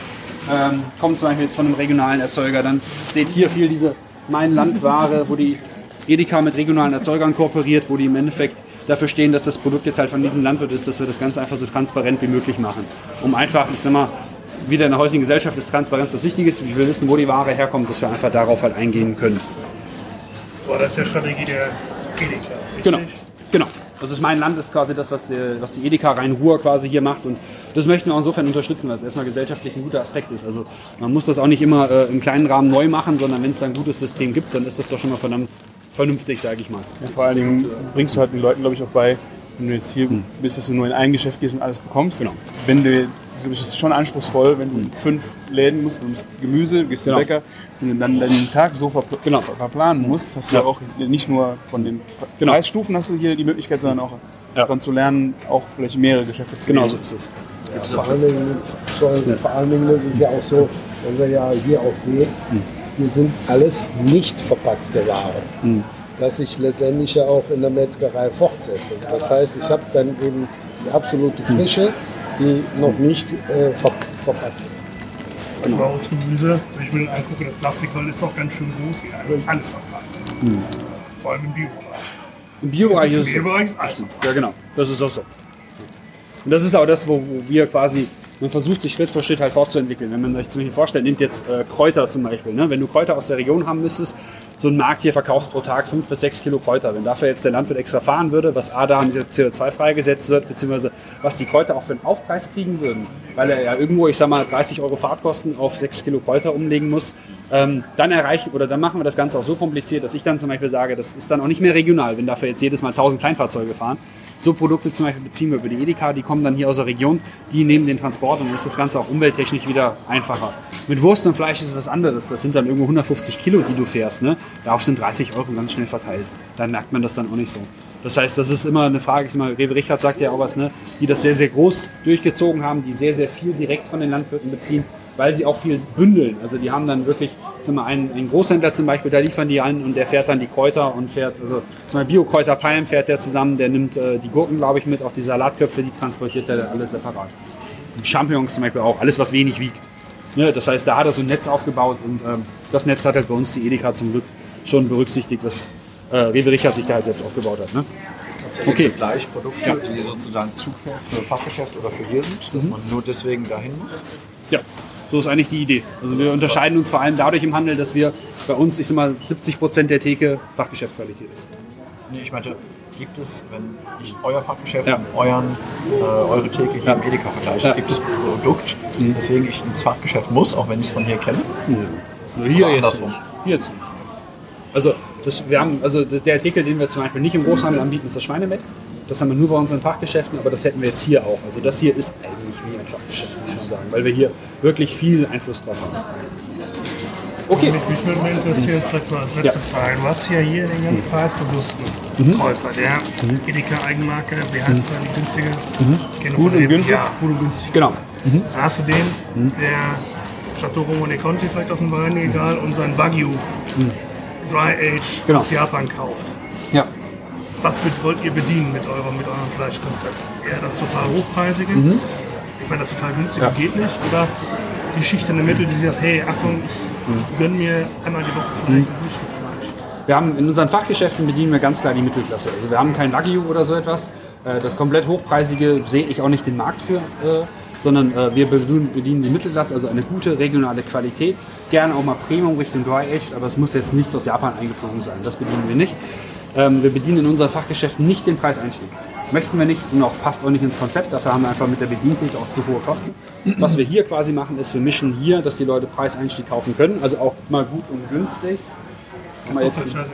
[SPEAKER 2] ähm, kommen zum Beispiel jetzt von einem regionalen Erzeuger. Dann seht hier viel diese Mein Landware, wo die Edeka mit regionalen Erzeugern kooperiert, wo die im Endeffekt dafür stehen, dass das Produkt jetzt halt von diesem Landwirt ist, dass wir das Ganze einfach so transparent wie möglich machen. Um einfach, ich sag mal, wieder in der heutigen Gesellschaft ist Transparenz das Wichtigste. Ich will wissen, wo die Ware herkommt, dass wir einfach darauf halt eingehen können.
[SPEAKER 8] Boah, das ist ja Strategie der Edeka. richtig?
[SPEAKER 2] Genau, genau. Das ist mein Land, ist quasi das, was die, was die Edeka Rhein-Ruhr quasi hier macht. Und das möchten wir auch insofern unterstützen, weil es erstmal gesellschaftlich ein guter Aspekt ist. Also man muss das auch nicht immer äh, im kleinen Rahmen neu machen, sondern wenn es da ein gutes System gibt, dann ist das doch schon mal verdammt vernünftig, sage ich mal.
[SPEAKER 7] Und vor allen Dingen bringst du halt den Leuten, glaube ich, auch bei, wenn du jetzt hier bist, dass du nur in ein Geschäft gehst und alles bekommst.
[SPEAKER 2] Genau.
[SPEAKER 7] Wenn du, das ist schon anspruchsproll, wenn du in fünf Läden musst, du musst Gemüse, gehst zum
[SPEAKER 2] Genau.
[SPEAKER 7] Bäcker und du dann deinen Tag so verpl
[SPEAKER 2] Genau.
[SPEAKER 7] verplanen musst, hast du
[SPEAKER 2] Ja.
[SPEAKER 7] ja auch nicht nur von den
[SPEAKER 2] Genau.
[SPEAKER 7] Preisstufen hast du hier die Möglichkeit, sondern auch
[SPEAKER 2] Ja.
[SPEAKER 7] dann zu lernen, auch vielleicht mehrere Geschäfte zu
[SPEAKER 2] Genau
[SPEAKER 7] gehen.
[SPEAKER 2] so ist es.
[SPEAKER 9] Vor allen, Dingen, sorry, vor allen Dingen ist es ja auch so, wenn wir ja hier auch sehen, hier sind alles nicht verpackte Ware. Das sich letztendlich ja auch in der Metzgerei fortsetzt. Also Das heißt, ich habe dann eben die absolute Frische, die noch nicht äh, ver verpackt ist.
[SPEAKER 8] Bei uns Gemüse, wenn ich mir das angucke, das Plastikroll ist doch ganz schön groß hier. Alles verpackt. Vor allem im Biobereich.
[SPEAKER 2] Im Biobereich ist
[SPEAKER 8] Im
[SPEAKER 2] es so.
[SPEAKER 8] Biobereich ist alles.
[SPEAKER 2] Ja, genau. Das ist auch so. Und das ist auch das, wo, wo wir quasi man versucht sich Schritt für Schritt halt fortzuentwickeln. Wenn man euch zum Beispiel vorstellt, nimmt jetzt äh, Kräuter zum Beispiel. Ne? Wenn du Kräuter aus der Region haben müsstest, so ein Markt hier verkauft pro Tag 5 bis 6 Kilo Kräuter. Wenn dafür jetzt der Landwirt extra fahren würde, was A da mit CO2 freigesetzt wird, beziehungsweise was die Kräuter auch für einen Aufpreis kriegen würden, weil er ja irgendwo, ich sag mal, 30 Euro Fahrtkosten auf 6 Kilo Kräuter umlegen muss, ähm, dann erreichen oder dann machen wir das Ganze auch so kompliziert, dass ich dann zum Beispiel sage, das ist dann auch nicht mehr regional, wenn dafür jetzt jedes Mal 1000 Kleinfahrzeuge fahren. So Produkte zum Beispiel beziehen wir über die Edeka, die kommen dann hier aus der Region, die nehmen den Transport und dann ist das Ganze auch umwelttechnisch wieder einfacher. Mit Wurst und Fleisch ist es was anderes. Das sind dann irgendwo 150 Kilo, die du fährst. Ne? Darauf sind 30 Euro ganz schnell verteilt. Dann merkt man das dann auch nicht so. Das heißt, das ist immer eine Frage, ich sag mal, Rewe Richard sagt ja auch was, ne? die das sehr, sehr groß durchgezogen haben, die sehr, sehr viel direkt von den Landwirten beziehen, weil sie auch viel bündeln. Also die haben dann wirklich, ich sag mal, einen, einen Großhändler zum Beispiel, da liefern die an und der fährt dann die Kräuter und fährt, also zum Beispiel Bio-Kräuter Palm fährt der zusammen, der nimmt äh, die Gurken, glaube ich, mit, auch die Salatköpfe, die transportiert er alles separat. Die Champignons zum Beispiel auch, alles was wenig wiegt. Ne? Das heißt, da hat er so ein Netz aufgebaut und ähm, das Netz hat halt bei uns die Edeka zum Glück schon berücksichtigt, was äh, Rewe Richard sich da halt selbst aufgebaut hat. Ne? Okay.
[SPEAKER 6] Fleischprodukte,
[SPEAKER 2] Ja.
[SPEAKER 6] die sozusagen Zugfähr für Fachgeschäft oder für hier sind, dass
[SPEAKER 2] Mhm.
[SPEAKER 6] man nur deswegen dahin muss.
[SPEAKER 2] Ja, so ist eigentlich die Idee. Also wir unterscheiden uns vor allem dadurch im Handel, dass wir bei uns, ich sag mal, 70 Prozent der Theke Fachgeschäftsqualität ist.
[SPEAKER 6] Nee, ich meinte, gibt es, wenn ich euer Fachgeschäft
[SPEAKER 2] Ja.
[SPEAKER 6] euren, äh, eure Theke hier
[SPEAKER 2] Ja.
[SPEAKER 6] im Edeka vergleiche,
[SPEAKER 2] Ja.
[SPEAKER 6] gibt es ein Produkt,
[SPEAKER 2] Mhm.
[SPEAKER 6] weswegen ich ins Fachgeschäft muss, auch wenn ich es von hier kenne?
[SPEAKER 2] Also hier
[SPEAKER 6] Oder
[SPEAKER 2] jetzt nicht. Hier jetzt nicht. Also, das, wir haben, also der Artikel, den wir zum Beispiel nicht im Großhandel anbieten, ist das Schweinemett. Das haben wir nur bei unseren Fachgeschäften, aber das hätten wir jetzt hier auch. Also das hier ist eigentlich wie ein Fachgeschäft, muss man sagen, weil wir hier wirklich viel Einfluss drauf haben. Okay.
[SPEAKER 8] Mich, mich würde mal interessieren, vielleicht mal als letzte
[SPEAKER 2] Ja.
[SPEAKER 8] Frage. Du hast hier hier den ganz preisbewussten
[SPEAKER 2] Mhm.
[SPEAKER 8] Käufer, der Edeka-Eigenmarke, wie heißt der, die günstige?
[SPEAKER 2] Mhm. Gut und günstig?
[SPEAKER 8] Ja, gut und günstig.
[SPEAKER 2] Genau.
[SPEAKER 8] Dann hast du den, der Chateau Romane Conti vielleicht aus dem Weinregal und sein Wagyu Dry Age
[SPEAKER 2] Genau.
[SPEAKER 8] aus Japan kauft.
[SPEAKER 2] Ja.
[SPEAKER 8] Was mit, wollt ihr bedienen mit eurem, mit eurem Fleischkonzept? Eher das total hochpreisige?
[SPEAKER 2] Mhm.
[SPEAKER 8] Ich meine, das total günstige
[SPEAKER 2] Ja.
[SPEAKER 8] geht nicht? Oder die Schicht in der Mitte, die sagt, hey, Achtung, ich gönn mir einmal die Woche vielleicht ein Stück Fleisch.
[SPEAKER 2] Wir haben in unseren Fachgeschäften bedienen wir ganz klar die Mittelklasse. Also wir haben kein Wagyu oder so etwas. Äh, Das komplett hochpreisige sehe ich auch nicht den Markt für, äh, sondern äh, wir bedienen bedienen die Mittelklasse, also eine gute regionale Qualität. Gerne auch mal Premium Richtung Dry Aged, aber es muss jetzt nichts aus Japan eingeflogen sein. Das bedienen wir nicht. Ähm, Wir bedienen in unseren Fachgeschäften nicht den Preiseinstieg. Möchten wir nicht und auch passt auch nicht ins Konzept. Dafür haben wir einfach mit der Bedientheke auch zu hohe Kosten. Was wir hier quasi machen, ist, wir mischen hier, dass die Leute Preiseinstieg kaufen können. Also auch mal gut und günstig. Kann man jetzt-
[SPEAKER 8] ne?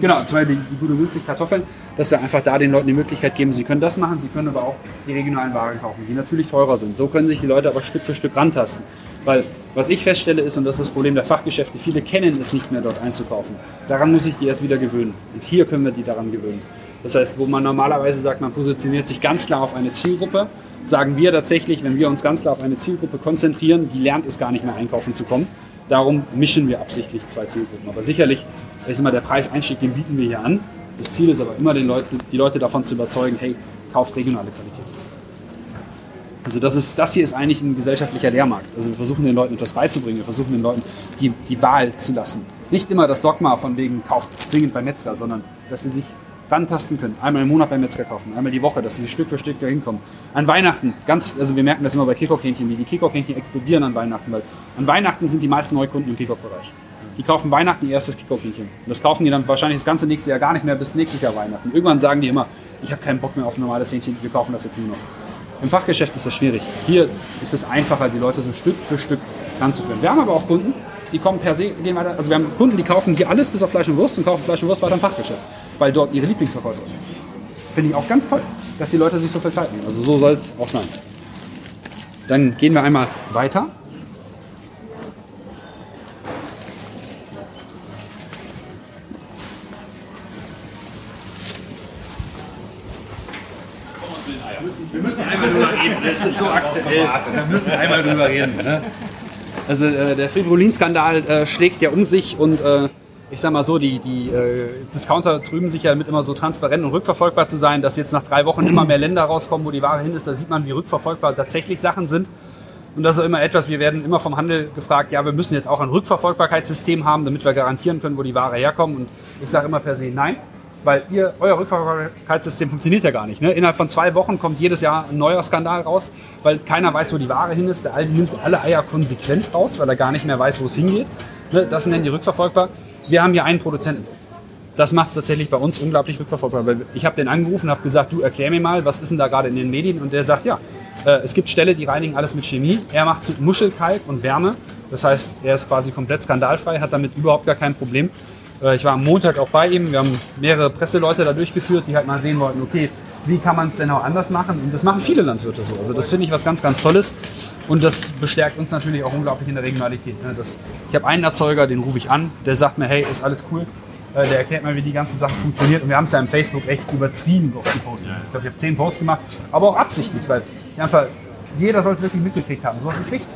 [SPEAKER 2] Genau, zum Beispiel die, die gute günstig Kartoffeln, dass wir einfach da den Leuten die Möglichkeit geben, sie können das machen, sie können aber auch die regionalen Waren kaufen, die natürlich teurer sind. So können sich die Leute aber Stück für Stück rantasten. Weil was ich feststelle ist, und das ist das Problem der Fachgeschäfte, viele kennen es nicht mehr dort einzukaufen. Daran muss ich die erst wieder gewöhnen. Und hier können wir die daran gewöhnen. Das heißt, wo man normalerweise sagt, man positioniert sich ganz klar auf eine Zielgruppe, sagen wir tatsächlich, wenn wir uns ganz klar auf eine Zielgruppe konzentrieren, die lernt es gar nicht mehr einkaufen zu kommen. Darum mischen wir absichtlich zwei Zielgruppen. Aber sicherlich, ich mal, der Preiseinstieg, den bieten wir hier an. Das Ziel ist aber immer, den Leuten, die Leute davon zu überzeugen, hey, kauft regionale Qualität. Also das, ist, das hier ist eigentlich ein gesellschaftlicher Lehrmarkt. Also wir versuchen den Leuten etwas beizubringen, wir versuchen den Leuten die, die Wahl zu lassen. Nicht immer das Dogma von wegen, kauft zwingend beim Metzger, sondern dass sie sich rantasten können. Einmal im Monat beim Metzger kaufen, einmal die Woche, dass sie Stück für Stück dahin kommen. An Weihnachten, ganz, also wir merken das immer bei Kickock-Hähnchen, wie die Kickock-Hähnchen explodieren an Weihnachten, weil an Weihnachten sind die meisten Neukunden im Kickock-Bereich. Die kaufen Weihnachten ihr erstes Kickock-Hähnchen. Und das kaufen die dann wahrscheinlich das ganze nächste Jahr gar nicht mehr bis nächstes Jahr Weihnachten. Irgendwann sagen die immer, ich habe keinen Bock mehr auf ein normales Hähnchen, wir kaufen das jetzt nur noch. Im Fachgeschäft ist das schwierig. Hier ist es einfacher, die Leute so Stück für Stück ranzuführen. Wir haben aber auch Kunden, die kommen per se, gehen weiter. Also wir haben Kunden, die kaufen hier alles bis auf Fleisch und Wurst und kaufen Fleisch und Wurst weiter im Fachgeschäft, weil dort ihre Lieblingsverkäufer ist. Finde ich auch ganz toll, dass die Leute sich so viel Zeit nehmen. Also so soll es auch sein. Dann gehen wir einmal weiter. Wir müssen einmal drüber reden, das ist so aktuell. Wir müssen einmal drüber reden. Ne? Also äh, der Fibrolin-Skandal äh, schlägt ja um sich und äh, ich sag mal so, die, die äh, Discounter trüben sich ja damit immer so transparent und rückverfolgbar zu sein, dass jetzt nach drei Wochen immer mehr Länder rauskommen, wo die Ware hin ist. Da sieht man, wie rückverfolgbar tatsächlich Sachen sind. Und das ist immer etwas, wir werden immer vom Handel gefragt, ja, wir müssen jetzt auch ein Rückverfolgbarkeitssystem haben, damit wir garantieren können, wo die Ware herkommt. Und ich sage immer per se nein. weil ihr, euer Rückverfolgbarkeitssystem funktioniert ja gar nicht. Ne? Innerhalb von zwei Wochen kommt jedes Jahr ein neuer Skandal raus, weil keiner weiß, wo die Ware hin ist. Der Aldi nimmt alle Eier konsequent raus, weil er gar nicht mehr weiß, wo es hingeht. Ne? Das nennen die rückverfolgbar. Wir haben hier einen Produzenten. Das macht es tatsächlich bei uns unglaublich rückverfolgbar. Weil ich habe den angerufen und habe gesagt, du erklär mir mal, was ist denn da gerade in den Medien? Und der sagt, ja, äh, es gibt Ställe, die reinigen alles mit Chemie. Er macht Muschelkalk und Wärme. Das heißt, er ist quasi komplett skandalfrei, hat damit überhaupt gar kein Problem. Äh, Ich war am Montag auch bei ihm. Wir haben mehrere Presseleute da durchgeführt, die halt mal sehen wollten, okay, wie kann man es denn auch anders machen? Und das machen viele Landwirte so. Also das finde ich was ganz, ganz Tolles. Und das bestärkt uns natürlich auch unglaublich in der Regionalität. ne? Das, ich habe einen Erzeuger, den rufe ich an, der sagt mir, hey, ist alles cool. Äh, Der erklärt mir, wie die ganze Sache funktioniert. Und wir haben es ja im Facebook echt übertrieben auf die Posts. Ich glaube, ich habe zehn Posts gemacht, aber auch absichtlich, weil einfach, jeder soll es wirklich mitgekriegt haben. Sowas ist wichtig.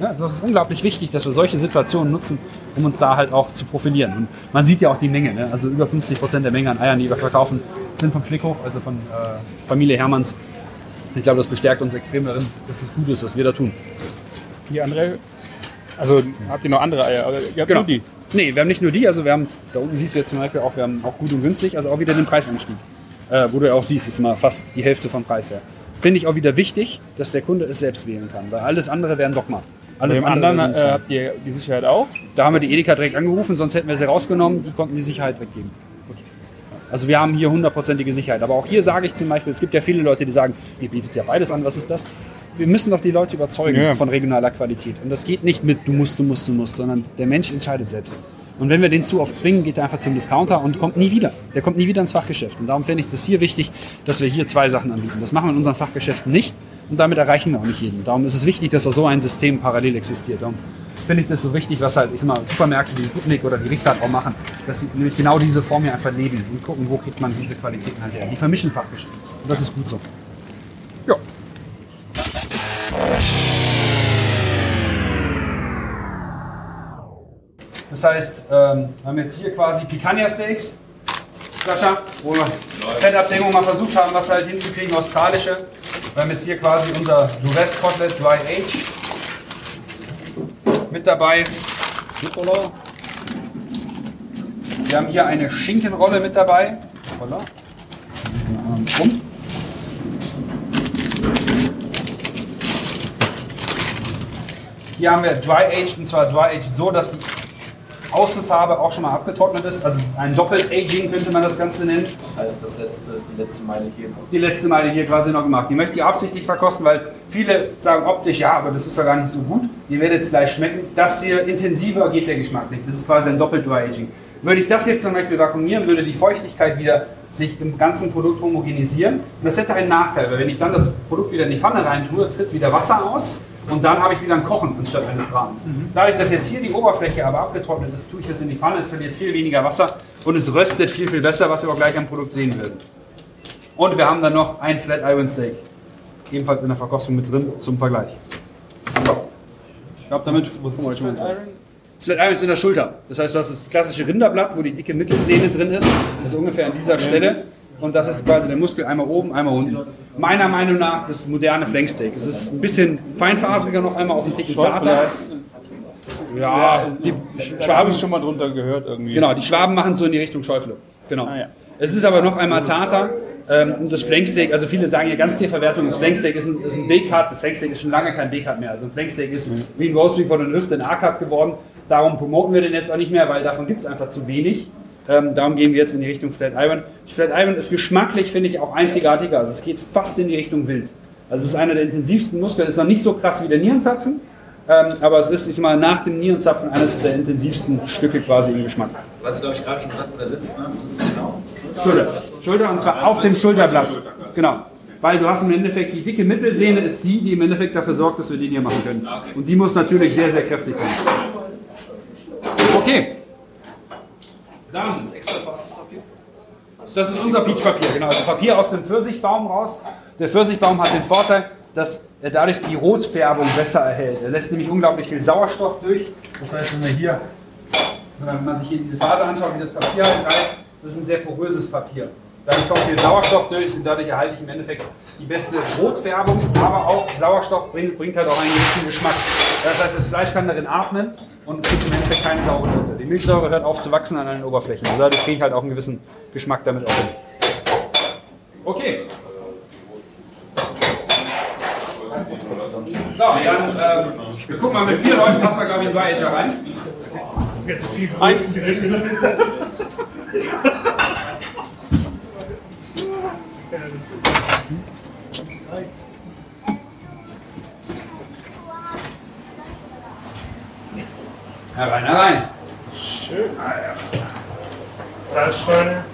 [SPEAKER 2] Ja, sowas ist unglaublich wichtig, dass wir solche Situationen nutzen, um uns da halt auch zu profilieren. Und man sieht ja auch die Menge. Ne? Also über 50 Prozent der Menge an Eiern, die wir verkaufen, sind vom Schlickhof, also von äh, Familie Hermanns. Ich glaube, das bestärkt uns extrem darin, dass es gut ist, was wir da tun.
[SPEAKER 4] Die andere, also habt ihr noch andere Eier? Aber ihr habt
[SPEAKER 2] Genau.
[SPEAKER 4] nur die.
[SPEAKER 2] Nee, wir haben nicht nur die, also wir haben, da unten siehst du jetzt zum Beispiel auch, wir haben auch gut und günstig, also auch wieder den Preisanstieg. Äh, wo du ja auch siehst, ist mal fast die Hälfte vom Preis her. Finde ich auch wieder wichtig, dass der Kunde es selbst wählen kann, weil alles andere wäre ein Dogma. Alles
[SPEAKER 4] Bei dem anderen
[SPEAKER 2] wäre so ein
[SPEAKER 4] äh, habt ihr die Sicherheit auch.
[SPEAKER 2] Da haben wir die Edeka direkt angerufen, sonst hätten wir sie rausgenommen, die konnten die Sicherheit direkt geben. Also wir haben hier hundertprozentige Sicherheit. Aber auch hier sage ich zum Beispiel, es gibt ja viele Leute, die sagen, ihr bietet ja beides an, was ist das? Wir müssen doch die Leute überzeugen
[SPEAKER 4] Ja.
[SPEAKER 2] von regionaler Qualität. Und das geht nicht mit du musst, du musst, du musst, sondern der Mensch entscheidet selbst. Und wenn wir den zu oft zwingen, geht er einfach zum Discounter und kommt nie wieder. Der kommt nie wieder ins Fachgeschäft. Und darum finde ich das hier wichtig, dass wir hier zwei Sachen anbieten. Das machen wir in unseren Fachgeschäften nicht und damit erreichen wir auch nicht jeden. Darum ist es wichtig, dass da so ein System parallel existiert. Darum finde ich das so wichtig, was halt, ich sag mal, Supermärkte wie Putnik oder die Richter auch machen, dass sie nämlich genau diese Form hier einfach leben und gucken, wo kriegt man diese Qualitäten halt her. Die vermischen Fachgeschäfte. Und das ist gut so. Ja. Das heißt, ähm, wir haben jetzt hier quasi Picanha Steaks, Sascha, wo wir Fettabdeckung mal versucht haben, was halt hinzukriegen, australische. Wir haben jetzt hier quasi unser Lures Cotlet Dry Age mit dabei. Nicola. Wir haben hier eine Schinkenrolle mit dabei. Hoppala. Und Hier haben wir Dry Aged und zwar Dry Aged so, dass die Außenfarbe auch schon mal abgetrocknet ist. Also ein Doppelt-Aging könnte man das Ganze nennen.
[SPEAKER 6] Das heißt, das letzte, die letzte Meile hier.
[SPEAKER 2] Die letzte Meile hier quasi noch gemacht. Die möchte ich absichtlich verkosten, weil viele sagen optisch, ja, aber das ist doch gar nicht so gut. Ihr werdet es gleich schmecken. Das hier intensiver geht der Geschmack nicht. Das ist quasi ein Doppelt-Dry-Aging. Würde ich das jetzt zum Beispiel vakuumieren, würde die Feuchtigkeit wieder sich im ganzen Produkt homogenisieren. Und das hätte einen Nachteil, weil wenn ich dann das Produkt wieder in die Pfanne rein tue, tritt wieder Wasser aus und dann habe ich wieder ein Kochen anstatt eines Bratens. Dadurch, dass jetzt hier die Oberfläche aber abgetrocknet ist, tue ich das in die Pfanne, es verliert viel weniger Wasser und es röstet viel, viel besser, was wir auch gleich am Produkt sehen werden. Und wir haben dann noch ein Flat Iron Steak. Ebenfalls in der Verkostung mit drin zum Vergleich. Ich glaube, damit. Sind wir schon Das Flat Iron ist in der Schulter. Das heißt, du hast das klassische Rinderblatt, wo die dicke Mittelsehne drin ist. Das ist ungefähr an dieser Stelle. Und das ist quasi der Muskel einmal oben, einmal unten. Meiner Meinung nach das moderne Flanksteak. Es ist ein bisschen feinfaseriger noch einmal, auch ein Ticken zarter. Ja, die Schwaben
[SPEAKER 4] schon mal drunter gehört irgendwie.
[SPEAKER 2] Genau, die Schwaben machen so in die Richtung Schäufele. Genau.
[SPEAKER 4] Ah, ja.
[SPEAKER 2] Es ist aber noch einmal zarter. Ähm, und das Flanksteak, also viele sagen ja Ganztierverwertung, das Flanksteak ist ein, ist ein B-Cut, der Flanksteak ist schon lange kein B-Cut mehr. Also ein Flanksteak ist wie ein Roastbeef von der Hüfte ein A-Cut geworden. Darum promoten wir den jetzt auch nicht mehr, weil davon gibt es einfach zu wenig. Ähm, darum gehen wir jetzt in die Richtung Flat Iron. Das Flat Iron ist geschmacklich, finde ich, auch einzigartiger. Also es geht fast in die Richtung Wild. Also es ist einer der intensivsten Muskeln, ist noch nicht so krass wie der Nierenzapfen, ähm, aber es ist, ich mal, nach dem Nierenzapfen eines der intensivsten Stücke quasi im Geschmack.
[SPEAKER 3] Du hast, glaube ich, gerade schon gesagt, wo der sitzt, ne? Genau.
[SPEAKER 2] Schulter. Schulter und zwar auf dem Schulterblatt. Genau. Weil du hast im Endeffekt die dicke Mittelsehne ist die, die im Endeffekt dafür sorgt, dass wir den hier machen können. Und die muss natürlich sehr, sehr kräftig sein. Okay. Dann. Das ist unser Peachpapier, genau. Also Papier aus dem Pfirsichbaum raus. Der Pfirsichbaum hat den Vorteil, dass er dadurch die Rotfärbung besser erhält. Er lässt nämlich unglaublich viel Sauerstoff durch. Das heißt, wenn wir hier, wenn man sich hier diese Phase anschaut, wie das Papier halt reißt, das ist ein sehr poröses Papier. Dadurch kommt viel Sauerstoff durch und dadurch erhalte ich im Endeffekt die beste Rotfärbung, aber auch Sauerstoff bringt, bringt halt auch einen gewissen Geschmack. Das heißt, das Fleisch kann darin atmen und kriegt im Endeffekt keine saure Note. Die Milchsäure hört auf zu wachsen an den Oberflächen. Also dadurch kriege ich halt auch einen gewissen Geschmack damit auch hin. Okay. So, dann äh, wir gucken mal mit vier Leuten passen wir glaube ich in Edger rein.
[SPEAKER 8] Jetzt so viel Größen (laughs) direkt in der Mitte.
[SPEAKER 2] Herein, herein.
[SPEAKER 8] Schön. Salzsteine.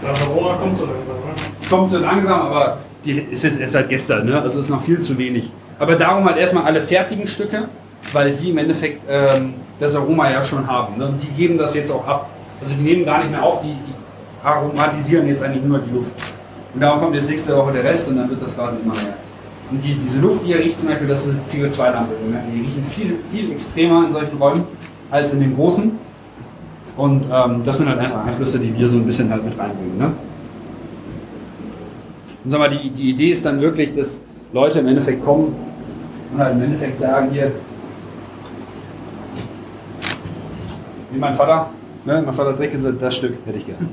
[SPEAKER 8] Das Aroma kommt so langsam, ne?
[SPEAKER 2] Es kommt so langsam, aber die ist jetzt erst seit gestern, ne? also ist noch viel zu wenig. Aber darum halt erstmal alle fertigen Stücke, weil die im Endeffekt ähm, das Aroma ja schon haben. Ne? Und die geben das jetzt auch ab. Also die nehmen gar nicht mehr auf, die, die aromatisieren jetzt eigentlich nur die Luft. Und darum kommt jetzt nächste Woche der Rest und dann wird das quasi immer mehr. Und die, diese Luft, die ihr riecht zum Beispiel, das ist CO2-Lampe. Die riechen viel, viel extremer in solchen Räumen als in den großen. Und ähm, das sind halt einfach Einflüsse, die wir so ein bisschen halt mit reinbringen. Ne? Und sag mal, die, die Idee ist dann wirklich, dass Leute im Endeffekt kommen und halt im Endeffekt sagen hier, wie mein Vater, ne? mein Vater Dreck gesagt, das Stück hätte ich gerne.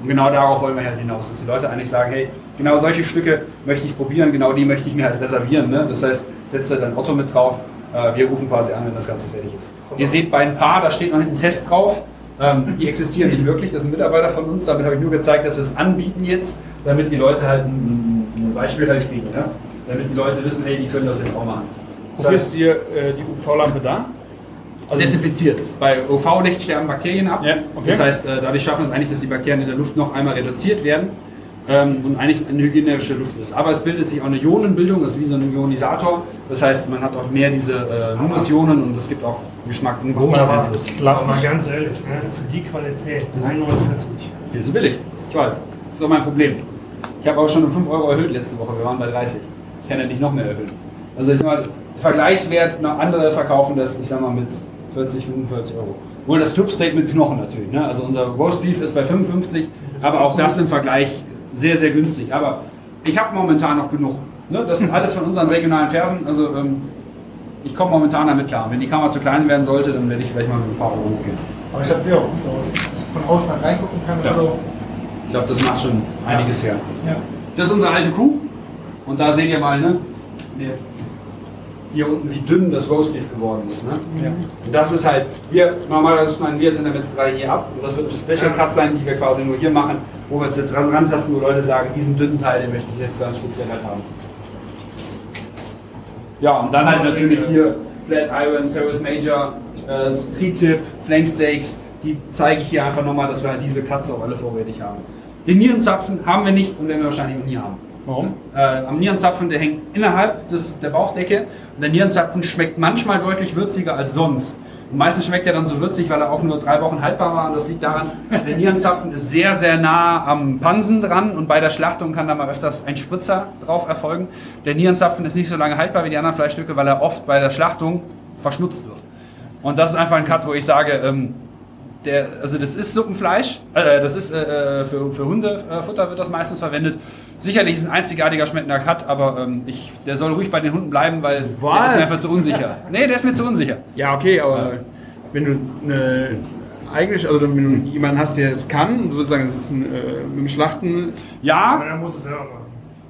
[SPEAKER 2] Und genau darauf wollen wir halt hinaus, dass die Leute eigentlich sagen, hey, genau solche Stücke möchte ich probieren, genau die möchte ich mir halt reservieren. Ne? Das heißt, setze dein Otto mit drauf, äh, wir rufen quasi an, wenn das Ganze fertig ist. Ihr seht bei ein paar, da steht noch hinten Test drauf. Ähm, die existieren nicht wirklich, das sind Mitarbeiter von uns. Damit habe ich nur gezeigt, dass wir es anbieten jetzt, damit die Leute halt ein, ein Beispiel halt kriegen. Ne? Damit die Leute wissen, hey, die können das jetzt auch machen.
[SPEAKER 7] Wofür ist dir äh, die UV-Lampe da?
[SPEAKER 2] Also desinfiziert. Bei UV-Licht sterben Bakterien ab.
[SPEAKER 7] Ja, okay.
[SPEAKER 2] Das heißt, äh, dadurch schaffen wir es eigentlich, dass die Bakterien in der Luft noch einmal reduziert werden und eigentlich eine hygienische Luft ist. Aber es bildet sich auch eine Ionenbildung, das ist wie so ein Ionisator. Das heißt, man hat auch mehr diese äh, Humusionen und es gibt auch Geschmack, einen großen
[SPEAKER 8] Aber,
[SPEAKER 2] Einfluss.
[SPEAKER 8] aber mal ganz ehrlich, ne? für die Qualität 3,49.
[SPEAKER 2] Viel zu billig. Ich weiß. Das ist auch mein Problem. Ich habe auch schon um 5 Euro erhöht letzte Woche. Wir waren bei 30. Ich kann ja nicht noch mehr erhöhen. Also ich sag mal, Vergleichswert, noch andere verkaufen das, ich sag mal, mit 40, 45 Euro. Wohl das Clubsteak mit Knochen natürlich. Ne? Also unser Roast Beef ist bei 55, aber auch das im Vergleich sehr, sehr günstig. Aber ich habe momentan noch genug. Ne? Das sind alles von unseren regionalen Fersen. Also ähm, ich komme momentan damit klar. Wenn die Kamera zu klein werden sollte, dann werde ich vielleicht mal mit ein paar Euro hochgehen.
[SPEAKER 10] Aber ich glaube, sieht auch gut aus. Dass von außen mal reingucken kann und
[SPEAKER 2] Ja.
[SPEAKER 10] so.
[SPEAKER 2] Ich glaube, das macht schon einiges her.
[SPEAKER 10] Ja.
[SPEAKER 2] Das ist unsere alte Kuh. Und da seht ihr mal, ne? Hier, hier unten, wie dünn das Roastbeef geworden ist. Ne?
[SPEAKER 10] Ja.
[SPEAKER 2] Und das ist halt, wir, normalerweise schneiden wir jetzt in der Metzgerei hier ab. Und das wird ein Special Cut sein, die wir quasi nur hier machen, wo wir jetzt dran rantasten, wo Leute sagen, diesen dünnen Teil, den möchte ich jetzt ganz speziell halt haben. Ja, und dann halt natürlich hier Flat Iron, Terrace Major, äh, Tri-Tip, Flanksteaks. Die zeige ich hier einfach nochmal, dass wir halt diese Cuts auch alle vorrätig haben. Den Nierenzapfen haben wir nicht und werden wir wahrscheinlich auch nie haben.
[SPEAKER 7] Warum?
[SPEAKER 2] Äh, am Nierenzapfen, der hängt innerhalb des, der Bauchdecke und der Nierenzapfen schmeckt manchmal deutlich würziger als sonst. Und meistens schmeckt er dann so würzig, weil er auch nur drei Wochen haltbar war und das liegt daran, der Nierenzapfen ist sehr, sehr nah am Pansen dran und bei der Schlachtung kann da mal öfters ein Spritzer drauf erfolgen. Der Nierenzapfen ist nicht so lange haltbar wie die anderen Fleischstücke, weil er oft bei der Schlachtung verschnutzt wird. Und das ist einfach ein Cut, wo ich sage, ähm, der, also das ist Suppenfleisch, äh, das ist äh, für, für Hundefutter wird das meistens verwendet. Sicherlich ist ein einzigartiger schmeckender Cut, aber ähm, ich, der soll ruhig bei den Hunden bleiben, weil der
[SPEAKER 7] Was?
[SPEAKER 2] ist mir einfach zu unsicher. (laughs) Nee, der ist mir zu unsicher.
[SPEAKER 7] Ja, okay, aber wenn du eine eigentlich, also wenn du jemanden hast, der es kann, du würdest sagen, es ist ein, äh, mit dem Schlachten.
[SPEAKER 2] Ja,
[SPEAKER 8] Aber er muss es selber machen.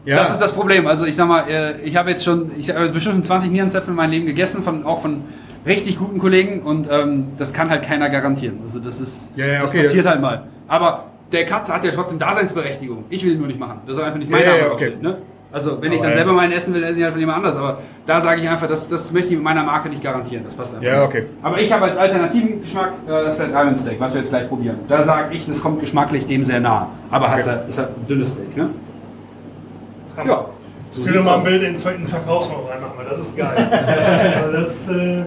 [SPEAKER 7] Ja,
[SPEAKER 2] das ist das Problem. Also ich sag mal, äh, ich habe jetzt schon, ich habe bestimmt schon 20 Nierenzäpfe in meinem Leben gegessen, von, auch von richtig guten Kollegen und ähm, das kann halt keiner garantieren. Also das ist,
[SPEAKER 7] Ja, ja,
[SPEAKER 2] das
[SPEAKER 7] okay,
[SPEAKER 2] passiert
[SPEAKER 7] das-
[SPEAKER 2] halt mal. Aber der Cut hat ja trotzdem Daseinsberechtigung. Ich will ihn nur nicht machen. Das soll einfach nicht mein
[SPEAKER 7] Ja,
[SPEAKER 2] Name
[SPEAKER 7] ja,
[SPEAKER 2] draufstehen,
[SPEAKER 7] okay.
[SPEAKER 2] Ne? Also wenn ich
[SPEAKER 7] Aber
[SPEAKER 2] dann
[SPEAKER 7] ja.
[SPEAKER 2] selber meinen essen will, dann esse ich halt von jemand anders. Aber da sage ich einfach, das, das möchte ich mit meiner Marke nicht garantieren. Das passt einfach
[SPEAKER 7] Ja,
[SPEAKER 2] nicht.
[SPEAKER 7] okay.
[SPEAKER 2] Aber ich habe als alternativen Geschmack äh, das Flat Iron Steak, was wir jetzt gleich probieren. Da sage ich, das kommt geschmacklich dem sehr nah. Aber hat,
[SPEAKER 7] Okay.
[SPEAKER 2] ist halt ein dünnes Steak. Ne? Ja, so
[SPEAKER 8] Ich will mal ein. Bild in den zweiten Verkaufsraum reinmachen, weil das ist geil. (laughs) also das, äh,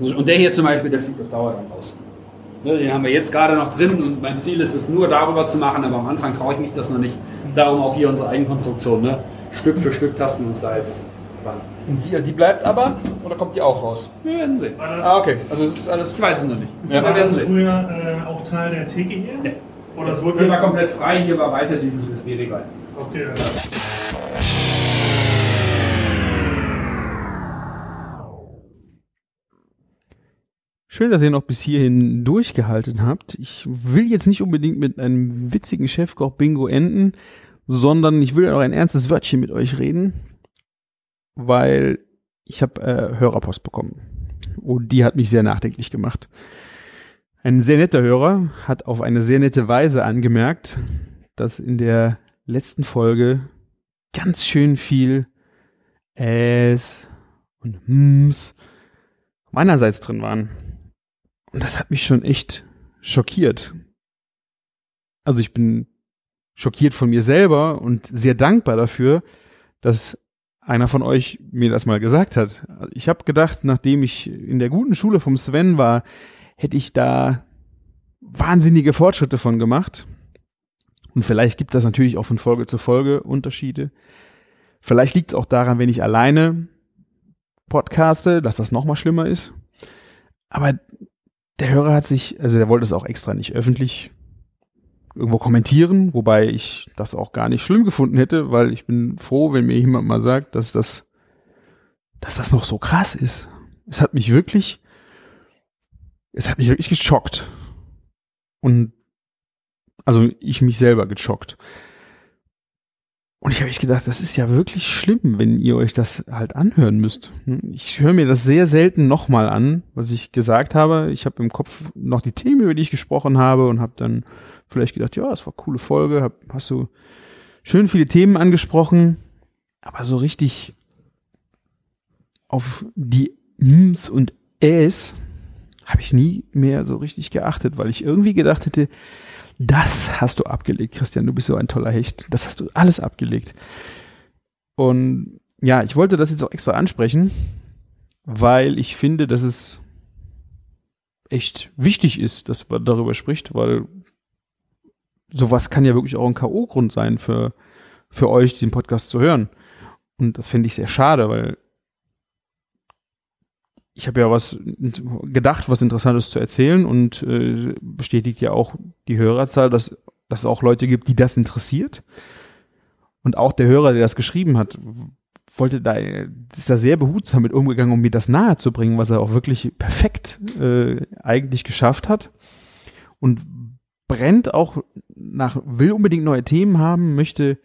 [SPEAKER 2] Und der hier zum Beispiel, der fliegt auf Dauer dann raus. Ne, Den haben wir jetzt gerade noch drin und mein Ziel ist es nur darüber zu machen, aber am Anfang traue ich mich das noch nicht. Darum auch hier unsere Eigenkonstruktion. Ne? Stück für Stück tasten wir uns da jetzt dran.
[SPEAKER 7] Und die, die bleibt aber oder kommt die auch raus?
[SPEAKER 2] Wir werden sehen.
[SPEAKER 7] Ah, okay. Also es ist alles.
[SPEAKER 2] Ich weiß es noch nicht.
[SPEAKER 7] Ja.
[SPEAKER 8] war das früher äh, auch Teil der Theke hier?
[SPEAKER 2] Ja.
[SPEAKER 8] Oder es
[SPEAKER 2] Hier
[SPEAKER 8] wurde
[SPEAKER 2] war komplett frei, hier war weiter dieses USB-Regal.
[SPEAKER 8] Okay, ja.
[SPEAKER 4] Schön, dass ihr noch bis hierhin durchgehalten habt. Ich will jetzt nicht unbedingt mit einem witzigen Chefkoch-Bingo enden, sondern ich will auch ein ernstes Wörtchen mit euch reden, weil ich habe äh, Hörerpost bekommen. Und die hat mich sehr nachdenklich gemacht. Ein sehr netter Hörer hat auf eine sehr nette Weise angemerkt, dass in der letzten Folge ganz schön viel Es und Hms meinerseits drin waren. Und das hat mich schon echt schockiert. Also ich bin schockiert von mir selber und sehr dankbar dafür, dass einer von euch mir das mal gesagt hat. Ich habe gedacht, nachdem ich in der guten Schule vom Sven war, hätte ich da wahnsinnige Fortschritte von gemacht. Und vielleicht gibt es das natürlich auch von Folge zu Folge Unterschiede. Vielleicht liegt es auch daran, wenn ich alleine podcaste, dass das nochmal schlimmer ist. Aber der Hörer hat sich, also der wollte es auch extra nicht öffentlich irgendwo kommentieren, wobei ich das auch gar nicht schlimm gefunden hätte, weil ich bin froh, wenn mir jemand mal sagt, dass das, dass das noch so krass ist. Es hat mich wirklich, es hat mich wirklich geschockt. Und also ich mich selber geschockt. Und ich habe echt gedacht, das ist ja wirklich schlimm, wenn ihr euch das halt anhören müsst. Ich höre mir das sehr selten nochmal an, was ich gesagt habe. Ich habe im Kopf noch die Themen, über die ich gesprochen habe und habe dann vielleicht gedacht, ja, es war eine coole Folge, hab, hast du schön viele Themen angesprochen, aber so richtig auf die Ms und Äs habe ich nie mehr so richtig geachtet, weil ich irgendwie gedacht hätte, das hast du abgelegt, Christian. Du bist so ein toller Hecht. Das hast du alles abgelegt. Und ja, ich wollte das jetzt auch extra ansprechen, weil ich finde, dass es echt wichtig ist, dass man darüber spricht, weil sowas kann ja wirklich auch ein K.O.-Grund sein für, für euch, den Podcast zu hören. Und das finde ich sehr schade, weil ich habe ja was gedacht, was Interessantes zu erzählen und äh, bestätigt ja auch die Hörerzahl, dass, dass es auch Leute gibt, die das interessiert. Und auch der Hörer, der das geschrieben hat, wollte da, ist da sehr behutsam mit umgegangen, um mir das nahe zu bringen, was er auch wirklich perfekt äh, eigentlich geschafft hat. Und brennt auch nach, will unbedingt neue Themen haben, möchte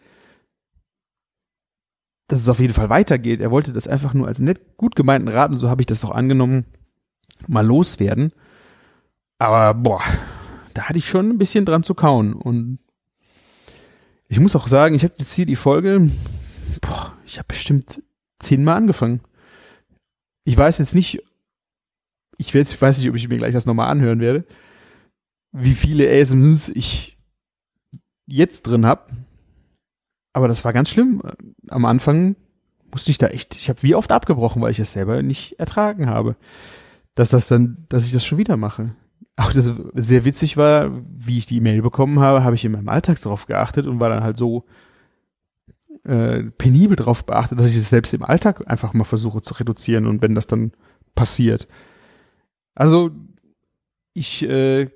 [SPEAKER 4] dass es auf jeden Fall weitergeht. Er wollte das einfach nur als nett gut gemeinten Rat, und so habe ich das auch angenommen, mal loswerden. Aber boah, da hatte ich schon ein bisschen dran zu kauen. Und ich muss auch sagen, ich habe jetzt hier die Folge, boah, ich habe bestimmt zehnmal angefangen. Ich weiß jetzt nicht, ich weiß nicht, ob ich mir gleich das nochmal anhören werde, wie viele ASMs ich jetzt drin habe. Aber das war ganz schlimm. Am Anfang musste ich da echt, ich habe wie oft abgebrochen, weil ich es selber nicht ertragen habe. Dass das dann, dass ich das schon wieder mache. Auch das sehr witzig war, wie ich die E-Mail bekommen habe, habe ich in meinem Alltag darauf geachtet und war dann halt so äh, penibel darauf beachtet, dass ich es selbst im Alltag einfach mal versuche zu reduzieren und wenn das dann passiert. Also ich äh,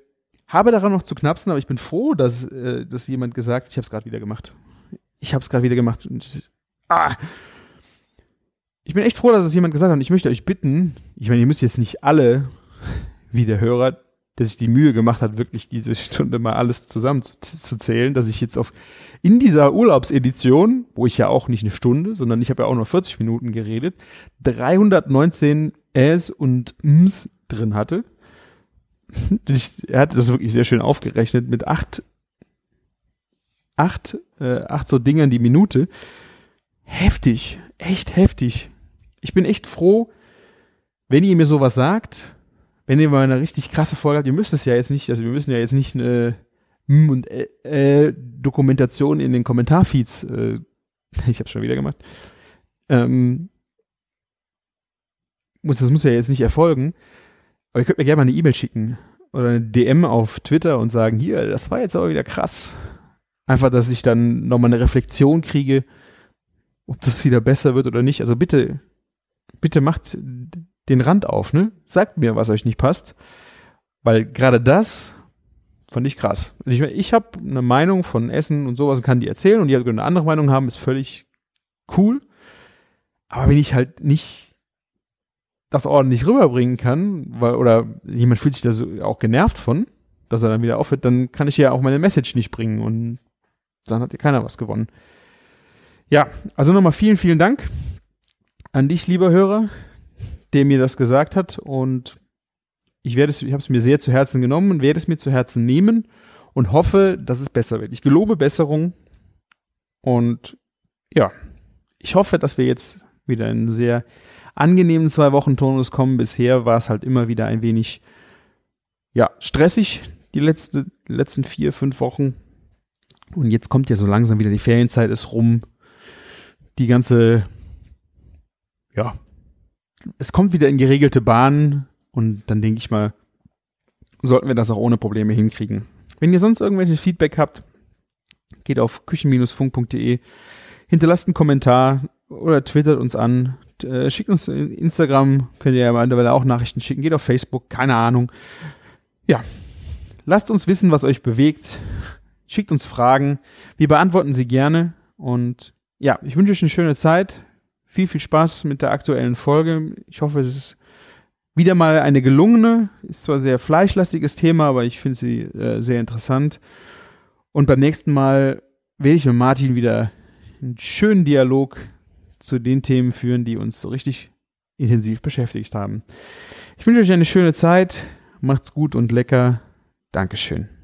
[SPEAKER 4] habe daran noch zu knapsen, aber ich bin froh, dass, äh, dass jemand gesagt, ich habe es gerade wieder gemacht ich habe es gerade wieder gemacht. Und, ah. Ich bin echt froh, dass es jemand gesagt hat. Und ich möchte euch bitten, ich meine, ihr müsst jetzt nicht alle, (laughs) wie der Hörer, der sich die Mühe gemacht hat, wirklich diese Stunde mal alles zusammenzuzählen, dass ich jetzt auf in dieser Urlaubsedition, wo ich ja auch nicht eine Stunde, sondern ich habe ja auch nur 40 Minuten geredet, 319 Äs und Ms drin hatte. (laughs) Ich, er hatte das wirklich sehr schön aufgerechnet mit acht acht, äh, acht so Dingern die Minute. Heftig, echt heftig. Ich bin echt froh, wenn ihr mir sowas sagt, wenn ihr mal eine richtig krasse Folge habt, ihr müsst es ja jetzt nicht, also wir müssen ja jetzt nicht eine M und äh, äh, Dokumentation in den Kommentarfeeds, äh, (laughs) ich habe schon wieder gemacht, ähm, muss, das muss ja jetzt nicht erfolgen, aber ihr könnt mir gerne mal eine E-Mail schicken oder eine DM auf Twitter und sagen, hier, das war jetzt aber wieder krass. Einfach, dass ich dann nochmal eine Reflexion kriege, ob das wieder besser wird oder nicht. Also bitte, bitte macht den Rand auf, ne? Sagt mir, was euch nicht passt. Weil gerade das fand ich krass. Also ich, ich habe eine Meinung von Essen und sowas und kann die erzählen und die eine andere Meinung haben, ist völlig cool. Aber wenn ich halt nicht das ordentlich rüberbringen kann, weil, oder jemand fühlt sich da so auch genervt von, dass er dann wieder aufhört, dann kann ich ja auch meine Message nicht bringen und dann hat ja keiner was gewonnen. Ja, also nochmal vielen, vielen Dank an dich, lieber Hörer, der mir das gesagt hat und ich werde es, ich habe es mir sehr zu Herzen genommen und werde es mir zu Herzen nehmen und hoffe, dass es besser wird. Ich gelobe Besserung und ja, ich hoffe, dass wir jetzt wieder in sehr angenehmen zwei Wochen Tonus kommen. Bisher war es halt immer wieder ein wenig ja stressig die letzte, letzten vier fünf Wochen und jetzt kommt ja so langsam wieder die Ferienzeit ist rum. Die ganze ja es kommt wieder in geregelte Bahnen und dann denke ich mal, sollten wir das auch ohne Probleme hinkriegen. Wenn ihr sonst irgendwelches Feedback habt, geht auf küchen-funk.de, hinterlasst einen Kommentar oder twittert uns an, äh, schickt uns Instagram, könnt ihr ja mittlerweile auch Nachrichten schicken, geht auf Facebook, keine Ahnung. Ja, lasst uns wissen, was euch bewegt, schickt uns Fragen, wir beantworten sie gerne und ja, ich wünsche euch eine schöne Zeit, viel, viel Spaß mit der aktuellen Folge. Ich hoffe, es ist wieder mal eine gelungene, ist zwar sehr fleischlastiges Thema, aber ich finde sie äh, sehr interessant. Und beim nächsten Mal werde ich mit Martin wieder einen schönen Dialog zu den Themen führen, die uns so richtig intensiv beschäftigt haben. Ich wünsche euch eine schöne Zeit, macht's gut und lecker. Dankeschön.